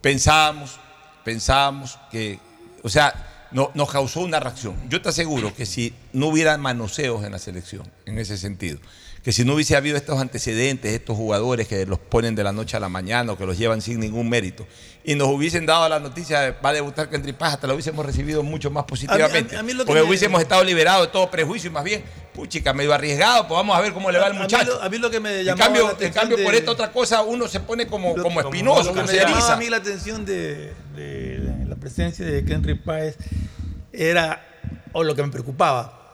pensábamos, pensábamos que, o sea, no, nos causó una reacción. Yo te aseguro que si no hubiera manoseos en la selección, en ese sentido, que si no hubiese habido estos antecedentes, estos jugadores que los ponen de la noche a la mañana o que los llevan sin ningún mérito, y nos hubiesen dado la noticia de va a debutar Kendry Paz, hasta lo hubiésemos recibido mucho más positivamente. a mí porque me- hubiésemos estado liberados de todo prejuicio y más bien, puchica, medio arriesgado, pues vamos a ver cómo le va al mí muchacho. a mí lo que me en llamaba cambio, la en cambio por esta otra cosa uno se pone como, Lo- como espinoso, como me se eriza. a mí la atención de, de la presencia de Henry Páez era, o lo que me preocupaba,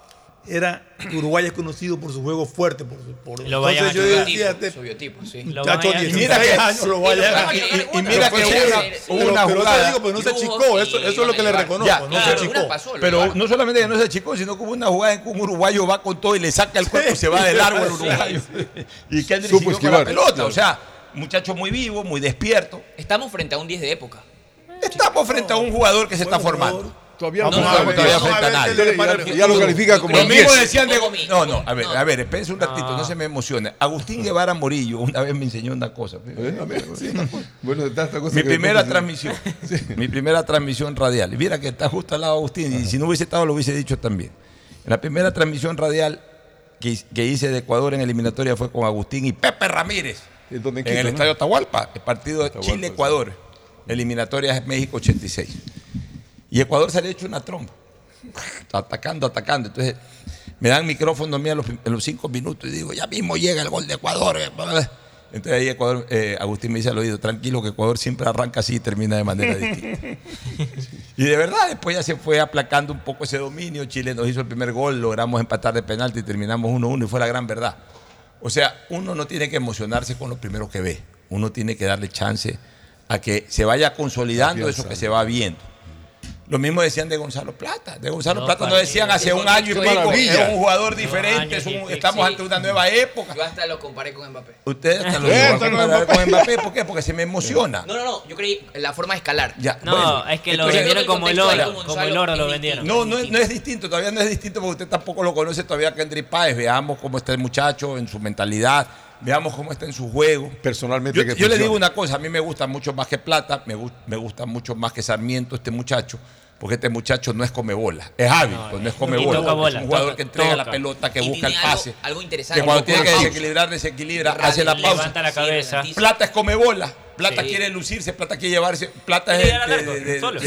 era que Uruguay es conocido por su juego fuerte. Por, por, Lo entonces yo decía, este Su biotipo, sí. Lo muchacho van a- 16 Y mira que- años lo vayan a y- y- mira que hubo una, sí, una jugada. digo, pero no se achicó, eso, eso es lo que le reconozco. Ya, no claro, se achicó. pasó, Pero no solamente que no se achicó, sino que hubo una jugada en que un uruguayo va con todo y le saca el cuerpo y se va de largo el uruguayo. Y Kendrick Supo siguió con la pelota. O sea, muchacho muy vivo, muy despierto. Estamos frente a un 10 de época. Estamos frente a un jugador que se está formando. Todavía no, todavía a nadie. para el Ya, lo califica como Lo el mismo 10. decían de. No, no, a ver, no. a ver, espérense un ratito, no se me emocione. Agustín Guevara Morillo una vez me enseñó una cosa. Eh, a ver, sí. Bueno, cosa Mi primera transmisión. Mi primera transmisión radial. Y mira que está justo al lado de Agustín. Y si no hubiese estado, lo hubiese dicho también. En la primera transmisión radial, que, que hice de Ecuador en eliminatoria fue con Agustín y Pepe Ramírez. ¿En el no? Estadio Atahualpa, el partido Chile-Ecuador. Eliminatoria es México 86. Y Ecuador se le ha hecho una tromba. Atacando, atacando. Entonces, me dan micrófono a mí a los, a los cinco minutos y digo, ya mismo llega el gol de Ecuador. eh. Entonces ahí Ecuador, eh, Agustín me dice al oído, tranquilo que Ecuador siempre arranca así y termina de manera distinta. Y de verdad, después ya se fue aplacando un poco ese dominio. Chile nos hizo el primer gol, logramos empatar de penalti y terminamos 1-1 y fue la gran verdad. O sea, uno no tiene que emocionarse con lo primero que ve. Uno tiene que darle chance a que se vaya consolidando eso que se va viendo. Lo mismo decían de Gonzalo Plata. De Gonzalo No, Plata no decían hace un año y pico, maravilla. es un jugador diferente, es un- estamos sí. ante una nueva época. Yo hasta lo comparé con Mbappé. Ustedes hasta lo comparar Mbappé. con Mbappé. ¿Por qué? Porque se me emociona. No, no, no. Yo creí la forma de escalar. Ya, No, bueno, es que lo entonces- vendieron como el oro, como el oro lo vendieron. No, no es, no es distinto, todavía no es distinto porque usted tampoco lo conoce todavía a Kendrick Páez. Veamos cómo está el muchacho en su mentalidad, veamos cómo está en su juego. Personalmente, Yo, que yo le digo una cosa, a mí me gusta mucho más que Plata, me, me gusta mucho más que Sarmiento este muchacho, porque este muchacho no es come bola, es hábil, pues no es come y bola. toca es bola, un jugador toca, que entrega la pelota, que Y busca el algo- pase. algo interesante. Que cuando tiene que desequilibrar, desequilibra, Radio, hace la pausa. levanta la cabeza. Plata es come bola. Plata Sí. quiere lucirse, Plata quiere llevarse. Plata es. solo.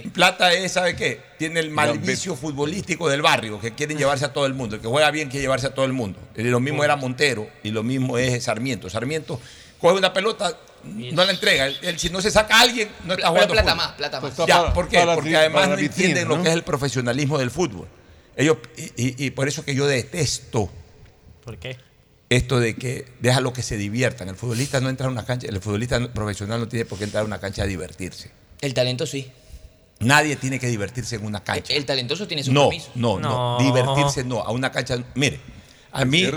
Plata es, ¿sabe qué? Tiene el mal vicio futbolístico del barrio, que quieren llevarse a todo el mundo. El que juega bien quiere llevarse a todo el mundo. Y lo mismo era Montero y lo mismo es Sarmiento. Sarmiento coge una pelota, no la entrega. Él, él, si no se saca a alguien, no está Pero jugando. plata fútbol. más, plata más. Pues Ya, para- ¿por qué? para Porque además no entienden lo que es el profesionalismo del fútbol. Ellos, y, y- y por eso que yo detesto ¿Por qué? esto de que déjalo que se diviertan. El futbolista no entra a una cancha, el futbolista profesional no tiene por qué entrar a una cancha a divertirse. El talento sí. Nadie tiene que divertirse en una cancha. El talentoso tiene su No, permiso. no, no, No. Divertirse no. A una cancha. Mire, a mí.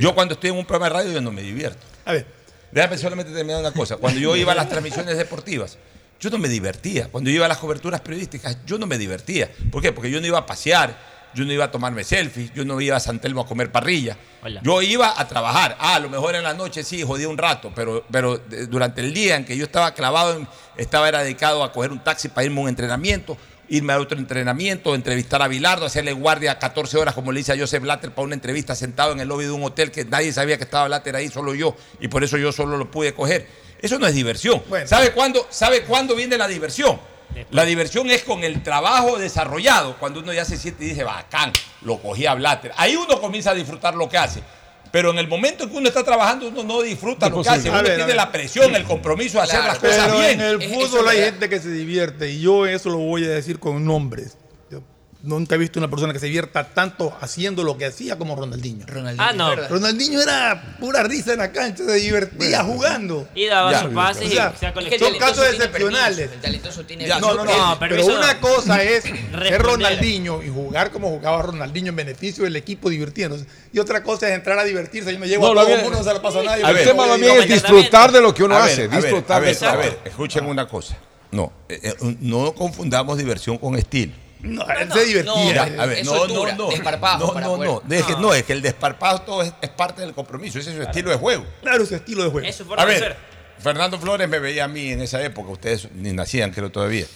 Yo cuando estoy en un programa de radio yo no me divierto. A ver, Déjame solamente terminar una cosa. Cuando yo iba a las transmisiones deportivas, yo no me divertía. Cuando yo iba a las coberturas periodísticas, yo no me divertía. ¿Por qué? Porque yo no iba a pasear, yo no iba a tomarme selfies, yo no iba a San Telmo a comer parrilla. Hola. Yo iba a trabajar. Ah, a lo mejor en la noche sí, jodía un rato, pero, pero eh, durante el día en que yo estaba clavado, en- estaba era dedicado a coger un taxi para irme a un entrenamiento, irme a otro entrenamiento, entrevistar a Bilardo, hacerle guardia 14 horas, como le hice a Joseph Blatter, para una entrevista sentado en el lobby de un hotel que nadie sabía que estaba Blatter ahí, solo yo, y por eso yo solo lo pude coger. Eso no es diversión. ¿Sabe, cuándo, ¿Sabe cuándo viene la diversión? La diversión es con el trabajo desarrollado, cuando uno ya se siente y dice, bacán, lo cogí a Blatter. Ahí uno comienza a disfrutar lo que hace. Pero en el momento en que uno está trabajando, uno no disfruta lo que hace. Uno ver, tiene la presión, el compromiso de hacer las cosas pero bien. en el fútbol hay gente que se divierte y yo eso lo voy a decir con nombres. Nunca he visto una persona que se divierta tanto haciendo lo que hacía como Ronaldinho. Ronaldinho, Ah, no. ¿verdad? Ronaldinho era pura risa en la cancha, se divertía jugando. Y daba sus pases O sea, y se ha Es que el coleccionado. Son casos excepcionales. permiso, El talentoso tiene Ya, No, no, no. No, pero una cosa es ser. Ronaldinho y jugar como jugaba Ronaldinho en beneficio del equipo divirtiéndose. Y otra cosa es entrar a divertirse. Yo me llevo No, a lo todo el mundo, no se la pasa a nadie. El tema también es disfrutar de lo que uno hace, a ver, disfrutar a ver, de a ver, escuchen una cosa. No, eh, eh, no confundamos diversión con estilo. No, él se divertía. Ya, a ver, es no, no, no. desparpajo No, no, no. Es que, no, es que el desparpajo todo es, es parte del compromiso. Ese es su estilo de juego. Claro, su estilo de juego. Es su forma A ver, ser. Fernando Flores me veía a mí en esa época. Ustedes ni nacían, creo, todavía.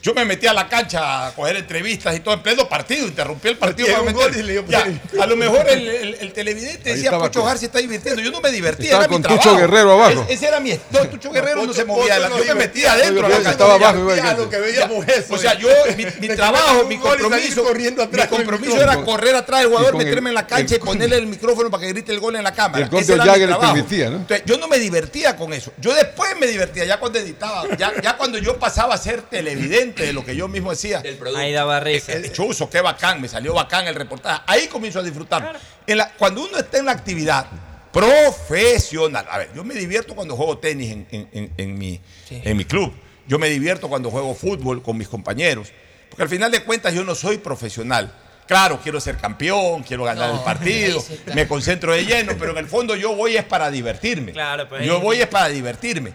Yo me metí a la cancha a coger entrevistas y todo en pleno partido, interrumpí el partido para meter. Ya, a lo mejor el, el- el televidente Ahí decía estaba Pocho con- Gar se está divirtiendo. Yo no me divertía. Estaba era mi con trabajo. Tucho Guerrero abajo. Es- ese era mi. No, Tucho Guerrero no se movía. la- yo me metía adentro. de la cancha. estaba abajo lo que veíamos eso. O sea, yo, mi, mi trabajo, mi compromiso, corriendo atrás mi compromiso era correr atrás del jugador, meterme en la cancha y ponerle el micrófono para que grite el gol en la cámara. El Ese era mi trabajo. permitía, ¿no? Entonces, yo no me divertía con eso. Yo después me divertía, ya cuando editaba, ya cuando yo pasaba a ser televidente de lo que yo mismo. Del producto. Ahí daba risa. Eh, chuzo, qué bacán, me salió bacán el reportaje. Ahí comienzo a disfrutar. En la- cuando uno está en la actividad profesional, a ver, yo me divierto cuando juego tenis en, en- en- en mi, en mi club. Yo me divierto cuando juego fútbol con mis compañeros. Porque al final de cuentas yo no soy profesional. Claro, quiero ser campeón, quiero ganar No, el partido, sí me concentro de lleno, pero en el fondo yo voy es para divertirme. Claro, pues yo voy es para divertirme.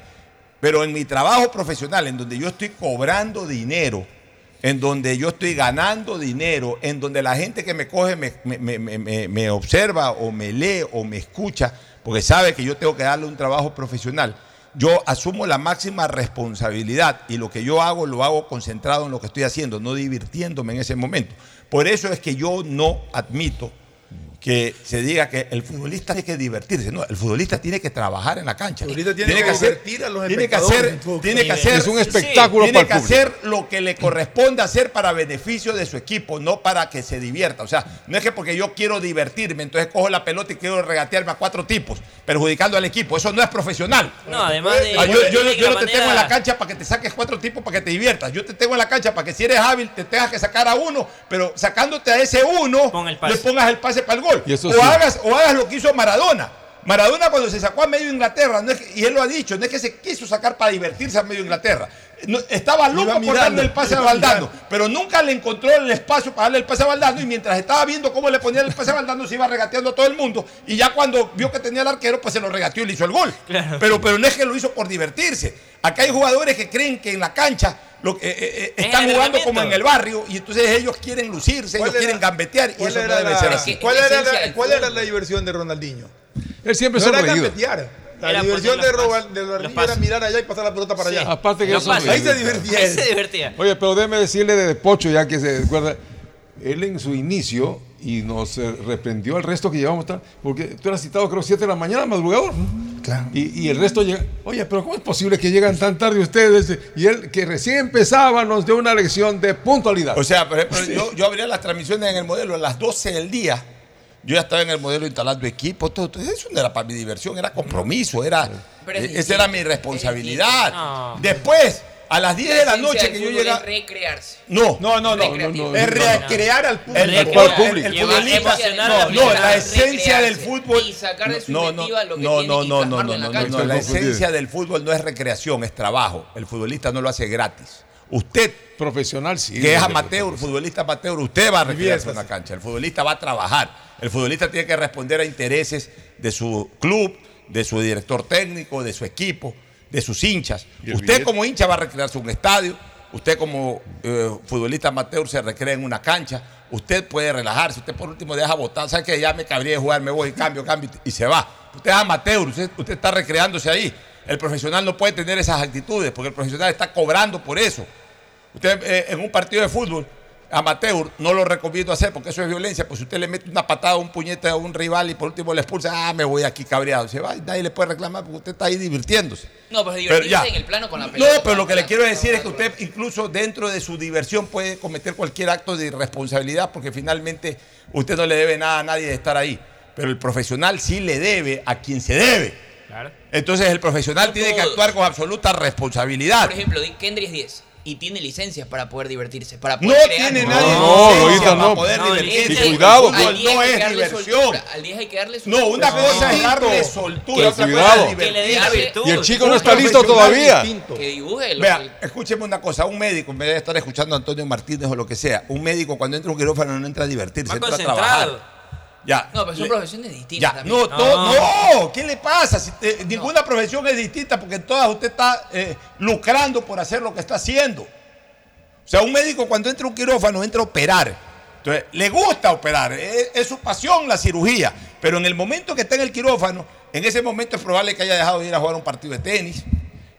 Pero en mi trabajo profesional, en donde yo estoy cobrando dinero, en donde yo estoy ganando dinero, en donde la gente que me coge me, observa o me lee o me escucha, porque sabe que yo tengo que darle un trabajo profesional, yo asumo la máxima responsabilidad y lo que yo hago lo hago concentrado en lo que estoy haciendo, no divirtiéndome en ese momento. Por eso es que yo no admito que se diga que el futbolista tiene que divertirse. No, el futbolista tiene que trabajar en la cancha. futbolista tiene que divertir a los tiene que hacer, tiene que hacer Es un espectáculo tiene para el que hacer lo que le corresponde hacer para beneficio de su equipo, no para que se divierta. O sea, no es que porque yo quiero divertirme, entonces cojo la pelota y quiero regatearme a cuatro tipos, perjudicando al equipo. Eso no es profesional. No, además de- Ah, yo, yo- no te tengo en la cancha para que te saques cuatro tipos para que te diviertas. Yo te tengo en la cancha para que si eres hábil te tengas que sacar a uno, pero sacándote a ese uno, le pongas el pase para el gol. Y eso o, sí. hagas, o hagas lo que hizo Maradona. Maradona cuando se sacó a medio Inglaterra, no es que- y él lo ha dicho, no es que se quiso sacar para divertirse a medio Inglaterra. No, estaba loco por darle el pase a Valdano, pero nunca le encontró el espacio para darle el pase a Valdano y mientras estaba viendo cómo le ponía el pase a Valdano se iba regateando a todo el mundo y ya cuando vio que tenía el arquero pues se lo regateó y le hizo el gol. Pero, pero no es que lo hizo por divertirse. Acá hay jugadores que creen que en la cancha lo que, eh, eh, Es están jugando como en el barrio y entonces ellos quieren lucirse, ellos ¿Cuál era- quieren gambetear y ¿Cuál eso no debe la- ser así. ¿Cuál la- era la diversión de Ronaldinho? Él siempre No se ha reído. La Era diversión de, los Ro- pases. de Los era mirar allá y pasar la pelota para allá. Aparte que yo. Ahí se divertía. Ahí se divertía. Oye, pero déjeme decirle de, Pocho, ya que se recuerda, él en su inicio, y nos reprendió al resto que llevamos, tan- porque tú eras citado creo 7 de la mañana, madrugador. Claro. Y, y el resto llega, oye, pero ¿cómo es posible que llegan tan tarde ustedes? Y él, que recién empezaba, nos dio una lección de puntualidad. O sea, por ejemplo, yo, yo abría las transmisiones en el modelo a las 12 del día. Yo ya estaba en el modelo instalando equipo, todo, todo. Eso no era para mi diversión, era compromiso, era, es eh, esa era mi es responsabilidad. No. Después, a las 10 de la noche que yo llegaba. Es recrearse. No, No, no, no. Recreativo. Es recrear al público. El, el- Recrear. el- futbolista, no, no, la esencia del Recrearse fútbol. y sacar de su no, no, lo que no, tiene no, no, no, no, no, no, La esencia del fútbol no es recreación, es trabajo. El futbolista no lo hace gratis. Usted Profesional, sí. que es amateur, futbolista amateur, usted va a recrearse en la Diviértase. cancha. El futbolista va a trabajar. El futbolista tiene que responder a intereses de su club, de su director técnico, de su equipo, de sus hinchas. Y Usted billete. como hincha va a recrearse en un estadio. Usted como eh, futbolista amateur se recrea en una cancha. Usted puede relajarse. Usted por último deja botar. ¿Sabe que ya me cabría de jugar? Me voy, cambio, cambio y se va. Usted es amateur. Usted, usted está recreándose ahí. El profesional no puede tener esas actitudes porque el profesional está cobrando por eso. Usted eh, en un partido de fútbol amateur no lo recomiendo hacer porque eso es violencia. Pues si usted le mete una patada, un puñete a un rival y por último le expulsa, ah, me voy aquí cabreado. Se va y nadie le puede reclamar porque usted está ahí divirtiéndose. No, pues Pero ya. en el plano con la pelota. No, pero lo que le quiero decir es que usted incluso dentro de su diversión puede cometer cualquier acto de irresponsabilidad porque finalmente usted no le debe nada a nadie de estar ahí. Pero el profesional sí le debe a quien se debe. Claro. Entonces el profesional No tiene que actuar con absoluta responsabilidad. Por ejemplo, Kendry es 10 y tiene licencias para poder divertirse, para No poder crear. tiene No, nadie no, licencia ahorita para no. poder No, divertirse. cuidado, 10 no hay que es diversión. soltura, Al 10 hay que darle No, una soltura. cosa es darle soltura, otra cuidado. cosa es Que le diga divertirse. virtud. Y el chico no está listo todavía. distinto. Que dibuje lo Vea, que- escúcheme una cosa, un médico, en vez de estar escuchando a Antonio Martínez o lo que sea, un médico cuando entra a un quirófano no entra a divertirse, Más entra a trabajar. Ya. No, pero son Le- profesiones distintas Ya, también. no, to- no, ¿qué le pasa? Si te- ninguna profesión es distinta porque en todas usted está eh, lucrando por hacer lo que está haciendo. O sea, un médico cuando entra a un quirófano entra a operar. Entonces, le gusta operar, es, es su pasión la cirugía. Pero en el momento que está en el quirófano, en ese momento es probable que haya dejado de ir a jugar un partido de tenis.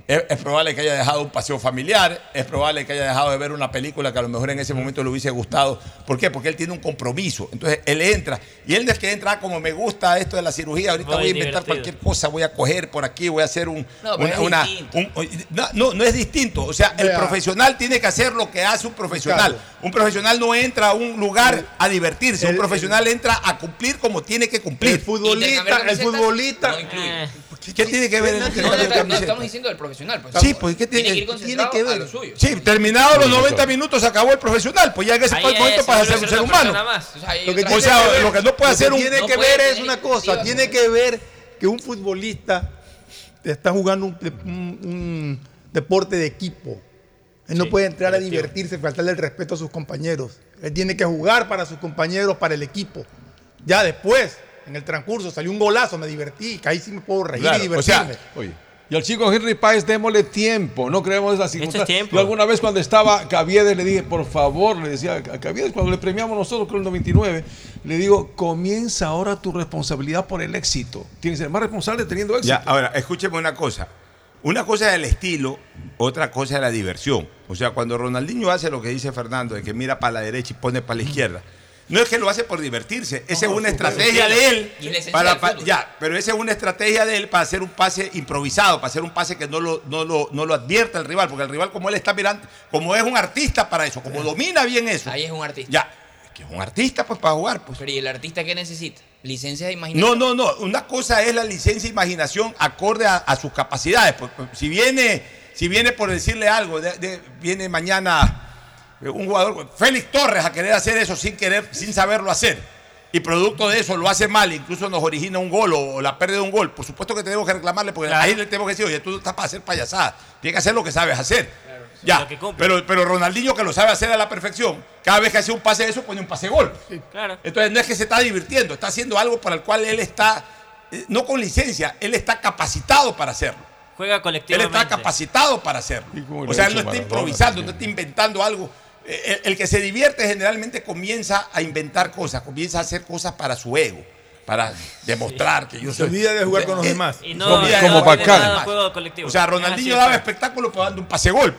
Es, es probable que haya dejado un paseo familiar, es probable que haya dejado de ver una película que a lo mejor en ese momento le hubiese gustado. ¿Por qué? Porque él tiene un compromiso. Entonces él entra y él no es que entra "Ah, como me gusta esto de la cirugía, ahorita Muy voy a inventar divertido. cualquier cosa, voy a coger por aquí, voy a hacer un... No, una- es una- distinto. un- no, no, no es distinto. O sea, el Vea. profesional tiene que hacer lo que hace un profesional. Un profesional no entra a un lugar a divertirse, un el- profesional entra a cumplir como tiene que El cumplir. futbolista, el futbolista. no incluye. Eh, ¿Qué tiene que ver el estamos diciendo del profesional. Pues, Sí, pues ¿qué tiene, tiene que tiene que a ver? lo suyo. Sí, terminados los 90 minutos se acabó el profesional, pues ya en ese ahí momento es, para se ser un ser humano. O sea, Lo que O sea, que lo que no puede que hacer un- tiene no que ver es una cosa, tiene que ver que un futbolista está jugando un, un- un deporte de equipo. Él no Sí, puede entrar a divertirse, faltarle el respeto a sus compañeros. Él tiene que jugar para sus compañeros, para el equipo. Ya después, en el transcurso, salió un golazo, me divertí, que ahí sí me puedo reír Claro, y o sea, divertirme. Oye, y al chico Henry Páez démosle tiempo, no creemos esa circunstancia. tiempo. Yo alguna vez cuando estaba Caviedes le dije, por favor, le decía a Caviedes, cuando le premiamos nosotros, creo en el 99, le digo, comienza ahora tu responsabilidad por el éxito. Tienes que ser más responsable teniendo éxito. Ya, ahora, escúcheme una cosa. Una cosa es el estilo, otra cosa es la diversión. O sea, cuando Ronaldinho hace lo que dice Fernando, de que mira para la derecha y pone para la izquierda, No es que lo hace por divertirse, esa es una estrategia de él. Y para, ya, pero esa es una estrategia de él para hacer un pase improvisado, para hacer un pase que no lo, no lo, no lo advierta el rival, porque el rival como él está mirando, como es un artista para eso, como domina bien eso. Ahí es un artista. Ya, es que es un artista pues para jugar. Pues. Pero ¿y el artista qué necesita? Licencia de imaginación. No, no, no. Una cosa es la licencia de imaginación acorde a, a sus capacidades. Pues, pues, si viene, si viene por decirle algo, de- de- viene mañana un jugador, Félix Torres, a querer hacer eso sin querer, sin saberlo hacer. Y producto de eso lo hace mal, incluso nos origina un gol o, o la pérdida de un gol. Por supuesto que tenemos que reclamarle, porque ahí le tenemos que decir, oye, tú no estás para hacer payasadas, tienes que hacer lo que sabes hacer. ya, pero, pero Ronaldinho que lo sabe hacer a la perfección, cada vez que hace un pase de eso pone un pase gol. Claro. Entonces no es que se está divirtiendo, está haciendo algo para el cual él está, eh, no con licencia, él está capacitado para hacerlo. Juega Él colectivamente. está capacitado para hacerlo. O sea, él no está improvisando, no está inventando algo. El, el que se divierte generalmente comienza a inventar cosas, comienza a hacer cosas para su ego, para demostrar que yo Se soy. olvida de jugar con los demás. Y no, se como juego colectivo. O sea, Ronaldinho daba pues. espectáculo pero dando un pase gol.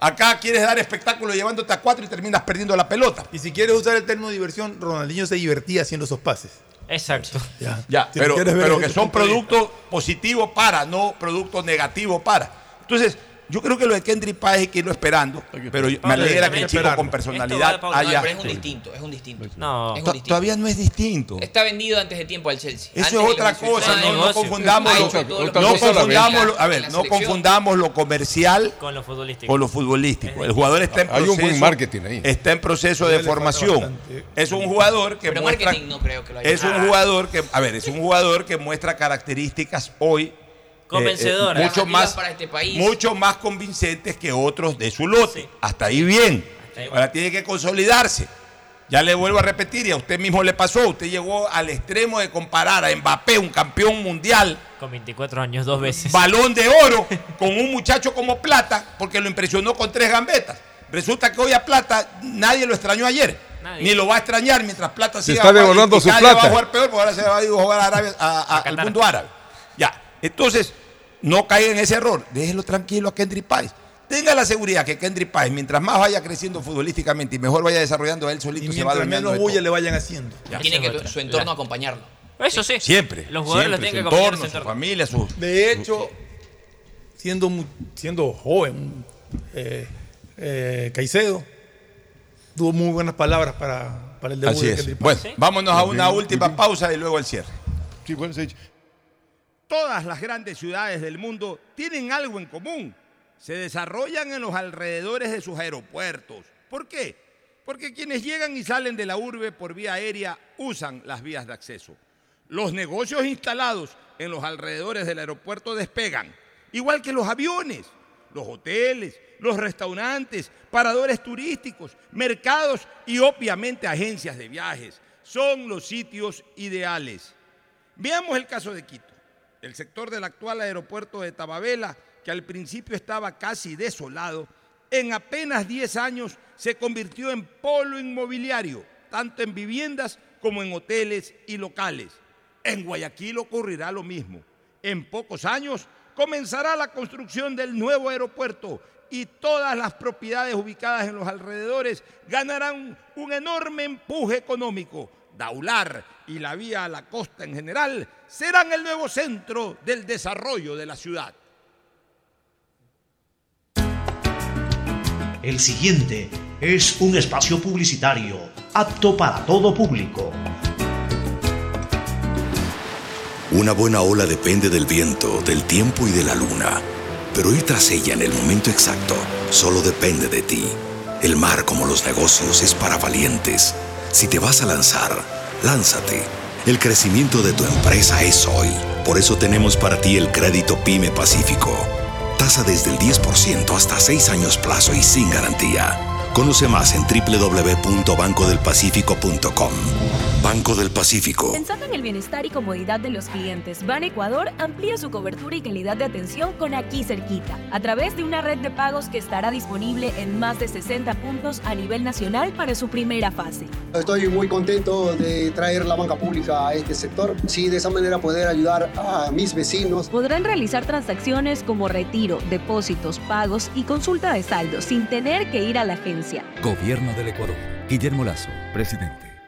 Acá quieres dar espectáculo llevándote a cuatro y terminas perdiendo la pelota. Y si quieres usar el término diversión, Ronaldinho se divertía haciendo esos pases. Exacto. Ya, Ya, Si pero, pero que son productos positivos para, no productos negativos para. Entonces, yo creo que lo de Kendrick Páez hay que irlo esperando, pero yo- me alegra que el chico con personalidad va, Pablo, No, haya... pero es un distinto, es un distinto. No. Es un To- distinto. Todavía no es distinto. Está vendido antes de tiempo al Chelsea. Eso es otra cosa, no, no confundamos, lo, no confundamos, lo- a ver, no confundamos lo comercial Con lo futbolístico. con lo futbolístico. El jugador está en Hay un proceso, buen marketing ahí. está en proceso de formación. Es un jugador que Pero muestra, marketing no creo que lo haya. es un jugador que, a ver, es un jugador que muestra características hoy eh, Convencedoras. mucho más, para este país. mucho más convincentes que otros de su lote. Hasta ahí bien. ahí Ahora tiene que consolidarse. Ya le vuelvo a repetir, y a usted mismo le pasó, usted llegó al extremo de comparar a Mbappé, un campeón mundial, Con 24 años, dos veces. balón de oro, con un muchacho como Plata, porque lo impresionó con tres gambetas. Resulta que hoy a Plata nadie lo extrañó ayer. Nadie. Ni lo va a extrañar mientras Plata Se siga está y su día va plata. a jugar peor, porque ahora se va a ir a jugar a Arabia- a- a- A al mundo árabe. Ya. Entonces, no caiga en ese error. Déjelo tranquilo a Kendrick Páez. Tenga la seguridad que Kendrick Páez, mientras más vaya creciendo futbolísticamente y mejor vaya desarrollando él Y solito, se va menos bulla le vayan haciendo. Tiene Esa que su entorno acompañarlo. Eso sí. Siempre. Los jugadores los siempre, tienen su que acompañar entorno, en su entorno. familia, su, De hecho, siendo, siendo joven, eh, eh, Caicedo tuvo muy buenas palabras para, para el debut Así de es. Kendrick Bueno, Páez. vámonos a una última pausa y luego el cierre. Sí, bueno. Todas las grandes ciudades del mundo tienen algo en común. Se desarrollan en los alrededores de sus aeropuertos. ¿Por qué? Porque quienes llegan y salen de la urbe por vía aérea usan las vías de acceso. Los negocios instalados en los alrededores del aeropuerto despegan, igual que los aviones, los hoteles, los restaurantes, paradores turísticos, mercados y obviamente agencias de viajes. Son los sitios ideales. Veamos el caso de Quito. El sector del actual aeropuerto de Tababela, que al principio estaba casi desolado, en apenas 10 años se convirtió en polo inmobiliario, tanto en viviendas como en hoteles y locales. En Guayaquil ocurrirá lo mismo. En pocos años comenzará la construcción del nuevo aeropuerto y todas las propiedades ubicadas en los alrededores ganarán un enorme empuje económico. Daular y la vía a la costa en general serán el nuevo centro del desarrollo de la ciudad. El siguiente es un espacio publicitario apto para todo público. Una buena ola depende del viento, del tiempo y de la luna. Pero ir tras ella en el momento exacto solo depende de ti. El mar, como los negocios, es para valientes. Si te vas a lanzar, lánzate. El crecimiento de tu empresa es hoy. Por eso tenemos para ti el crédito PYME Pacífico. Tasa desde el 10% hasta 6 años plazo y sin garantía. Conoce más en www.bancodelpacifico.com. Banco del Pacífico. Pensando en el bienestar y comodidad de los clientes, Ban Ecuador amplía su cobertura y calidad de atención con aquí cerquita, a través de una red de pagos que estará disponible en más de 60 puntos a nivel nacional para su primera fase. Estoy muy contento de traer la banca pública a este sector. Sí, de esa manera poder ayudar a mis vecinos. Podrán realizar transacciones como retiro, depósitos, pagos y consulta de saldo sin tener que ir a la agencia. Gobierno del Ecuador. Guillermo Lazo, presidente.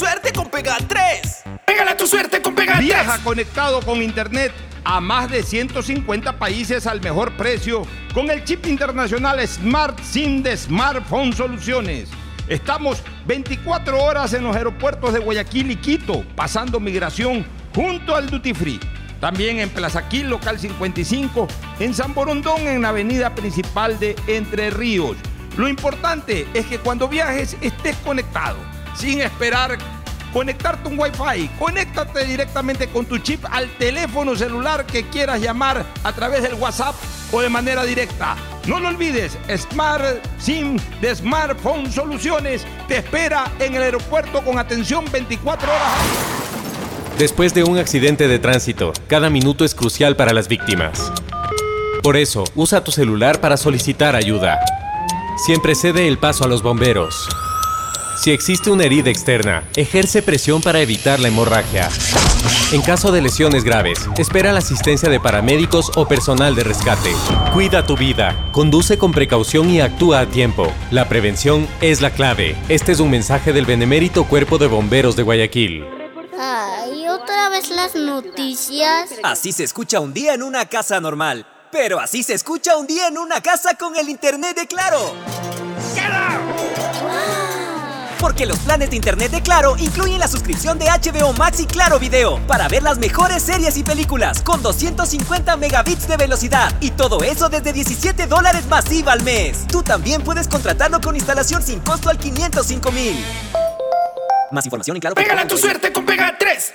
suerte con Pega 3. Pégale a tu suerte con Pega 3. Viaja conectado con internet a más de 150 países al mejor precio con el chip internacional Smart SIM de Smartphone Soluciones. Estamos 24 horas en los aeropuertos de Guayaquil y Quito, pasando migración junto al Duty Free. También en Plaza Quil, local 55, en San Borondón, en la avenida principal de Entre Ríos. Lo importante es que cuando viajes estés conectado, sin esperar conectarte un Wi-Fi. Conéctate directamente con tu chip al teléfono celular que quieras llamar a través del WhatsApp o de manera directa. No lo olvides, Smart SIM de Smartphone Soluciones te espera en el aeropuerto con atención 24 horas. Después de un accidente de tránsito, cada minuto es crucial para las víctimas. Por eso, usa tu celular para solicitar ayuda. Siempre cede el paso a los bomberos. Si existe una herida externa, ejerce presión para evitar la hemorragia. En caso de lesiones graves, espera la asistencia de paramédicos o personal de rescate. Cuida tu vida, conduce con precaución y actúa a tiempo. La prevención es la clave. Este es un mensaje del Benemérito Cuerpo de Bomberos de Guayaquil. Ay, otra vez las noticias. Así se escucha un día en una casa normal. Pero así se escucha un día en una casa con el internet de Claro. Porque los planes de internet de Claro incluyen la suscripción de HBO Max y Claro Video para ver las mejores series y películas con 250 megabits de velocidad y todo eso desde 17 dólares masiva al mes. Tú también puedes contratarlo con instalación sin costo al 505 mil. Más información en Claro. Pégale a tu suerte con Pega 3.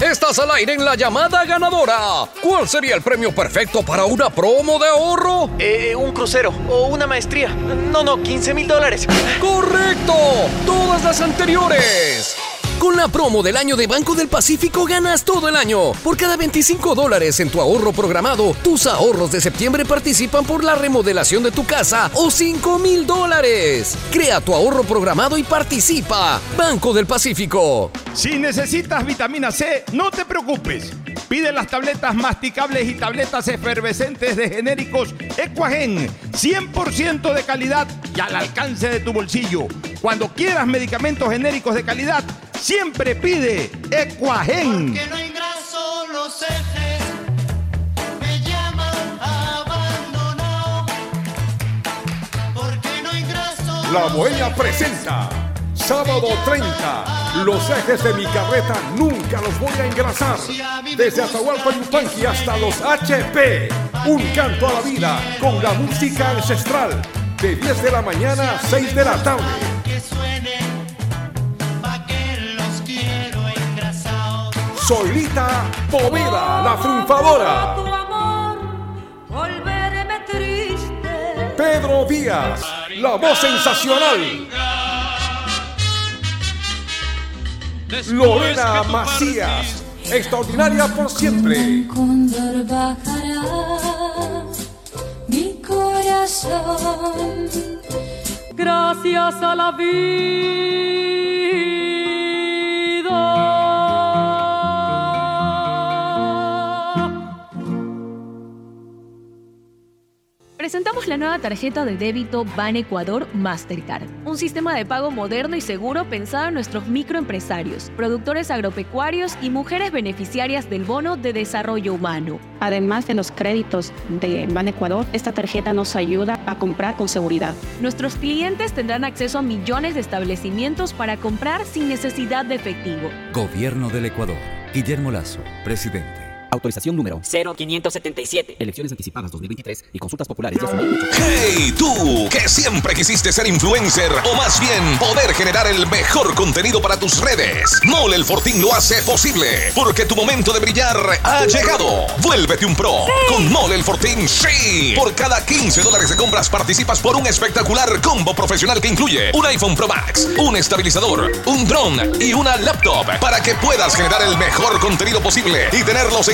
Estás al aire en la llamada ganadora. ¿Cuál sería el premio perfecto para una promo de ahorro? Eh, un crucero o una maestría. No, no, 15 mil dólares. ¡Correcto! Todas las anteriores. Con la promo del año de Banco del Pacífico ganas todo el año. Por cada 25 dólares en tu ahorro programado, tus ahorros de septiembre participan por la remodelación de tu casa o 5 mil dólares. Crea tu ahorro programado y participa. Banco del Pacífico. Si necesitas vitamina C, no te preocupes. Pide las tabletas masticables y tabletas efervescentes de genéricos Equagen, 100% de calidad y al alcance de tu bolsillo. Cuando quieras medicamentos genéricos de calidad, siempre pide Equagen. Porque no hay graso los ejes, me llaman abandonado. Porque no hay graso La Bohemia presenta Sábado 30. Los ejes de mi carreta nunca los voy a engrasar. Desde Atahualpa Yupanqui hasta los HP. Un canto a la vida con la música ancestral. De 10 de la mañana a 6 de la tarde. Solita Poveda, la triunfadora. Volverme triste. Pedro Díaz, la voz sensacional. Lorena Macías, extraordinaria por siempre. Cóndor bajará mi corazón. Gracias a la vida. Presentamos la nueva tarjeta de débito Ban Ecuador Mastercard, un sistema de pago moderno y seguro pensado en nuestros microempresarios, productores agropecuarios y mujeres beneficiarias del bono de desarrollo humano. Además de los créditos de Ban Ecuador, esta tarjeta nos ayuda a comprar con seguridad. Nuestros clientes tendrán acceso a millones de establecimientos para comprar sin necesidad de efectivo. Gobierno del Ecuador. Guillermo Lazo, presidente. Autorización número 0577. Elecciones anticipadas 2023 y consultas populares. ¡Hey, tú! Que siempre quisiste ser influencer o más bien poder generar el mejor contenido para tus redes. Mole el Fortín lo hace posible porque tu momento de brillar ha llegado. Vuélvete un pro con Mole el Fortín. ¡Sí! Por cada 15 dólares de compras participas por un espectacular combo profesional que incluye un iPhone Pro Max, un estabilizador, un dron y una laptop para que puedas generar el mejor contenido posible y tener los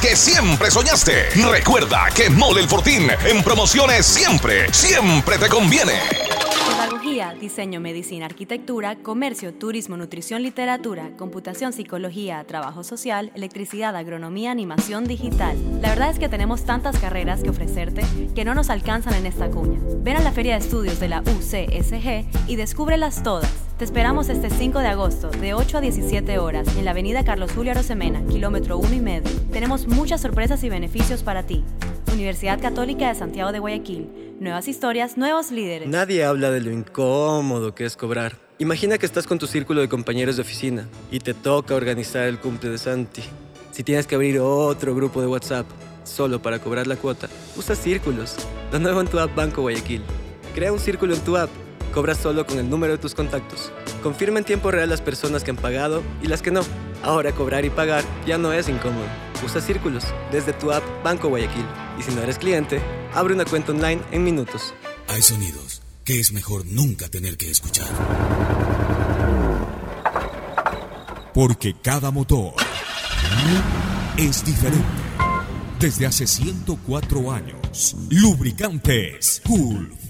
que siempre soñaste. Recuerda que Mole el Fortín en promociones siempre, siempre te conviene. Pedagogía, diseño, medicina, arquitectura, comercio, turismo, nutrición, literatura, computación, psicología, trabajo social, electricidad, agronomía, animación digital. La verdad es que tenemos tantas carreras que ofrecerte que no nos alcanzan en esta cuña. Ven a la Feria de Estudios de la UCSG y descúbrelas todas. Te esperamos este 5 de agosto, de 8 a 17 horas, en la avenida Carlos Julio Arosemena, kilómetro 1 y medio. Tenemos muchas sorpresas y beneficios para ti. Universidad Católica de Santiago de Guayaquil. Nuevas historias, nuevos líderes. Nadie habla de lo incómodo que es cobrar. Imagina que estás con tu círculo de compañeros de oficina y te toca organizar el cumple de Santi. Si tienes que abrir otro grupo de WhatsApp solo para cobrar la cuota, usa círculos. De nuevo en tu app Banco Guayaquil. Crea un círculo en tu app. Cobras solo con el número de tus contactos. Confirma en tiempo real las personas que han pagado y las que no. Ahora cobrar y pagar ya no es incómodo. Usa círculos desde tu app Banco Guayaquil. Y si no eres cliente, abre una cuenta online en minutos. Hay sonidos que es mejor nunca tener que escuchar. Porque cada motor es diferente. Desde hace 104 años, Lubricantes Cool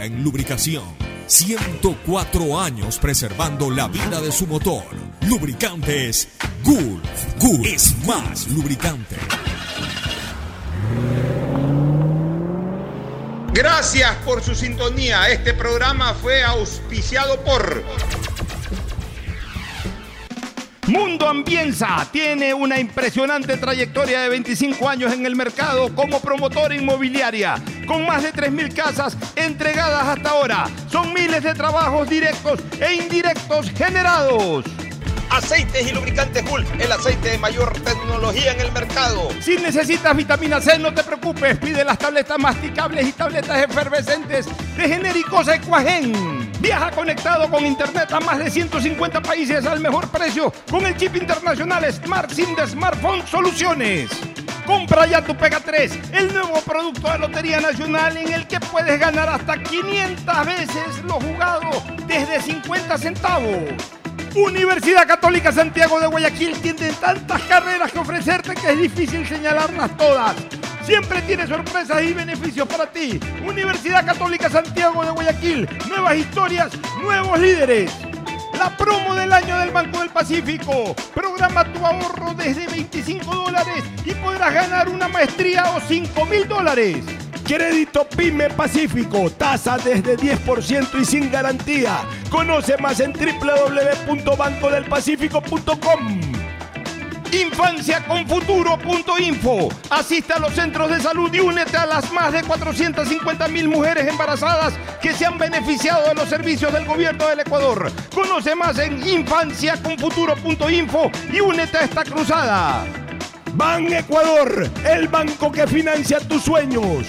en lubricación. 104 años preservando la vida de su motor. Lubricantes Gulf. Gulf es más lubricante. Gracias por su sintonía. Este programa fue auspiciado por... Mundo Ambienza tiene una impresionante trayectoria de 25 años en el mercado como promotora inmobiliaria, con más de 3.000 casas entregadas hasta ahora. Son miles de trabajos directos e indirectos generados. Aceites y lubricantes Gulf, el aceite de mayor tecnología en el mercado. Si necesitas vitamina C, no te preocupes, pide las tabletas masticables y tabletas efervescentes de genéricos Equagen. Viaja conectado con internet a más de 150 países al mejor precio con el chip internacional Smart SIM de Smartphone Soluciones. Compra ya tu Pega 3, el nuevo producto de Lotería Nacional en el que puedes ganar hasta 500 veces lo jugado desde 50 centavos. Universidad Católica Santiago de Guayaquil tiene tantas carreras que ofrecerte que es difícil señalarlas todas. Siempre tiene sorpresas y beneficios para ti. Universidad Católica Santiago de Guayaquil. Nuevas historias, nuevos líderes. La promo del año del Banco del Pacífico. Programa tu ahorro desde 25 dólares y podrás ganar una maestría o 5 mil dólares. Crédito Pyme Pacífico, tasa desde 10% y sin garantía. Conoce más en www.bancodelpacifico.com. Infanciaconfuturo.info. Asiste a los centros de salud y únete a las más de 450 mil mujeres embarazadas que se han beneficiado de los servicios del gobierno del Ecuador. Conoce más en infanciaconfuturo.info y únete a esta cruzada. Ban Ecuador, el banco que financia tus sueños.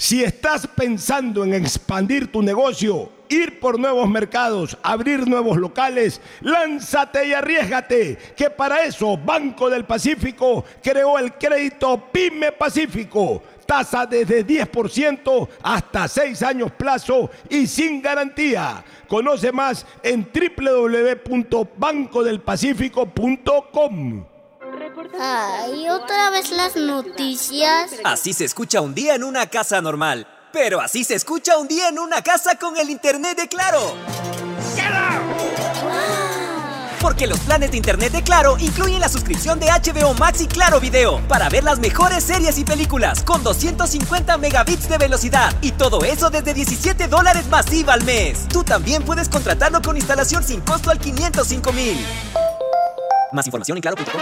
Si estás pensando en expandir tu negocio, ir por nuevos mercados, abrir nuevos locales, lánzate y arriesgate, que para eso Banco del Pacífico creó el crédito Pyme Pacífico. Tasa desde 10% hasta 6 años plazo y sin garantía. Conoce más en www.bancodelpacifico.com. Ay, otra vez las noticias. Así se escucha un día en una casa normal. Pero así se escucha un día en una casa con el internet de Claro. Porque los planes de internet de Claro incluyen la suscripción de HBO Max y Claro Video para ver las mejores series y películas con 250 megabits de velocidad y todo eso desde 17 dólares masiva al mes. Tú también puedes contratarlo con instalación sin costo al 505 mil. Más información en claro.com.es.